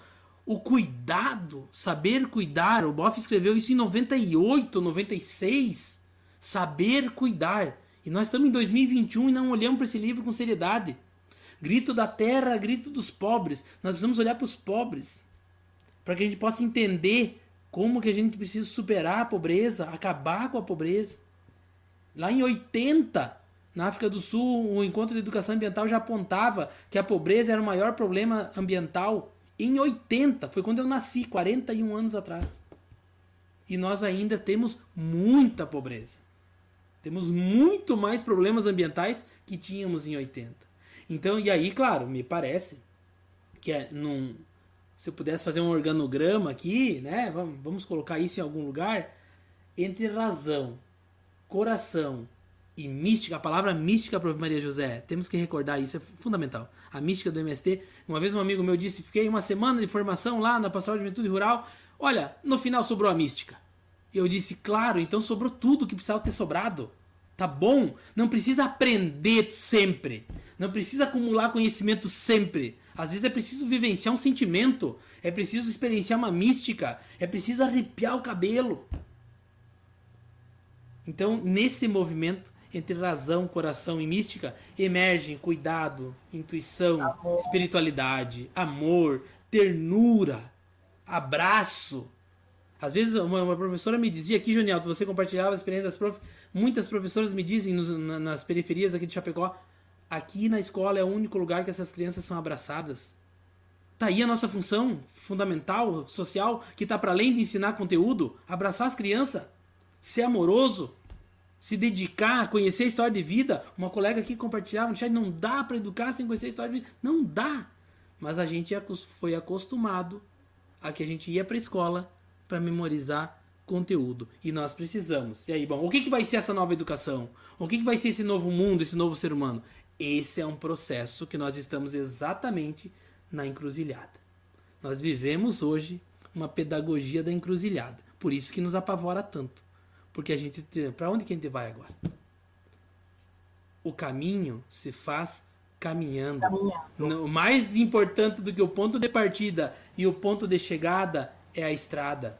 o cuidado, saber cuidar. O Boff escreveu isso em 98, 96. Saber cuidar. E nós estamos em 2021 e não olhamos para esse livro com seriedade. Grito da terra, grito dos pobres. Nós precisamos olhar para os pobres. Para que a gente possa entender como que a gente precisa superar a pobreza, acabar com a pobreza. Lá em 80, na África do Sul, o encontro de educação ambiental já apontava que a pobreza era o maior problema ambiental. Em 80, foi quando eu nasci, 41 anos atrás. E nós ainda temos muita pobreza. Temos muito mais problemas ambientais que tínhamos em 80. Então, e aí, claro, me parece que é num, se eu pudesse fazer um organograma aqui, né? Vamos, vamos colocar isso em algum lugar. Entre razão, coração e mística, a palavra mística para Maria José, temos que recordar isso, é fundamental. A mística do MST. Uma vez um amigo meu disse: fiquei uma semana de formação lá na Pastoral de Juventude Rural. Olha, no final sobrou a mística. Eu disse: claro, então sobrou tudo que precisava ter sobrado. Tá bom? Não precisa aprender sempre. Não precisa acumular conhecimento sempre. Às vezes é preciso vivenciar um sentimento, é preciso experienciar uma mística, é preciso arrepiar o cabelo. Então, nesse movimento entre razão, coração e mística, emergem cuidado, intuição, amor. espiritualidade, amor, ternura, abraço. Às vezes, uma, uma professora me dizia aqui, Jonialto, você compartilhava a experiência das prof... Muitas professoras me dizem nos, nas periferias aqui de Chapecó, Aqui na escola é o único lugar que essas crianças são abraçadas. Tá aí a nossa função fundamental, social, que está para além de ensinar conteúdo, abraçar as crianças, ser amoroso, se dedicar, conhecer a história de vida. Uma colega aqui compartilhava no chat, não dá para educar sem conhecer a história de vida. Não dá. Mas a gente foi acostumado a que a gente ia para escola para memorizar conteúdo. E nós precisamos. E aí, bom, o que, que vai ser essa nova educação? O que, que vai ser esse novo mundo, esse novo ser humano? Esse é um processo que nós estamos exatamente na encruzilhada. Nós vivemos hoje uma pedagogia da encruzilhada. Por isso que nos apavora tanto. Porque a gente. Para onde que a gente vai agora? O caminho se faz caminhando. caminhando. Mais importante do que o ponto de partida e o ponto de chegada é a estrada,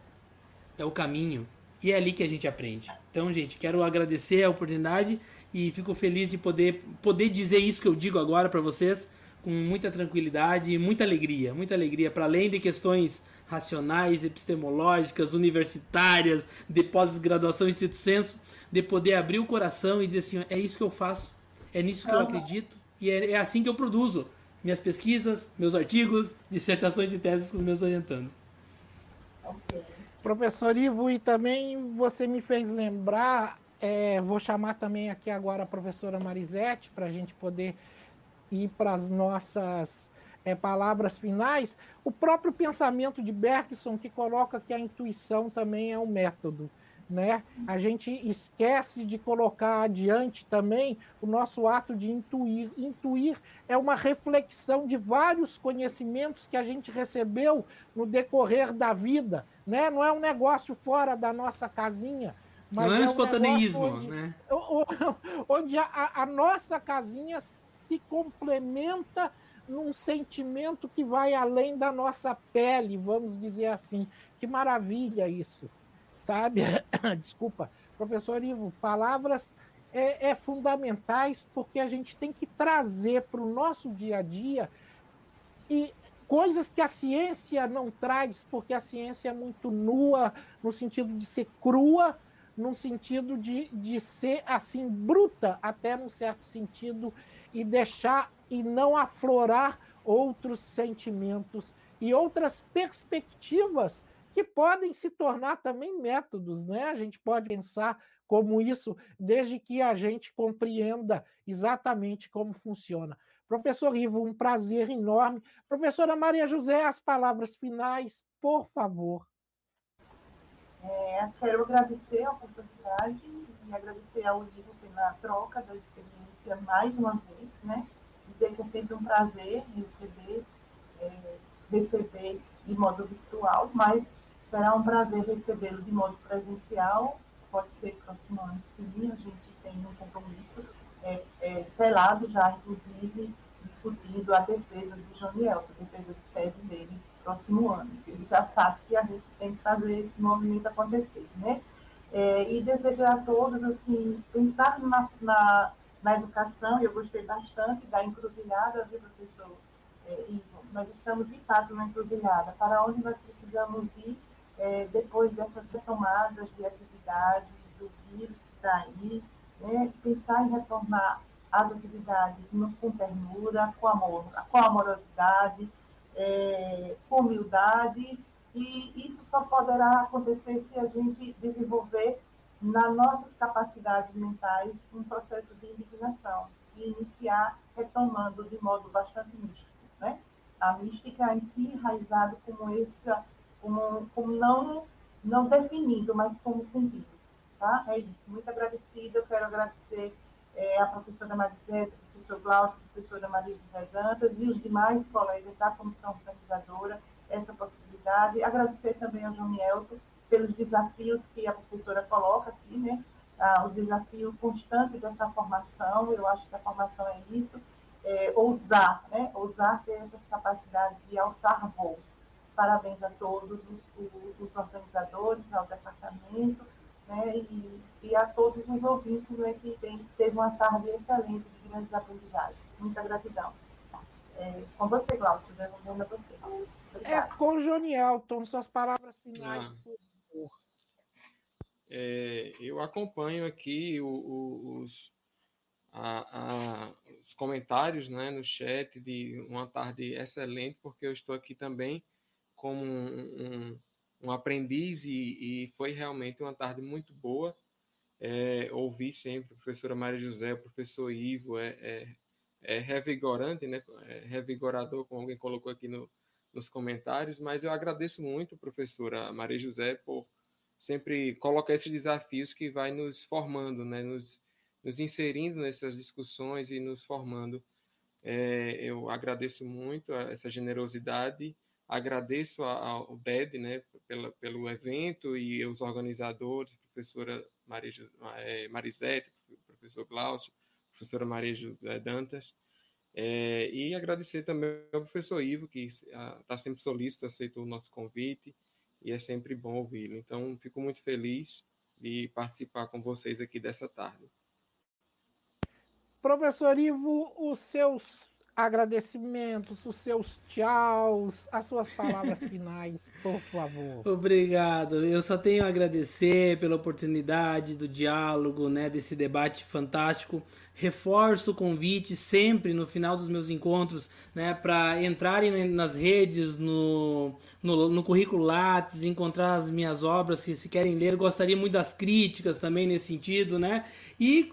é o caminho. E é ali que a gente aprende. Então, gente, quero agradecer a oportunidade e fico feliz de poder, poder dizer isso que eu digo agora para vocês com muita tranquilidade e muita alegria. Muita alegria, para além de questões racionais, epistemológicas, universitárias, de pós-graduação em estrito senso, de poder abrir o coração e dizer assim: é isso que eu faço, é nisso que eu acredito e é, é assim que eu produzo minhas pesquisas, meus artigos, dissertações e teses com os meus orientandos. Professor Ivo, e também você me fez lembrar é, vou chamar também aqui agora a professora Marisete para a gente poder ir para as nossas é, palavras finais. O próprio pensamento de Bergson que coloca que a intuição também é um método. Né? A gente esquece de colocar adiante também o nosso ato de intuir. Intuir é uma reflexão de vários conhecimentos que a gente recebeu no decorrer da vida, né? Não é um negócio fora da nossa casinha, Mas não é um espontaneísmo, onde, né? Onde a, a nossa casinha se complementa num sentimento que vai além da nossa pele, vamos dizer assim. Que maravilha isso, sabe? Desculpa, professor Ivo, palavras é, é fundamentais porque a gente tem que trazer para o nosso dia a dia e coisas que a ciência não traz, porque a ciência é muito nua, no sentido de ser crua, no sentido de, de ser assim bruta, até num certo sentido, e deixar e não aflorar outros sentimentos e outras perspectivas que podem se tornar também métodos, né? A gente pode pensar como isso, desde que a gente compreenda exatamente como funciona. Professor Ivo, um prazer enorme. Professora Maria José, as palavras finais, por favor. É, quero agradecer a oportunidade e agradecer ao Ivo pela troca da experiência mais uma vez, né? Dizer que é sempre um prazer receber, é, receber de modo virtual, mas será um prazer recebê-lo de modo presencial. Pode ser próximo ano, sim, a gente tem um compromisso é, é, selado já, inclusive, discutindo a defesa do Janiel, a defesa de tese dele próximo ano. Ele já sabe que a gente tem que fazer esse movimento acontecer, né? É, e desejar a todos, assim, pensar na, na, na educação, eu gostei bastante da encruzilhada, viu, professor é, Ivo? Nós estamos, de fato, na encruzilhada, para onde nós precisamos ir é, depois dessas retomadas de atividades do vírus que está aí, né? pensar em retornar às atividades com ternura, com amor, com amorosidade, é, com humildade, e isso só poderá acontecer se a gente desenvolver nas nossas capacidades mentais um processo de indignação e iniciar retomando de modo bastante místico, né? A mística em si enraizado como essa, como, como não não definido, mas como sentido, tá? É isso. Muito agradecida. Eu quero agradecer é, a professora Marisete, o professor Glaucio, a professora Maria José e os demais colegas da comissão organizadora essa possibilidade. Agradecer também ao João Mielto pelos desafios que a professora coloca aqui, né? Ah, o desafio constante dessa formação, eu acho que a formação é isso, é, ousar, né? Ousar ter essas capacidades de alçar voos. Parabéns a todos os, os, organizadores, ao departamento, né, e, e, a todos os ouvintes né, que tem, teve uma tarde excelente de grandes aprendizagens. Muita gratidão. É, com você, Glaucio, devolvendo a você. Obrigada. É com Johnny Elton, suas palavras finais, ah. por favor. É, eu acompanho aqui o, o, os, a, a, os comentários né, no chat de uma tarde excelente, porque eu estou aqui também como um, um um aprendiz e, e, foi realmente uma tarde muito boa. É, ouvi sempre a professora Maria José, o professor Ivo, é, é, é revigorante, né? É revigorador, como alguém colocou aqui no, nos comentários, mas eu agradeço muito, professora Maria José, por sempre colocar esses desafios que vai nos formando, né? nos, nos inserindo nessas discussões e nos formando. É, eu agradeço muito essa generosidade Agradeço ao BED né, pela, pelo evento e os organizadores, professora é, Marisete, professor Glaucio, professora Maria José Dantas, é, e agradecer também ao professor Ivo, que está sempre solícito, aceitou o nosso convite, e é sempre bom ouvi-lo. Então, fico muito feliz de participar com vocês aqui dessa tarde. Professor Ivo, os seus agradecimentos, os seus tchauz, as suas palavras finais, por favor. Obrigado. Eu só tenho a agradecer pela oportunidade do diálogo, né, desse debate fantástico. Reforço o convite sempre no final dos meus encontros, né, para entrarem nas redes, no, no, no currículo Lattes, encontrar as minhas obras que se querem ler. Gostaria muito das críticas também nesse sentido, né? E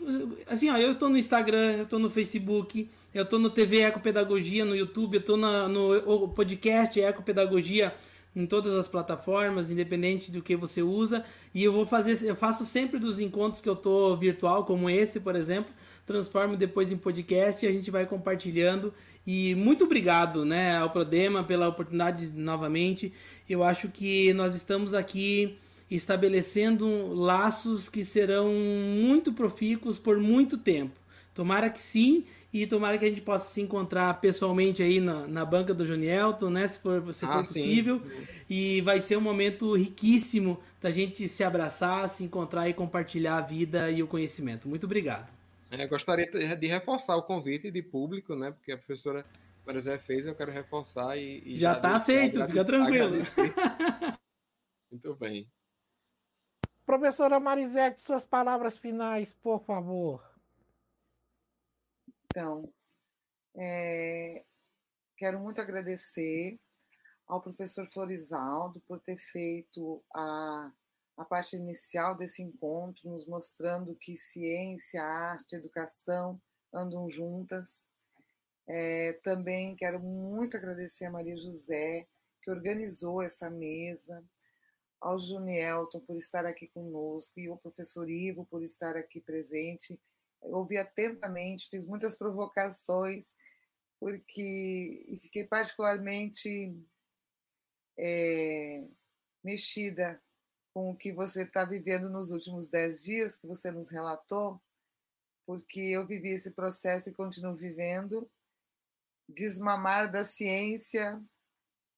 assim, ó, eu estou no Instagram, eu estou no Facebook, eu estou no TV Ecopedagogia no YouTube, eu estou no podcast Ecopedagogia em todas as plataformas, independente do que você usa. E eu vou fazer, eu faço sempre dos encontros que eu tô virtual, como esse, por exemplo, transformo depois em podcast e a gente vai compartilhando. E muito obrigado, né, ao Prodema pela oportunidade novamente. Eu acho que nós estamos aqui estabelecendo laços que serão muito profícuos por muito tempo. Tomara que sim, e tomara que a gente possa se encontrar pessoalmente aí na, na banca do Jonielton, né? Se for, se for ah, possível. Sim. E vai ser um momento riquíssimo da gente se abraçar, se encontrar e compartilhar a vida e o conhecimento. Muito obrigado. É, gostaria de reforçar o convite de público, né? Porque a professora Maria fez, eu quero reforçar e. e já está aceito, fica tranquilo. Muito bem. Professora Marisete, suas palavras finais, por favor. Então, é, quero muito agradecer ao professor Florisvaldo por ter feito a, a parte inicial desse encontro, nos mostrando que ciência, arte, educação andam juntas. É, também quero muito agradecer a Maria José, que organizou essa mesa, ao Junielton por estar aqui conosco e ao professor Ivo por estar aqui presente ouvi atentamente, fiz muitas provocações, porque e fiquei particularmente é, mexida com o que você está vivendo nos últimos dez dias, que você nos relatou, porque eu vivi esse processo e continuo vivendo. Desmamar da ciência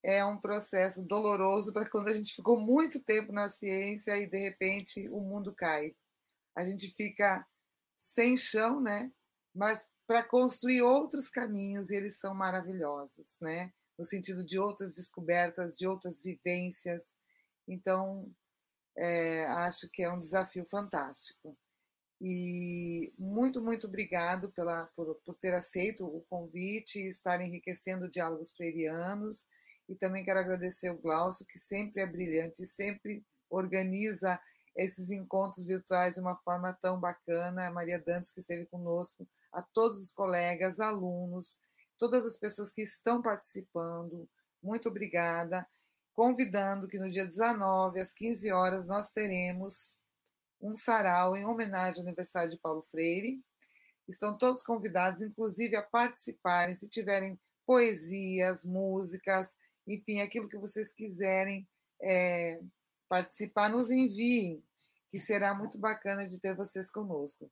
é um processo doloroso para quando a gente ficou muito tempo na ciência e de repente o mundo cai. A gente fica sem chão, né? Mas para construir outros caminhos, e eles são maravilhosos, né? No sentido de outras descobertas, de outras vivências. Então, é, acho que é um desafio fantástico. E muito, muito obrigado pela, por, por ter aceito o convite e estar enriquecendo diálogos freirianos. E também quero agradecer o Glaucio, que sempre é brilhante, sempre organiza esses encontros virtuais de uma forma tão bacana. A Maria Dantes, que esteve conosco, a todos os colegas, alunos, todas as pessoas que estão participando, muito obrigada. Convidando que no dia 19, às 15 horas, nós teremos um sarau em homenagem ao aniversário de Paulo Freire. Estão todos convidados, inclusive, a participarem, se tiverem poesias, músicas, enfim, aquilo que vocês quiserem é, participar, nos enviem que será muito bacana de ter vocês conosco.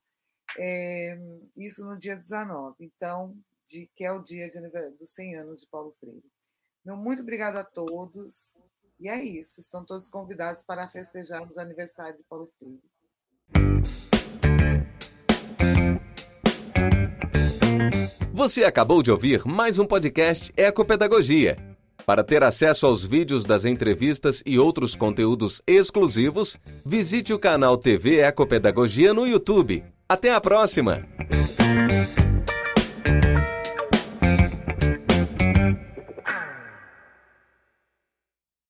É, isso no dia 19, então, de, que é o dia de, dos 100 anos de Paulo Freire. Meu muito obrigado a todos. E é isso, estão todos convidados para festejarmos o aniversário de Paulo Freire. Você acabou de ouvir mais um podcast Ecopedagogia. Para ter acesso aos vídeos das entrevistas e outros conteúdos exclusivos, visite o canal TV Ecopedagogia no YouTube. Até a próxima!